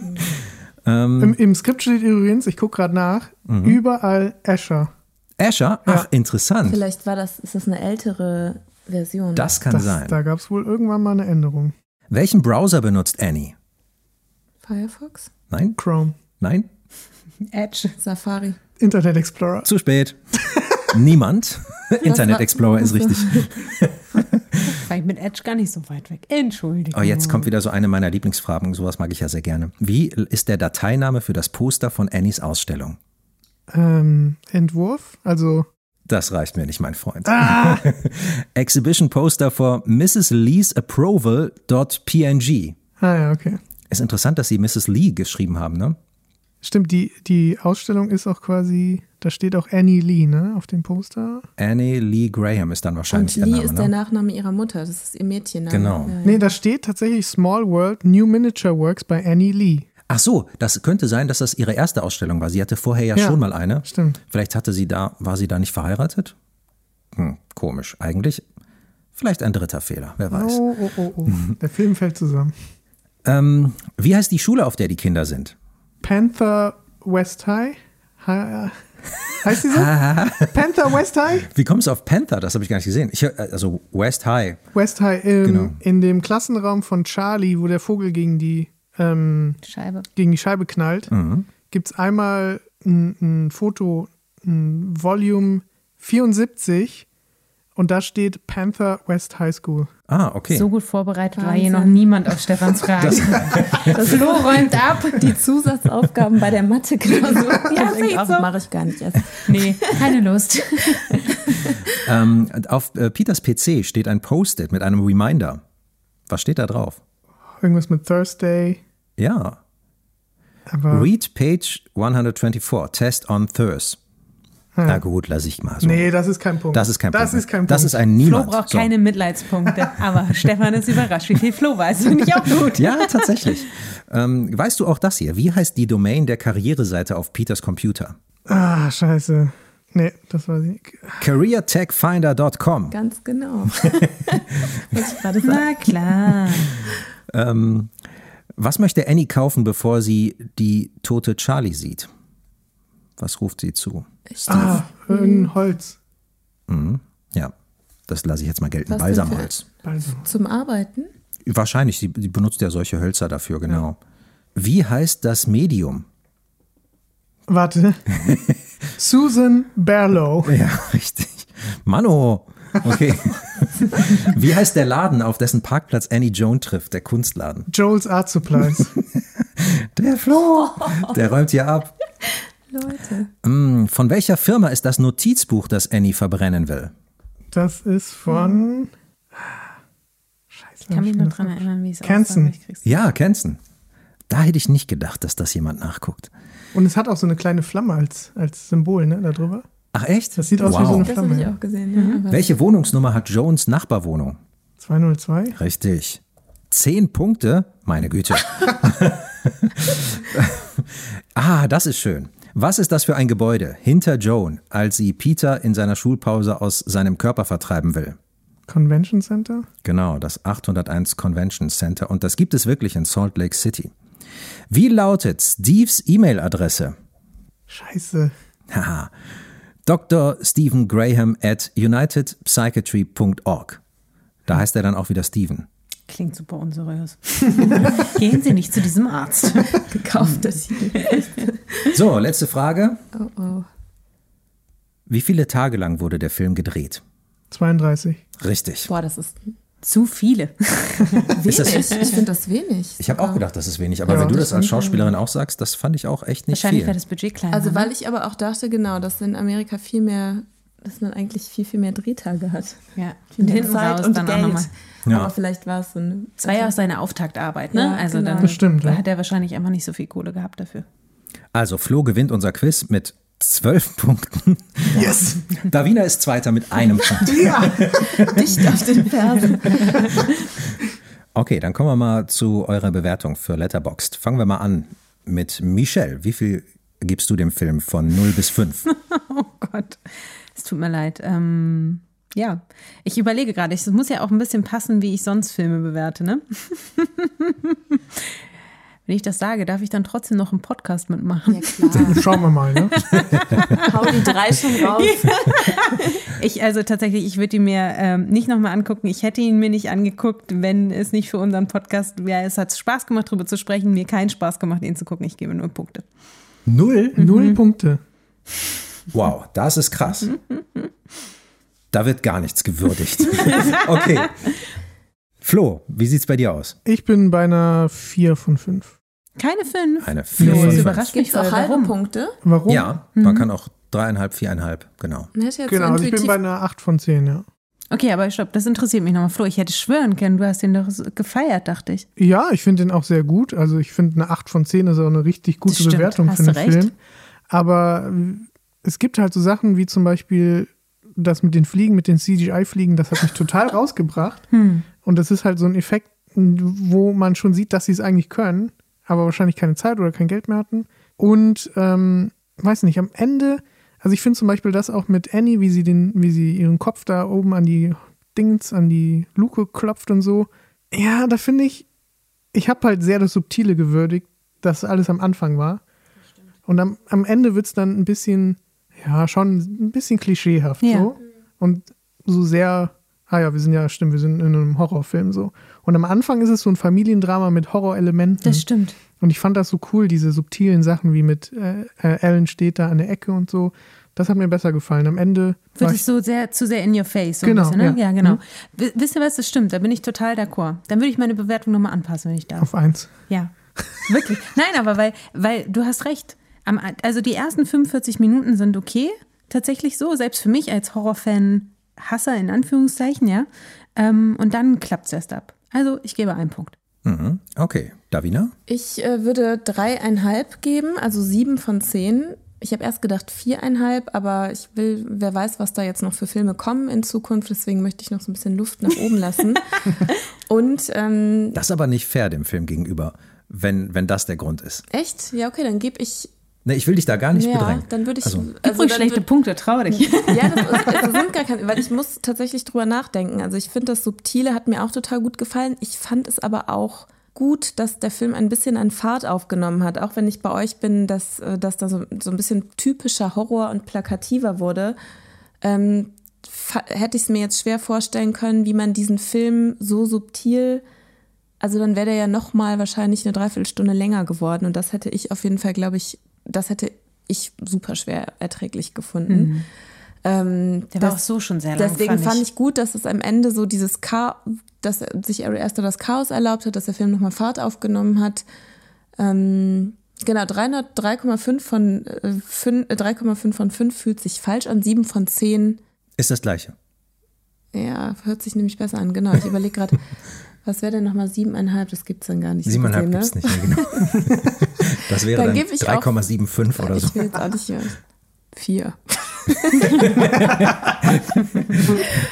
ähm, Im, Im Skript steht übrigens, ich gucke gerade nach, Mhm. überall Escher. Escher? Ach, interessant. Vielleicht war das, ist das eine ältere Version. Das kann Das, sein. Da gab es wohl irgendwann mal eine Änderung. Welchen Browser benutzt Annie? Firefox? Nein? Chrome. Nein? Edge. Safari. Internet Explorer. Zu spät. Niemand. Internet Explorer ist richtig. War ich mit Edge gar nicht so weit weg. Entschuldigung. Oh, jetzt kommt wieder so eine meiner Lieblingsfragen. Sowas mag ich ja sehr gerne. Wie ist der Dateiname für das Poster von Annies Ausstellung? Ähm, Entwurf, also Das reicht mir nicht, mein Freund. Ah! Exhibition Poster for Mrs. Lee's Approval.png. Ah ja, okay. Ist interessant, dass Sie Mrs. Lee geschrieben haben, ne? Stimmt, die, die Ausstellung ist auch quasi, da steht auch Annie Lee, ne, auf dem Poster. Annie Lee Graham ist dann Und wahrscheinlich Lee der Name, ist ne? der Nachname ihrer Mutter. Das ist ihr Mädchenname. Genau. Ja, ja. Nee, da steht tatsächlich Small World New Miniature Works bei Annie Lee. Ach so, das könnte sein, dass das ihre erste Ausstellung war. Sie hatte vorher ja, Ja, schon mal eine. Stimmt. Vielleicht hatte sie da, war sie da nicht verheiratet? Hm, komisch. Eigentlich vielleicht ein dritter Fehler, wer weiß. Oh, oh, oh, oh. Der Film fällt zusammen. Ähm, wie heißt die Schule, auf der die Kinder sind? Panther West High? Ha heißt die so? Panther West High? Wie kommst du auf Panther? Das habe ich gar nicht gesehen. Ich, hör- also West High. West High, ähm, Genau. in dem Klassenraum von Charlie, wo der Vogel gegen die, ähm, Scheibe. gegen die Scheibe knallt, Mhm. gibt es einmal ein, ein Foto, ein Volume 74 und da steht Panther West High School. Ah, okay. So gut vorbereitet war Wahnsinn. hier noch niemand auf Stefans Fragen. Das Flo räumt ab. Die Zusatzaufgaben bei der Mathe-Klausur. Ja, Das so. mache ich gar nicht erst. Nee, keine Lust. Ähm, auf äh, Peters PC steht ein Post-it mit einem Reminder. Was steht da drauf? Irgendwas mit Thursday. Ja. Aber Read page 124, Test on Thurs. Na gut, lass ich mal so. Nee, das ist kein Punkt. Das ist kein das Punkt. Ist kein Punkt. Das ist ein Flo Niemand. braucht So. keine Mitleidspunkte, aber Stefan ist überrascht, wie viel Flo weiß. Finde ich auch gut. Ja, tatsächlich. ähm, weißt du auch das hier? Wie heißt die Domain der Karriereseite auf Peters Computer? Ah, scheiße. Nee, das weiß ich nicht. CareerTechFinder.com. Ganz genau. Na klar. Ähm, was möchte Annie kaufen, bevor sie die tote Charlie sieht? Was ruft sie zu? Ah, ein Holz. Mhm. Ja, das lasse ich jetzt mal gelten. Was Balsamholz. Balsam. Zum Arbeiten? Wahrscheinlich, sie, sie benutzt ja solche Hölzer dafür, genau. Wie heißt das Medium? Warte. Susan Barlow. Ja, richtig. Mano. Okay. Wie heißt der Laden, auf dessen Parkplatz Annie Joan trifft, der Kunstladen? Joel's Art Supplies. Der Flo. Der räumt hier ab. Leute. Mm, Von welcher Firma ist das Notizbuch, das Annie verbrennen will? Das ist von. Scheiße. Ich kann mich nur dran das erinnern, wie es Kenson. aussah. Ich Ja, Kenson. Da hätte ich nicht gedacht, dass das jemand nachguckt. Und es hat auch so eine kleine Flamme als, als Symbol, ne, da drüber. Ach echt? Das sieht aus wie Wow. so eine Das habe Flamme. ich ja. auch gesehen. Ja, aber Welche Wohnungsnummer hat Jones Nachbarwohnung? 202. Richtig. Zehn Punkte? Meine Güte. ah, das ist schön. Was ist das für ein Gebäude hinter Joan, als sie Peter in seiner Schulpause aus seinem Körper vertreiben will? Convention Center. Genau, das 801 Convention Center. Und das gibt es wirklich in Salt Lake City. Wie lautet Steves E-Mail-Adresse? Scheiße. Haha. Dr. Stephen Graham at unitedpsychiatry.org. Da heißt er dann auch wieder Stephen. Klingt super unseriös. Gehen Sie nicht zu diesem Arzt. gekauft das hier. So, letzte Frage. Oh, oh. Wie viele Tage lang wurde der Film gedreht? 32. Richtig. Boah, das ist Zu viele. wenig. das- ich finde das wenig. Ich habe auch gedacht, das ist wenig, aber Ja, wenn du das das als. Schauspielerin auch sagst, das fand ich auch echt nicht Wahrscheinlich viel. wäre das Budget kleiner. Also, ne? weil ich aber auch dachte, genau, dass in Amerika viel mehr, dass man eigentlich viel, viel mehr Drehtage hat. ja. Viel mehr Zeit raus und dann auch Geld. Ja. Aber vielleicht war es so eine. Das war ja auch seine Auftaktarbeit, ne? Ja, also genau. dann Das stimmt, ja. hat er wahrscheinlich einfach nicht so viel Kohle gehabt dafür. Also Flo gewinnt unser Quiz mit zwölf Punkten. Yes! Davina ist Zweiter mit einem Punkt. dicht auf den Fersen. Okay, dann kommen wir mal zu eurer Bewertung für Letterboxd. Fangen wir mal an mit Michelle. Wie viel gibst du dem Film von 0 bis 5? Oh Gott, es tut mir leid. Ähm, ja, ich überlege gerade, es muss ja auch ein bisschen passen, wie ich sonst Filme bewerte, ne? Wenn ich das sage, darf ich dann trotzdem noch einen Podcast mitmachen? Ja, klar. Schauen wir mal, ne? Hau die drei schon raus. Ich, also tatsächlich, ich würde ihn mir ähm, nicht nochmal angucken. Ich hätte ihn mir nicht angeguckt, wenn es nicht für unseren Podcast wäre. Es hat Spaß gemacht, darüber zu sprechen. Mir keinen Spaß gemacht, ihn zu gucken. Ich gebe nur Punkte. Null? Null Punkte. Wow, das ist krass. Da wird gar nichts gewürdigt. Okay. Flo, wie sieht's bei dir aus? Ich bin bei einer 4 von 5. Keine fünf. Eine 4 Nee. von Das 5. überrascht mich auch halbe Warum? Punkte? Warum? Ja, man kann auch dreieinhalb, viereinhalb, genau. Genau, so also ich bin bei einer 8 von 10, ja. Okay, aber stopp, das interessiert mich nochmal. Flo, ich hätte schwören können, du hast den doch so gefeiert, dachte ich. Ja, ich finde den auch sehr gut. Also ich finde eine 8 von 10 ist auch eine richtig gute Bewertung hast für recht. Film. Aber es gibt halt so Sachen wie zum Beispiel das mit den Fliegen, mit den CGI-Fliegen, das hat mich total rausgebracht. Hm. Und das ist halt so ein Effekt, wo man schon sieht, dass sie es eigentlich können, aber wahrscheinlich keine Zeit oder kein Geld mehr hatten. Und ähm, weiß nicht, am Ende, also ich finde zum Beispiel das auch mit Annie, wie sie den, wie sie ihren Kopf da oben an die Dings, an die Luke klopft und so. Ja, da finde ich, ich habe halt sehr das Subtile gewürdigt, dass alles am Anfang war. Und am, am Ende wird es dann ein bisschen, ja, schon ein bisschen klischeehaft Ja. so. Und so sehr, ah ja, wir sind ja, stimmt, wir sind in einem Horrorfilm so. Und am Anfang ist es so ein Familiendrama mit Horrorelementen. Das stimmt. Und ich fand das so cool, diese subtilen Sachen wie mit äh, äh, Alan steht da an der Ecke und so. Das hat mir besser gefallen. Am Ende Wird es so sehr, zu sehr in your face. So Genau, bisschen, ne? ja. ja. genau. Mhm. Wisst ihr was, das stimmt, da bin ich total d'accord. Dann würde ich meine Bewertung nochmal anpassen, wenn ich darf. auf eins. Ja, wirklich. Nein, aber weil, weil du hast recht. Am, also die ersten 45 Minuten sind okay, tatsächlich so, selbst für mich als Horrorfan, Hasser in Anführungszeichen, ja. Ähm, und dann klappt es erst ab. Also ich gebe einen Punkt. Mhm. Okay, Davina? Ich äh, würde dreieinhalb geben, also sieben von zehn. Ich habe erst gedacht viereinhalb, aber ich will, wer weiß, was da jetzt noch für Filme kommen in Zukunft. Deswegen möchte ich noch so ein bisschen Luft nach oben lassen. Und ähm, das ist aber nicht fair dem Film gegenüber, wenn, wenn das der Grund ist. Echt? Ja, okay, dann gebe ich Ne, ich will dich da gar nicht ja, bedrängen. dann würde ich. Also, Gib ruhig schlechte Punkte, trau dich. Ja, das, das sind gar keine, weil ich muss tatsächlich drüber nachdenken. Also ich finde, das Subtile hat mir auch total gut gefallen. Ich fand es aber auch gut, dass der Film ein bisschen an Fahrt aufgenommen hat. Auch wenn ich bei euch bin, dass, äh, dass da so, so ein bisschen typischer Horror und plakativer wurde, ähm, hätte ich es mir jetzt schwer vorstellen können, wie man diesen Film so subtil also dann wäre der ja noch mal wahrscheinlich eine Dreiviertelstunde länger geworden und das hätte ich auf jeden Fall, glaube ich, das hätte ich super schwer erträglich gefunden. Mhm. Ähm, der war auch so schon sehr lang. Deswegen fand ich. fand ich gut, dass es am Ende so dieses Chaos, dass sich Ari Aster das Chaos erlaubt hat, dass der Film nochmal Fahrt aufgenommen hat. Ähm, genau, 303,5 von, äh, 3,5 äh, von 5 fühlt sich falsch an, 7 von 10. Ist das gleiche. Ja, hört sich nämlich besser an. Genau, ich überlege gerade, was wäre denn nochmal 7,5? Das gibt es dann gar nicht. 7,5 gibt es nicht mehr, genau. Das wäre dann, dann 3,75 oder so. Ich will jetzt auch nicht mehr. Vier.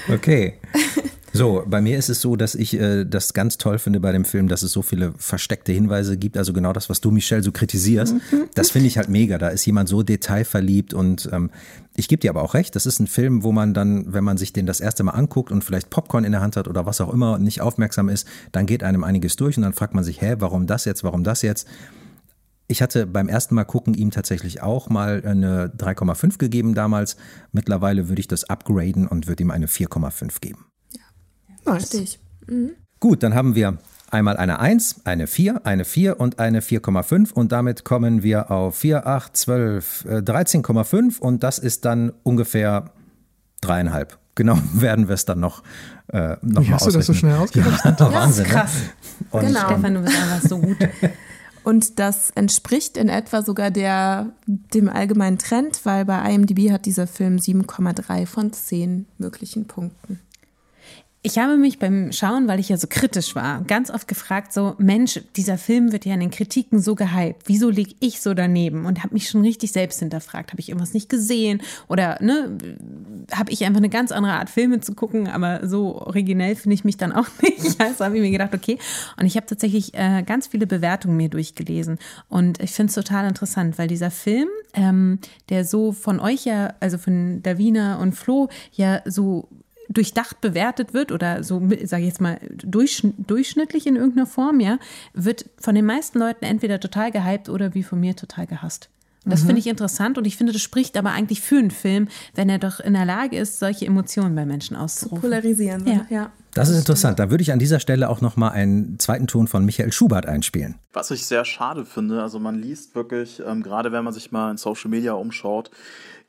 okay. So, bei mir ist es so, dass ich äh, das ganz toll finde bei dem Film, dass es so viele versteckte Hinweise gibt. Also genau das, was du, Michelle, so kritisierst. Das finde ich halt mega. Da ist jemand so detailverliebt und ähm, ich gebe dir aber auch recht. Das ist ein Film, wo man dann, wenn man sich den das erste Mal anguckt und vielleicht Popcorn in der Hand hat oder was auch immer, nicht aufmerksam ist, dann geht einem einiges durch und dann fragt man sich, hä, warum das jetzt, warum das jetzt? Ich hatte beim ersten Mal gucken ihm tatsächlich auch mal eine 3,5 gegeben damals. Mittlerweile würde ich das upgraden und würde ihm eine 4,5 geben. Nice. Richtig. Mhm. Gut, dann haben wir einmal eine 1, eine 4, eine 4 und eine 4,5 und damit kommen wir auf 4, 8, 12, 13,5 und das ist dann ungefähr dreieinhalb. Genau werden wir es dann noch, äh, noch Wie hast du das so schnell ausgerechnet? Ja, Wahnsinn. Ja, krass. Und genau. Stefan, du bist einfach so gut. Und das entspricht in etwa sogar der, dem allgemeinen Trend, weil bei IMDb hat dieser Film 7,3 von 10 möglichen Punkten. Ich habe mich beim Schauen, weil ich ja so kritisch war, ganz oft gefragt, so Mensch, dieser Film wird ja in den Kritiken so gehypt. Wieso liege ich so daneben? Und habe mich schon richtig selbst hinterfragt. Habe ich irgendwas nicht gesehen? Oder ne, habe ich einfach eine ganz andere Art Filme zu gucken? Aber so originell finde ich mich dann auch nicht. Also habe ich mir gedacht, okay. Und ich habe tatsächlich äh, ganz viele Bewertungen mir durchgelesen. Und ich finde es total interessant, weil dieser Film, ähm, der so von euch ja, also von Davina und Flo, ja so durchdacht bewertet wird oder so, sage ich jetzt mal, durchschnittlich in irgendeiner Form, ja, wird von den meisten Leuten entweder total gehypt oder wie von mir total gehasst. Und das mhm. finde ich interessant und ich finde, das spricht aber eigentlich für einen Film, wenn er doch in der Lage ist, solche Emotionen bei Menschen auszurufen. Zu polarisieren, ja. ja. Das ist interessant. Da würde ich an dieser Stelle auch nochmal einen zweiten Ton von Michael Schubert einspielen. Was ich sehr schade finde, also man liest wirklich, ähm, gerade wenn man sich mal in Social Media umschaut,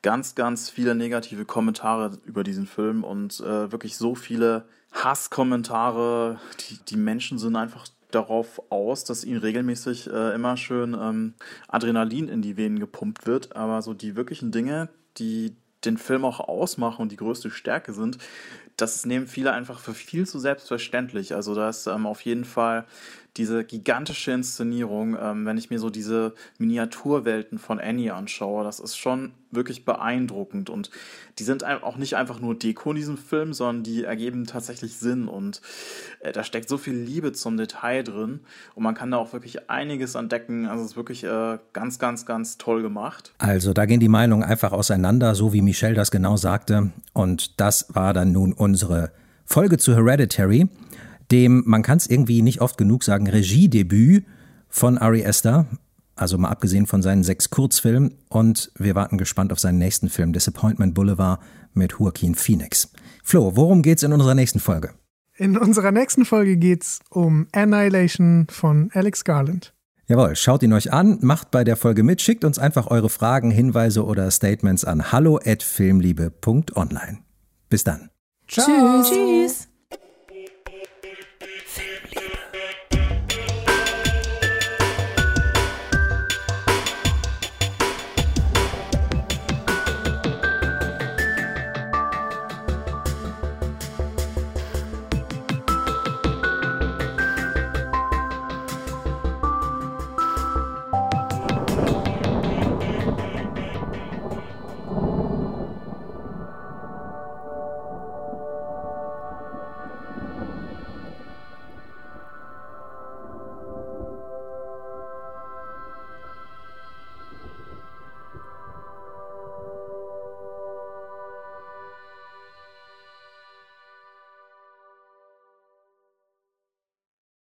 ganz, ganz viele negative Kommentare über diesen Film und äh, wirklich so viele Hasskommentare. Die, die Menschen sind einfach darauf aus, dass ihnen regelmäßig äh, immer schön ähm, Adrenalin in die Venen gepumpt wird. Aber so die wirklichen Dinge, die den Film auch ausmachen und die größte Stärke sind, das nehmen viele einfach für viel zu selbstverständlich. Also da ist ähm, auf jeden Fall diese gigantische Inszenierung, ähm, wenn ich mir so diese Miniaturwelten von Annie anschaue, das ist schon wirklich beeindruckend. Und die sind auch nicht einfach nur Deko in diesem Film, sondern die ergeben tatsächlich Sinn. Und äh, da steckt so viel Liebe zum Detail drin. Und man kann da auch wirklich einiges entdecken. Also es ist wirklich äh, ganz, ganz, ganz toll gemacht. Also da gehen die Meinungen einfach auseinander, so wie Michelle das genau sagte. Und das war dann nun unsere Folge zu Hereditary dem, man kann es irgendwie nicht oft genug sagen, Regiedebüt von Ari Aster. Also mal abgesehen von seinen sechs Kurzfilmen. Und wir warten gespannt auf seinen nächsten Film, Disappointment Boulevard mit Joaquin Phoenix. Flo, worum geht's in unserer nächsten Folge? In unserer nächsten Folge geht's um Annihilation von Alex Garland. Jawohl, schaut ihn euch an, macht bei der Folge mit, schickt uns einfach eure Fragen, Hinweise oder Statements an hallo@filmliebe.online. Bis dann. Ciao. Tschüss. Tschüss.